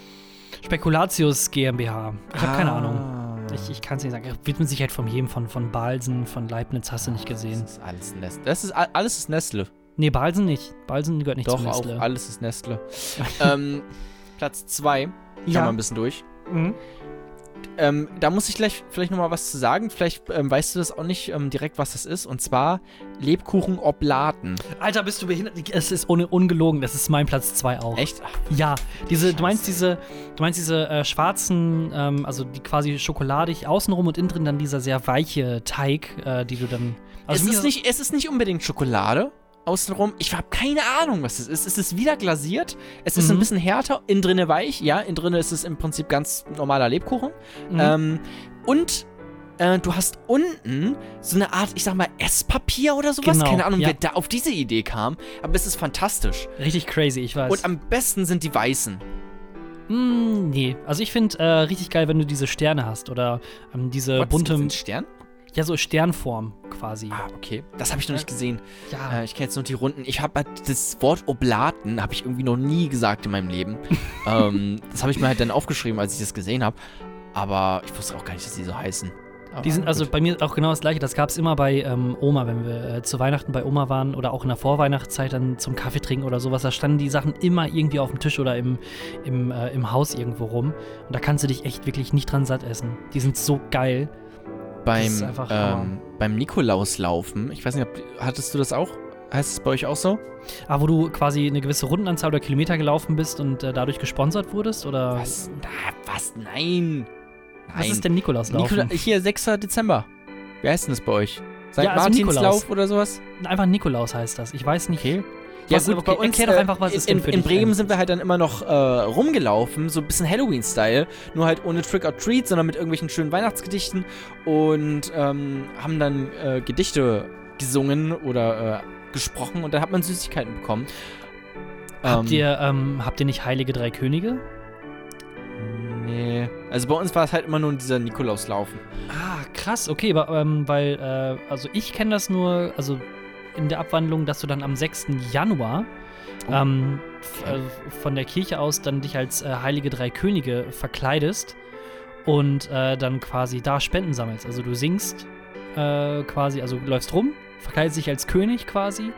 [SPEAKER 1] Spekulatius GmbH. Ich habe keine Ahnung.
[SPEAKER 2] Ah.
[SPEAKER 1] Ich, ich kann es nicht sagen. Widmet sich halt von jedem, von, von Balsen, von Leibniz hast du nicht gesehen.
[SPEAKER 2] Das ist alles Nestle. Das ist alles ist Nestle.
[SPEAKER 1] Nee, Balsen nicht. Balsen gehört nicht
[SPEAKER 2] Doch,
[SPEAKER 1] zu
[SPEAKER 2] auch
[SPEAKER 1] Nestle.
[SPEAKER 2] alles ist Nestle. ähm, Platz 2. Ich
[SPEAKER 1] Ja.
[SPEAKER 2] ja. mal ein bisschen durch.
[SPEAKER 1] Mhm.
[SPEAKER 2] Ähm, da muss ich gleich vielleicht nochmal was zu sagen. Vielleicht ähm, weißt du das auch nicht ähm, direkt, was das ist. Und zwar Lebkuchen Oblaten.
[SPEAKER 1] Alter, bist du behindert? Es ist ohne, ungelogen. Das ist mein Platz 2 auch.
[SPEAKER 2] Echt? Ach,
[SPEAKER 1] Ja, diese, du meinst diese, du meinst diese äh, schwarzen, ähm, also die quasi schokoladig außenrum und innen drin dann dieser sehr weiche Teig, äh, die du dann. Also
[SPEAKER 2] es, ist nicht, es ist nicht unbedingt Schokolade außenrum. Ich habe keine Ahnung, was es ist. Es ist wieder glasiert. Es ist
[SPEAKER 1] Mhm.
[SPEAKER 2] ein bisschen härter. Innen drinne weich. Ja, innen drinne ist es im Prinzip ganz normaler Lebkuchen.
[SPEAKER 1] Mhm.
[SPEAKER 2] Ähm, und äh, du hast unten so eine Art, ich sag mal, Esspapier oder sowas.
[SPEAKER 1] Genau,
[SPEAKER 2] Keine Ahnung,
[SPEAKER 1] ja.
[SPEAKER 2] wer da auf diese Idee kam. Aber es ist fantastisch.
[SPEAKER 1] Richtig crazy, ich weiß.
[SPEAKER 2] Und am besten sind die weißen.
[SPEAKER 1] Mm, nee, also ich finde äh, richtig geil, wenn du diese Sterne hast oder ähm, diese
[SPEAKER 2] Gott,
[SPEAKER 1] bunte,
[SPEAKER 2] sind Stern?
[SPEAKER 1] Ja so Sternform quasi.
[SPEAKER 2] Ah, okay. Das habe ich noch nicht gesehen.
[SPEAKER 1] Ja,
[SPEAKER 2] Äh, ich kenne jetzt nur die Runden. Ich habe halt das Wort Oblaten habe ich irgendwie noch nie gesagt in meinem Leben. ähm, das habe ich mir halt dann aufgeschrieben, als ich das gesehen habe. Aber ich wusste auch gar nicht, dass die so heißen. Aber
[SPEAKER 1] Die sind also
[SPEAKER 2] gut.
[SPEAKER 1] bei mir auch genau das gleiche. Das gab es immer bei ähm, Oma, wenn wir äh, zu Weihnachten bei Oma waren oder auch in der Vorweihnachtszeit dann zum Kaffee trinken oder sowas. Da standen die Sachen immer irgendwie auf dem Tisch oder im, im, äh, im Haus irgendwo rum. Und da kannst du dich echt wirklich nicht dran satt essen. Die sind so geil.
[SPEAKER 2] Beim, ähm, beim Nikolauslaufen. Ich weiß nicht, ob, hattest du das auch? Heißt es bei euch auch so?
[SPEAKER 1] Aber wo du quasi eine gewisse Rundenanzahl oder Kilometer gelaufen bist und äh, dadurch gesponsert wurdest? Oder
[SPEAKER 2] Was? Na, was? Nein. Nein.
[SPEAKER 1] was ist denn Nikolauslaufen?
[SPEAKER 2] Nikola hier, 6. Dezember. Wie heißt denn das bei euch? St.
[SPEAKER 1] Ja, also
[SPEAKER 2] Martinslauf oder sowas?
[SPEAKER 1] Einfach Nikolaus heißt das. Ich weiß nicht.
[SPEAKER 2] Okay.
[SPEAKER 1] Was- okay, erklär doch einfach, was
[SPEAKER 2] in,
[SPEAKER 1] ist denn
[SPEAKER 2] in, in Bremen sind wir halt dann immer noch äh, rumgelaufen, so ein bisschen Halloween-Style, nur halt ohne Trick or Treat, sondern mit irgendwelchen schönen Weihnachtsgedichten und ähm, haben dann äh, Gedichte gesungen oder äh, gesprochen und dann hat man Süßigkeiten bekommen.
[SPEAKER 1] Habt,
[SPEAKER 2] Ähm,
[SPEAKER 1] ihr, ähm, habt ihr nicht Heilige Drei Könige?
[SPEAKER 2] Nee. Also bei uns war es halt immer nur dieser Nikolauslaufen.
[SPEAKER 1] Ah, krass, okay, aber, ähm, weil, äh, also ich kenne das nur, also in der Abwandlung, dass du dann am 6. Januar
[SPEAKER 2] Oh.
[SPEAKER 1] ähm, f- äh, von der Kirche aus dann dich als äh, Heilige Drei Könige verkleidest und äh, dann quasi da Spenden sammelst. Also du singst äh, quasi, also läufst rum, verkleidest dich als König quasi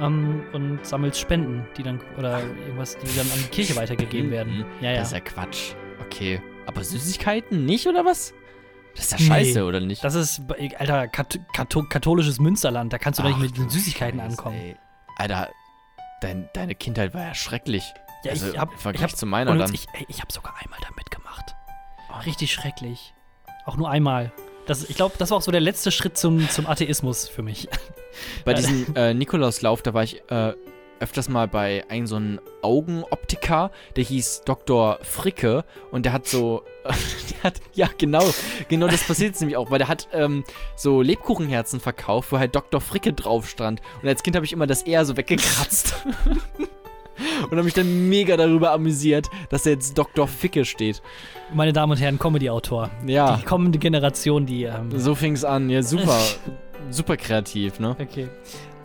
[SPEAKER 1] ähm, und sammelst Spenden, die dann, oder irgendwas, die dann an die Kirche weitergegeben werden. Ja, ja.
[SPEAKER 2] Das ist ja Quatsch. Okay. Aber Süßigkeiten nicht, oder was? Das ist ja
[SPEAKER 1] Nee.
[SPEAKER 2] scheiße, oder nicht?
[SPEAKER 1] Das ist, Alter, Kat katholisches Münsterland, da kannst du doch nicht mit den Süßigkeiten
[SPEAKER 2] Scheiße,
[SPEAKER 1] ankommen.
[SPEAKER 2] ey. Alter, dein, deine Kindheit war ja schrecklich.
[SPEAKER 1] Ja,
[SPEAKER 2] also
[SPEAKER 1] ich hab,
[SPEAKER 2] im
[SPEAKER 1] ich
[SPEAKER 2] Vergleich
[SPEAKER 1] hab,
[SPEAKER 2] zu meiner
[SPEAKER 1] und
[SPEAKER 2] dann.
[SPEAKER 1] Ich, ey, ich hab sogar einmal da mitgemacht. Richtig schrecklich. Auch nur einmal. Das, ich glaube, das war auch so der letzte Schritt zum, zum Atheismus für mich.
[SPEAKER 2] Bei diesem äh, Nikolauslauf, da war ich äh, öfters mal bei einem so einem Augenoptiker, der hieß Dr. Fricke und der hat so, der hat, ja genau, genau das passiert jetzt nämlich auch, weil der hat ähm, so Lebkuchenherzen verkauft, wo halt Dr. Fricke drauf stand und als Kind habe ich immer das eher so weggekratzt. Und habe mich dann mega darüber amüsiert, dass da jetzt Dr. Ficke steht.
[SPEAKER 1] Meine Damen und Herren, Comedy-Autor.
[SPEAKER 2] Ja,
[SPEAKER 1] Die kommende Generation, die. Ähm,
[SPEAKER 2] so fing es an. Ja, super, super kreativ, ne?
[SPEAKER 1] Okay.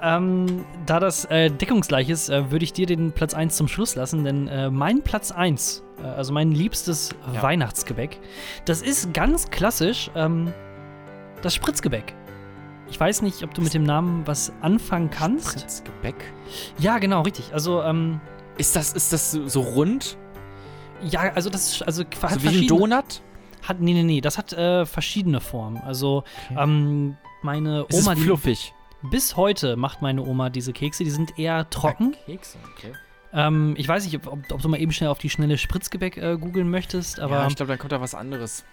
[SPEAKER 1] Ähm, da das äh, deckungsgleich ist, äh, würde ich dir den Platz 1 zum Schluss lassen, denn äh, mein Platz 1, äh, also mein liebstes
[SPEAKER 2] Ja.
[SPEAKER 1] Weihnachtsgebäck, das ist ganz klassisch ähm, das Spritzgebäck. Ich weiß nicht, ob du mit dem Namen was anfangen kannst.
[SPEAKER 2] Spritzgebäck.
[SPEAKER 1] Ja, genau, richtig. Also, ähm,
[SPEAKER 2] Ist das, ist das so, rund?
[SPEAKER 1] ja, also das ist, also hat
[SPEAKER 2] wie ein Donut?
[SPEAKER 1] Hat, nee, nee, nee, das hat äh, verschiedene Formen. Also, ähm, meine
[SPEAKER 2] Ist
[SPEAKER 1] Oma,
[SPEAKER 2] es
[SPEAKER 1] die,
[SPEAKER 2] fluffig?
[SPEAKER 1] Bis heute macht meine Oma diese Kekse, die sind eher trocken.
[SPEAKER 2] Kekse, okay.
[SPEAKER 1] Ähm, ich weiß nicht, ob, ob, du mal eben schnell auf die schnelle Spritzgebäck äh, googeln möchtest, aber
[SPEAKER 2] ja,
[SPEAKER 1] ja,
[SPEAKER 2] ich glaube, dann kommt da was anderes.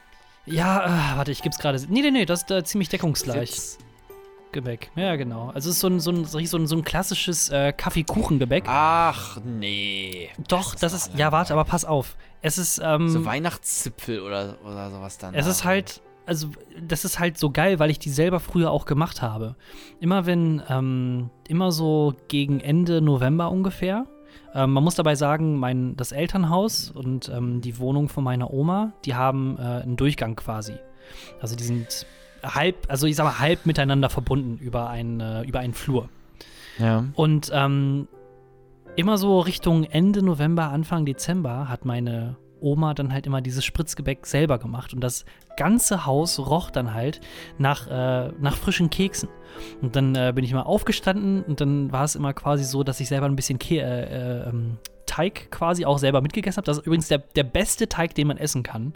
[SPEAKER 1] äh, warte, ich gib's gerade. Nee, nee, nee, das ist äh, ziemlich deckungsgleich.
[SPEAKER 2] Jetzt-
[SPEAKER 1] Gebäck. Ja, genau. Also es ist so ein, so ein, so ein, so ein klassisches äh, Kaffeekuchengebäck.
[SPEAKER 2] Ach, nee.
[SPEAKER 1] Doch, das ist. Ja, warte, aber pass auf. Es ist. Ähm,
[SPEAKER 2] So Weihnachtszipfel oder, oder sowas dann.
[SPEAKER 1] Es ist halt, also das ist halt so geil, weil ich die selber früher auch gemacht habe. Immer wenn, ähm, immer so gegen Ende November ungefähr. Ähm, man muss dabei sagen, mein, das Elternhaus und ähm, die Wohnung von meiner Oma, die haben äh, einen Durchgang quasi. Also die sind halb, also ich sag mal halb miteinander verbunden über, ein, äh, über einen Flur.
[SPEAKER 2] Ja.
[SPEAKER 1] Und ähm, immer so Richtung Ende November, Anfang Dezember hat meine Oma dann halt immer dieses Spritzgebäck selber gemacht. Und das ganze Haus roch dann halt nach, äh, nach frischen Keksen. Und dann äh, bin ich mal aufgestanden und dann war es immer quasi so, dass ich selber ein bisschen Ke äh, äh, ähm, Teig quasi auch selber mitgegessen habe. Das ist übrigens der, der beste Teig, den man essen kann,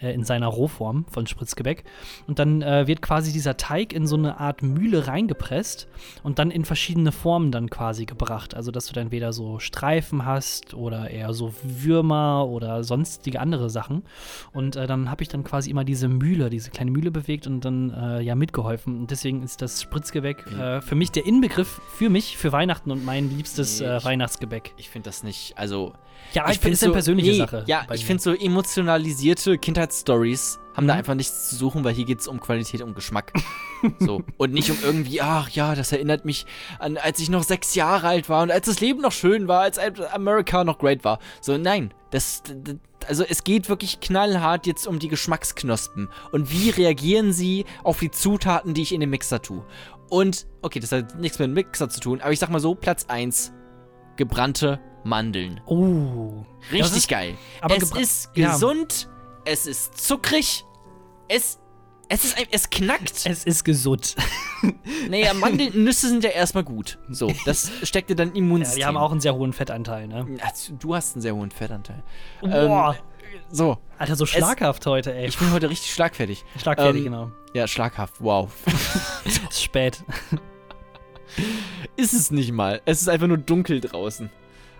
[SPEAKER 1] äh, in seiner Rohform von Spritzgebäck. Und dann äh, wird quasi dieser Teig in so eine Art Mühle reingepresst und dann in verschiedene Formen dann quasi gebracht. Also, dass du dann entweder so Streifen hast oder eher so Würmer oder sonstige andere Sachen. Und äh, dann habe ich dann quasi immer diese Mühle, diese kleine Mühle bewegt und dann äh, ja mitgeholfen. Und deswegen ist das Spritzgebäck äh, für mich der Inbegriff für mich, für Weihnachten und mein liebstes
[SPEAKER 2] Nee,
[SPEAKER 1] äh,
[SPEAKER 2] ich-
[SPEAKER 1] Weihnachtsgebäck.
[SPEAKER 2] Ich finde das nicht, also.
[SPEAKER 1] Ja, ich,
[SPEAKER 2] find
[SPEAKER 1] finde es eine persönliche
[SPEAKER 2] nee,
[SPEAKER 1] Sache.
[SPEAKER 2] Ja, ich finde so emotionalisierte Kindheitsstories haben da
[SPEAKER 1] Mhm.
[SPEAKER 2] einfach nichts zu suchen, weil hier geht es um Qualität und Geschmack. so. Und nicht um irgendwie, ach ja, das erinnert mich an, als ich noch sechs Jahre alt war und als das Leben noch schön war, als America noch great war. So, nein. Das, d- also es geht wirklich knallhart jetzt um die Geschmacksknospen. Und wie reagieren sie auf die Zutaten, die ich in den Mixer tue? Und, okay, das hat nichts mit dem Mixer zu tun, aber ich sag mal so, Platz 1, gebrannte Mandeln.
[SPEAKER 1] Oh.
[SPEAKER 2] Richtig
[SPEAKER 1] ist-
[SPEAKER 2] geil.
[SPEAKER 1] aber
[SPEAKER 2] es ist
[SPEAKER 1] ja.
[SPEAKER 2] gesund, es ist zuckrig, es, es ist es knackt.
[SPEAKER 1] Es ist gesund.
[SPEAKER 2] naja, Mandelnüsse sind ja erstmal gut. So, das steckt dir dann im
[SPEAKER 1] Ja,
[SPEAKER 2] Immunsystem.
[SPEAKER 1] die haben auch einen sehr hohen Fettanteil, ne?
[SPEAKER 2] Ja, Du hast einen sehr hohen Fettanteil.
[SPEAKER 1] Boah.
[SPEAKER 2] So,
[SPEAKER 1] Alter, so schlaghaft heute, ey.
[SPEAKER 2] ich bin heute richtig schlagfertig.
[SPEAKER 1] Schlagfertig,
[SPEAKER 2] ähm,
[SPEAKER 1] genau.
[SPEAKER 2] Ja, schlaghaft, wow.
[SPEAKER 1] Ist spät.
[SPEAKER 2] ist es nicht mal. Es ist einfach nur dunkel draußen.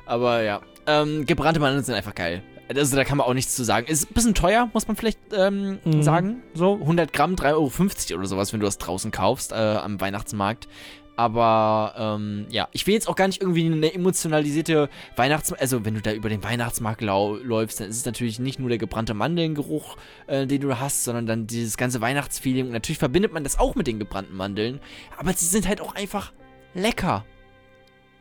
[SPEAKER 2] Aber ja, ähm, gebrannte Mandeln sind einfach geil. Also da kann man auch nichts zu sagen. Ist ein bisschen teuer, muss man vielleicht ähm,
[SPEAKER 1] Mhm.
[SPEAKER 2] sagen. So, 100 Gramm, 3,50 Euro oder sowas, wenn du das draußen kaufst, äh, am Weihnachtsmarkt. Aber ähm, ja, ich will jetzt auch gar nicht irgendwie eine emotionalisierte Weihnachtsmarkt. Also, wenn du da über den Weihnachtsmarkt läufst, dann ist es natürlich nicht nur der gebrannte Mandelngeruch, äh, den du hast, sondern dann dieses ganze Weihnachtsfeeling. Und natürlich verbindet man das auch mit den gebrannten Mandeln. Aber sie sind halt auch einfach lecker.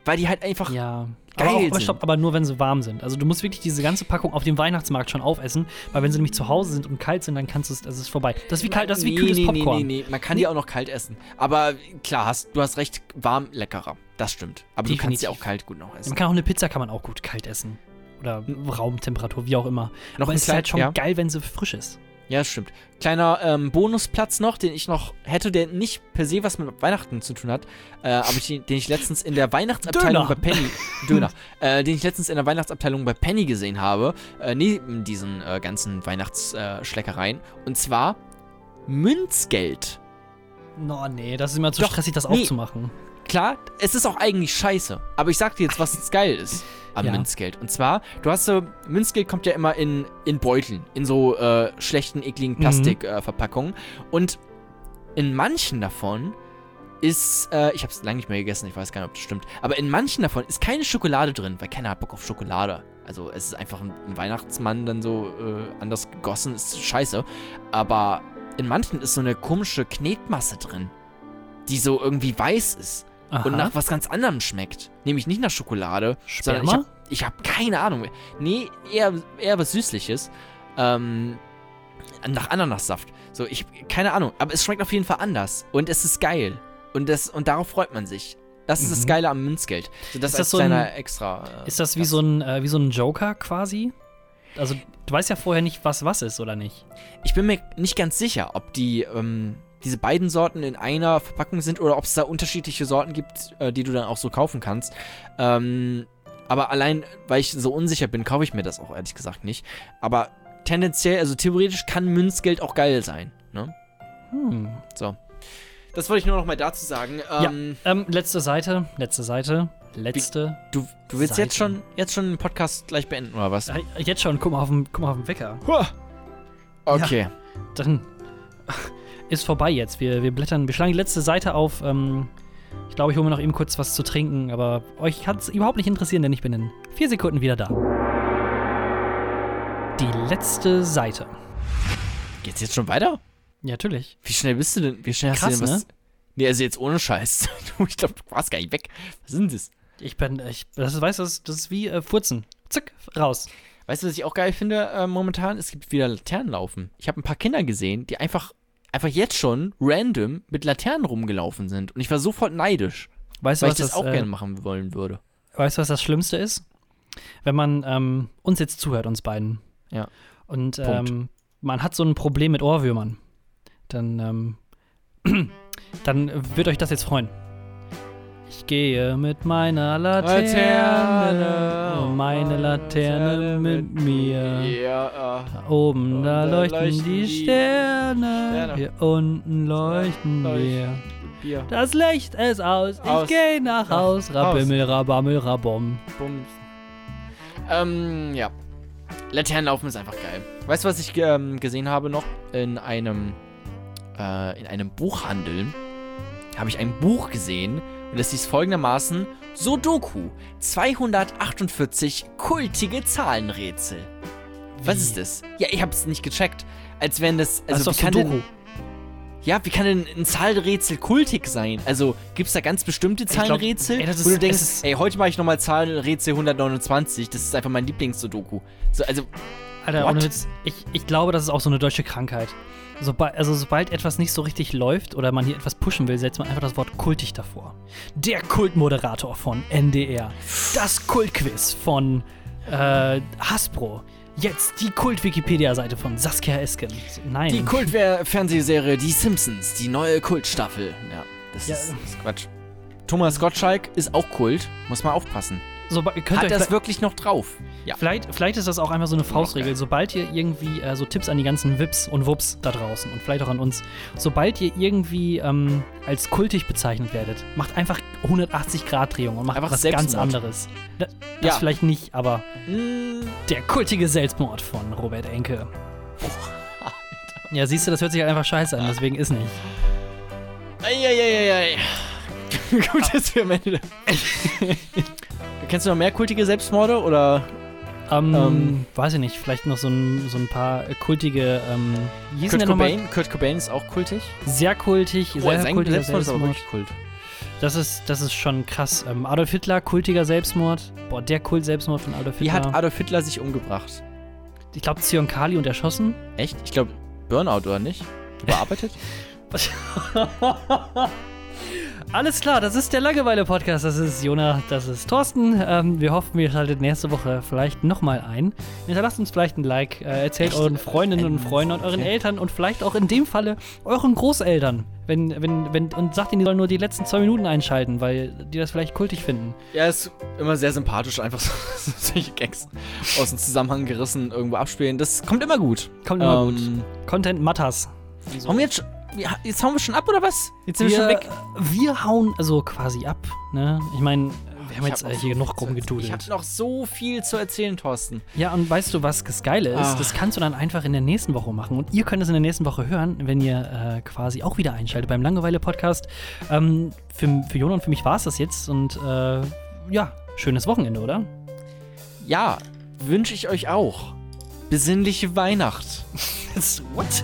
[SPEAKER 2] Weil die halt einfach.
[SPEAKER 1] Ja.
[SPEAKER 2] Geil
[SPEAKER 1] aber, auch, aber
[SPEAKER 2] sind.
[SPEAKER 1] stopp, aber nur wenn sie warm sind. Also du musst wirklich diese ganze Packung auf dem Weihnachtsmarkt schon aufessen, weil wenn sie nämlich zu Hause sind und kalt sind, dann kannst du es, das ist vorbei. Das ist wie kalt, das ist wie
[SPEAKER 2] Nee,
[SPEAKER 1] kühles
[SPEAKER 2] nee,
[SPEAKER 1] Popcorn.
[SPEAKER 2] Nee, nee, nee, man kann die auch noch kalt essen. Aber klar, hast, du hast recht, warm leckerer. Das stimmt. Aber du kannst sie
[SPEAKER 1] Definitiv.
[SPEAKER 2] auch kalt gut noch
[SPEAKER 1] Man
[SPEAKER 2] essen.
[SPEAKER 1] kann auch eine Pizza kann man auch gut kalt essen. Oder Raumtemperatur, wie auch immer.
[SPEAKER 2] Noch
[SPEAKER 1] aber es ist halt schon
[SPEAKER 2] ja.
[SPEAKER 1] geil, wenn sie frisch ist.
[SPEAKER 2] Ja, das stimmt. Kleiner ähm, Bonusplatz noch, den ich noch hätte, der nicht per se was mit Weihnachten zu tun hat, äh, aber ich, den ich letztens in der Weihnachtsabteilung
[SPEAKER 1] Döner.
[SPEAKER 2] bei Penny, Döner, äh, den ich letztens in der Weihnachtsabteilung bei Penny gesehen habe, äh, neben diesen äh, ganzen Weihnachtsschleckereien, und zwar Münzgeld.
[SPEAKER 1] No, nee, das ist immer zu
[SPEAKER 2] Doch,
[SPEAKER 1] stressig, das
[SPEAKER 2] nee.
[SPEAKER 1] aufzumachen.
[SPEAKER 2] Klar, es ist auch eigentlich scheiße. Aber ich sag dir jetzt, was jetzt geil ist am
[SPEAKER 1] Ja.
[SPEAKER 2] Münzgeld. Und zwar, du hast so, Münzgeld kommt ja immer in, in Beuteln, in so äh, schlechten, ekligen Plastikverpackungen. Äh, Verpackungen. Und in manchen davon ist, äh, ich hab's lange nicht mehr gegessen, ich weiß gar nicht, ob das stimmt, aber in manchen davon ist keine Schokolade drin, weil keiner hat Bock auf Schokolade. Also es ist einfach ein, ein Weihnachtsmann dann so äh, anders gegossen, ist scheiße. Aber in manchen ist so eine komische Knetmasse drin, die so irgendwie weiß ist
[SPEAKER 1] Aha.
[SPEAKER 2] und nach was ganz anderem schmeckt. Nämlich nicht nach Schokolade, sondern ich
[SPEAKER 1] Sperma?
[SPEAKER 2] habe hab keine Ahnung. Nee, eher, eher was Süßliches. Ähm, nach Ananassaft. So, ich, keine Ahnung. Aber es schmeckt auf jeden Fall anders. Und es ist geil. Und, das, und darauf freut man sich. Das ist das
[SPEAKER 1] Mhm.
[SPEAKER 2] Geile am Münzgeld. So, das
[SPEAKER 1] Ist
[SPEAKER 2] als
[SPEAKER 1] das so ein-
[SPEAKER 2] extra. Äh,
[SPEAKER 1] Ist das wie so, ein, äh, wie so ein Joker quasi? Also, du weißt ja vorher nicht, was was ist, oder nicht?
[SPEAKER 2] Ich bin mir nicht ganz sicher, ob die, ähm, diese beiden Sorten in einer Verpackung sind oder ob es da unterschiedliche Sorten gibt, äh, die du dann auch so kaufen kannst. Ähm, aber allein, weil ich so unsicher bin, kaufe ich mir das auch ehrlich gesagt nicht. Aber tendenziell, also theoretisch kann Münzgeld auch geil sein. Ne?
[SPEAKER 1] Hm.
[SPEAKER 2] So. Das wollte ich nur noch mal dazu sagen. Ähm,
[SPEAKER 1] ja, ähm, letzte Seite, letzte Seite, letzte.
[SPEAKER 2] du, du willst
[SPEAKER 1] Seite.
[SPEAKER 2] jetzt schon, jetzt schon den Podcast gleich beenden, oder was?
[SPEAKER 1] Äh, Jetzt schon, guck mal auf den, guck mal auf den Wecker.
[SPEAKER 2] Okay.
[SPEAKER 1] Dann ist vorbei jetzt. Wir, wir blättern, wir schlagen die letzte Seite auf. Ähm, ich glaube, ich hole mir noch eben kurz was zu trinken, aber euch kann es überhaupt nicht interessieren, denn ich bin in vier Sekunden wieder da. Die letzte Seite.
[SPEAKER 2] Geht's jetzt schon weiter?
[SPEAKER 1] Ja, natürlich.
[SPEAKER 2] Wie schnell bist du denn? Wie schnell hast
[SPEAKER 1] Krass,
[SPEAKER 2] du denn was?
[SPEAKER 1] ne?
[SPEAKER 2] Nee, also jetzt ohne Scheiß. Ich glaube, du warst gar nicht weg. Was sind das?
[SPEAKER 1] Ich bin, ich, das ist, weißt du, das, das ist wie äh, Furzen. Zack, raus.
[SPEAKER 2] Weißt du, was ich auch geil finde äh, momentan? Es gibt wieder Laternenlaufen. Ich habe ein paar Kinder gesehen, die einfach, einfach jetzt schon random mit Laternen rumgelaufen sind. Und ich war sofort neidisch,
[SPEAKER 1] Weißt du,
[SPEAKER 2] weil
[SPEAKER 1] was
[SPEAKER 2] ich das,
[SPEAKER 1] das,
[SPEAKER 2] auch
[SPEAKER 1] äh,
[SPEAKER 2] gerne machen wollen würde.
[SPEAKER 1] Weißt du, was das Schlimmste ist? Wenn man ähm, uns jetzt zuhört, uns beiden.
[SPEAKER 2] Ja.
[SPEAKER 1] Und ähm, man hat so ein Problem mit Ohrwürmern. Dann, ähm, dann wird euch das jetzt freuen. Ich gehe mit meiner Laterne,
[SPEAKER 2] Laterne,
[SPEAKER 1] und meine Laterne mit mir.
[SPEAKER 2] Ja,
[SPEAKER 1] Da oben, da
[SPEAKER 2] da
[SPEAKER 1] leuchten
[SPEAKER 2] leuchten
[SPEAKER 1] die Sterne,
[SPEAKER 2] Sterne.
[SPEAKER 1] hier unten leuchten wir.
[SPEAKER 2] leuchten Bier.
[SPEAKER 1] Das Licht ist aus, ich
[SPEAKER 2] Aus.
[SPEAKER 1] geh nach Haus, rabimmel, rabam, rabom.
[SPEAKER 2] Bums. Ähm, ja. Laternenlaufen ist einfach geil. Weißt du, was ich ähm, gesehen habe noch? In einem, äh, in einem Buchhandel habe ich ein Buch gesehen und das hieß folgendermaßen Sudoku. 248 kultige Zahlenrätsel. Was
[SPEAKER 1] Wie?
[SPEAKER 2] ist das? Ja, ich habe es nicht gecheckt. Als wenn das,
[SPEAKER 1] Das
[SPEAKER 2] also
[SPEAKER 1] ist
[SPEAKER 2] wie kann
[SPEAKER 1] Sudoku.
[SPEAKER 2] denn, ja, wie kann denn ein Zahlenrätsel kultig sein? Also, gibt es da ganz bestimmte
[SPEAKER 1] glaub,
[SPEAKER 2] Zahlenrätsel,
[SPEAKER 1] ey, das
[SPEAKER 2] wo
[SPEAKER 1] ist-
[SPEAKER 2] du denkst,
[SPEAKER 1] ist-
[SPEAKER 2] ey, heute mache ich nochmal Zahlenrätsel 129, das ist einfach mein Lieblings-Sudoku. So, also,
[SPEAKER 1] Alter, ohne Witz, ich, ich glaube, das ist auch so eine deutsche Krankheit. Sobald, also sobald etwas nicht so richtig läuft oder man hier etwas pushen will, setzt man einfach das Wort kultig davor. Der Kultmoderator von NDR. Das Kultquiz von äh, Hasbro. Jetzt die Kult-Wikipedia-Seite von Saskia Esken. Nein.
[SPEAKER 2] die Kult-Fernsehserie Die Simpsons, die neue Kultstaffel. Ja, das,
[SPEAKER 1] Ja.
[SPEAKER 2] Ist, Quatsch. Thomas Gottschalk ist auch Kult, muss man aufpassen.
[SPEAKER 1] Könnt
[SPEAKER 2] Hat das wirklich noch drauf? Ja.
[SPEAKER 1] Vielleicht, vielleicht ist das auch einfach so eine Faustregel.
[SPEAKER 2] geil.
[SPEAKER 1] Sobald ihr irgendwie äh, so Tipps an die ganzen Wips und Wups da draußen und vielleicht auch an uns, sobald ihr irgendwie ähm, als kultig bezeichnet werdet, macht einfach 180 Grad Drehung und macht
[SPEAKER 2] Einfach
[SPEAKER 1] was ganz anderes. Da, das
[SPEAKER 2] Ja.
[SPEAKER 1] vielleicht nicht, aber
[SPEAKER 2] Mm,
[SPEAKER 1] der kultige Selbstmord von Robert Enke. Ja, siehst du, das hört sich halt einfach scheiße an, deswegen ist nicht.
[SPEAKER 2] Eieieiei. Gut, dass wir am Ende. Kennst du noch mehr kultige Selbstmorde oder?
[SPEAKER 1] Ähm,
[SPEAKER 2] Ähm.
[SPEAKER 1] weiß ich nicht, vielleicht noch so ein, so ein paar kultige, ähm, wie
[SPEAKER 2] Kurt? Cobain? Kurt Cobain ist auch kultig.
[SPEAKER 1] Sehr kultig,
[SPEAKER 2] Oh,
[SPEAKER 1] sehr kultiger
[SPEAKER 2] Selbstmord kult.
[SPEAKER 1] Das ist, das ist schon krass. Ähm, Adolf Hitler, kultiger Selbstmord. Boah, der Kult-Selbstmord von Adolf
[SPEAKER 2] Wie
[SPEAKER 1] Hitler.
[SPEAKER 2] hat Adolf Hitler sich umgebracht?
[SPEAKER 1] ich glaube, Zionkali und erschossen.
[SPEAKER 2] Echt? Ich glaube, Burnout oder nicht? Überarbeitet?
[SPEAKER 1] Alles klar, das ist der Langeweile-Podcast. Das ist Jona, das ist Thorsten. Ähm, wir hoffen, ihr schaltet nächste Woche vielleicht nochmal ein. Hinterlasst uns vielleicht ein Like, äh, erzählt
[SPEAKER 2] Echt?
[SPEAKER 1] euren Freundinnen und Freunden und euren. Eltern und vielleicht auch in dem Falle euren Großeltern. Wenn, wenn, wenn, und sagt ihnen, die sollen nur die letzten zwei Minuten einschalten, weil die das vielleicht kultig finden.
[SPEAKER 2] ja, ist immer sehr sympathisch, einfach so, solche Gags aus dem Zusammenhang gerissen irgendwo abspielen. Das kommt immer gut.
[SPEAKER 1] Kommt immer
[SPEAKER 2] Ähm,
[SPEAKER 1] gut. Content matters.
[SPEAKER 2] Haben wir jetzt, jetzt hauen wir schon ab oder was? Jetzt sind wir, schon weg.
[SPEAKER 1] Wir hauen also quasi ab. Ne? Ich meine, wir haben
[SPEAKER 2] Ich
[SPEAKER 1] jetzt
[SPEAKER 2] hab noch
[SPEAKER 1] hier
[SPEAKER 2] zu erzählen. Ich habe noch so viel zu erzählen, Thorsten.
[SPEAKER 1] Ja, und weißt du, was das Geile ist?
[SPEAKER 2] Ah.
[SPEAKER 1] Das kannst du dann einfach in der nächsten Woche machen. Und ihr könnt es in der nächsten Woche hören, wenn ihr äh, quasi auch wieder einschaltet beim Langeweile-Podcast. Ähm, für, für Jona und für mich war es das jetzt. Und äh, ja, schönes Wochenende, oder?
[SPEAKER 2] Ja, wünsche ich euch auch. Besinnliche Weihnacht.
[SPEAKER 1] What?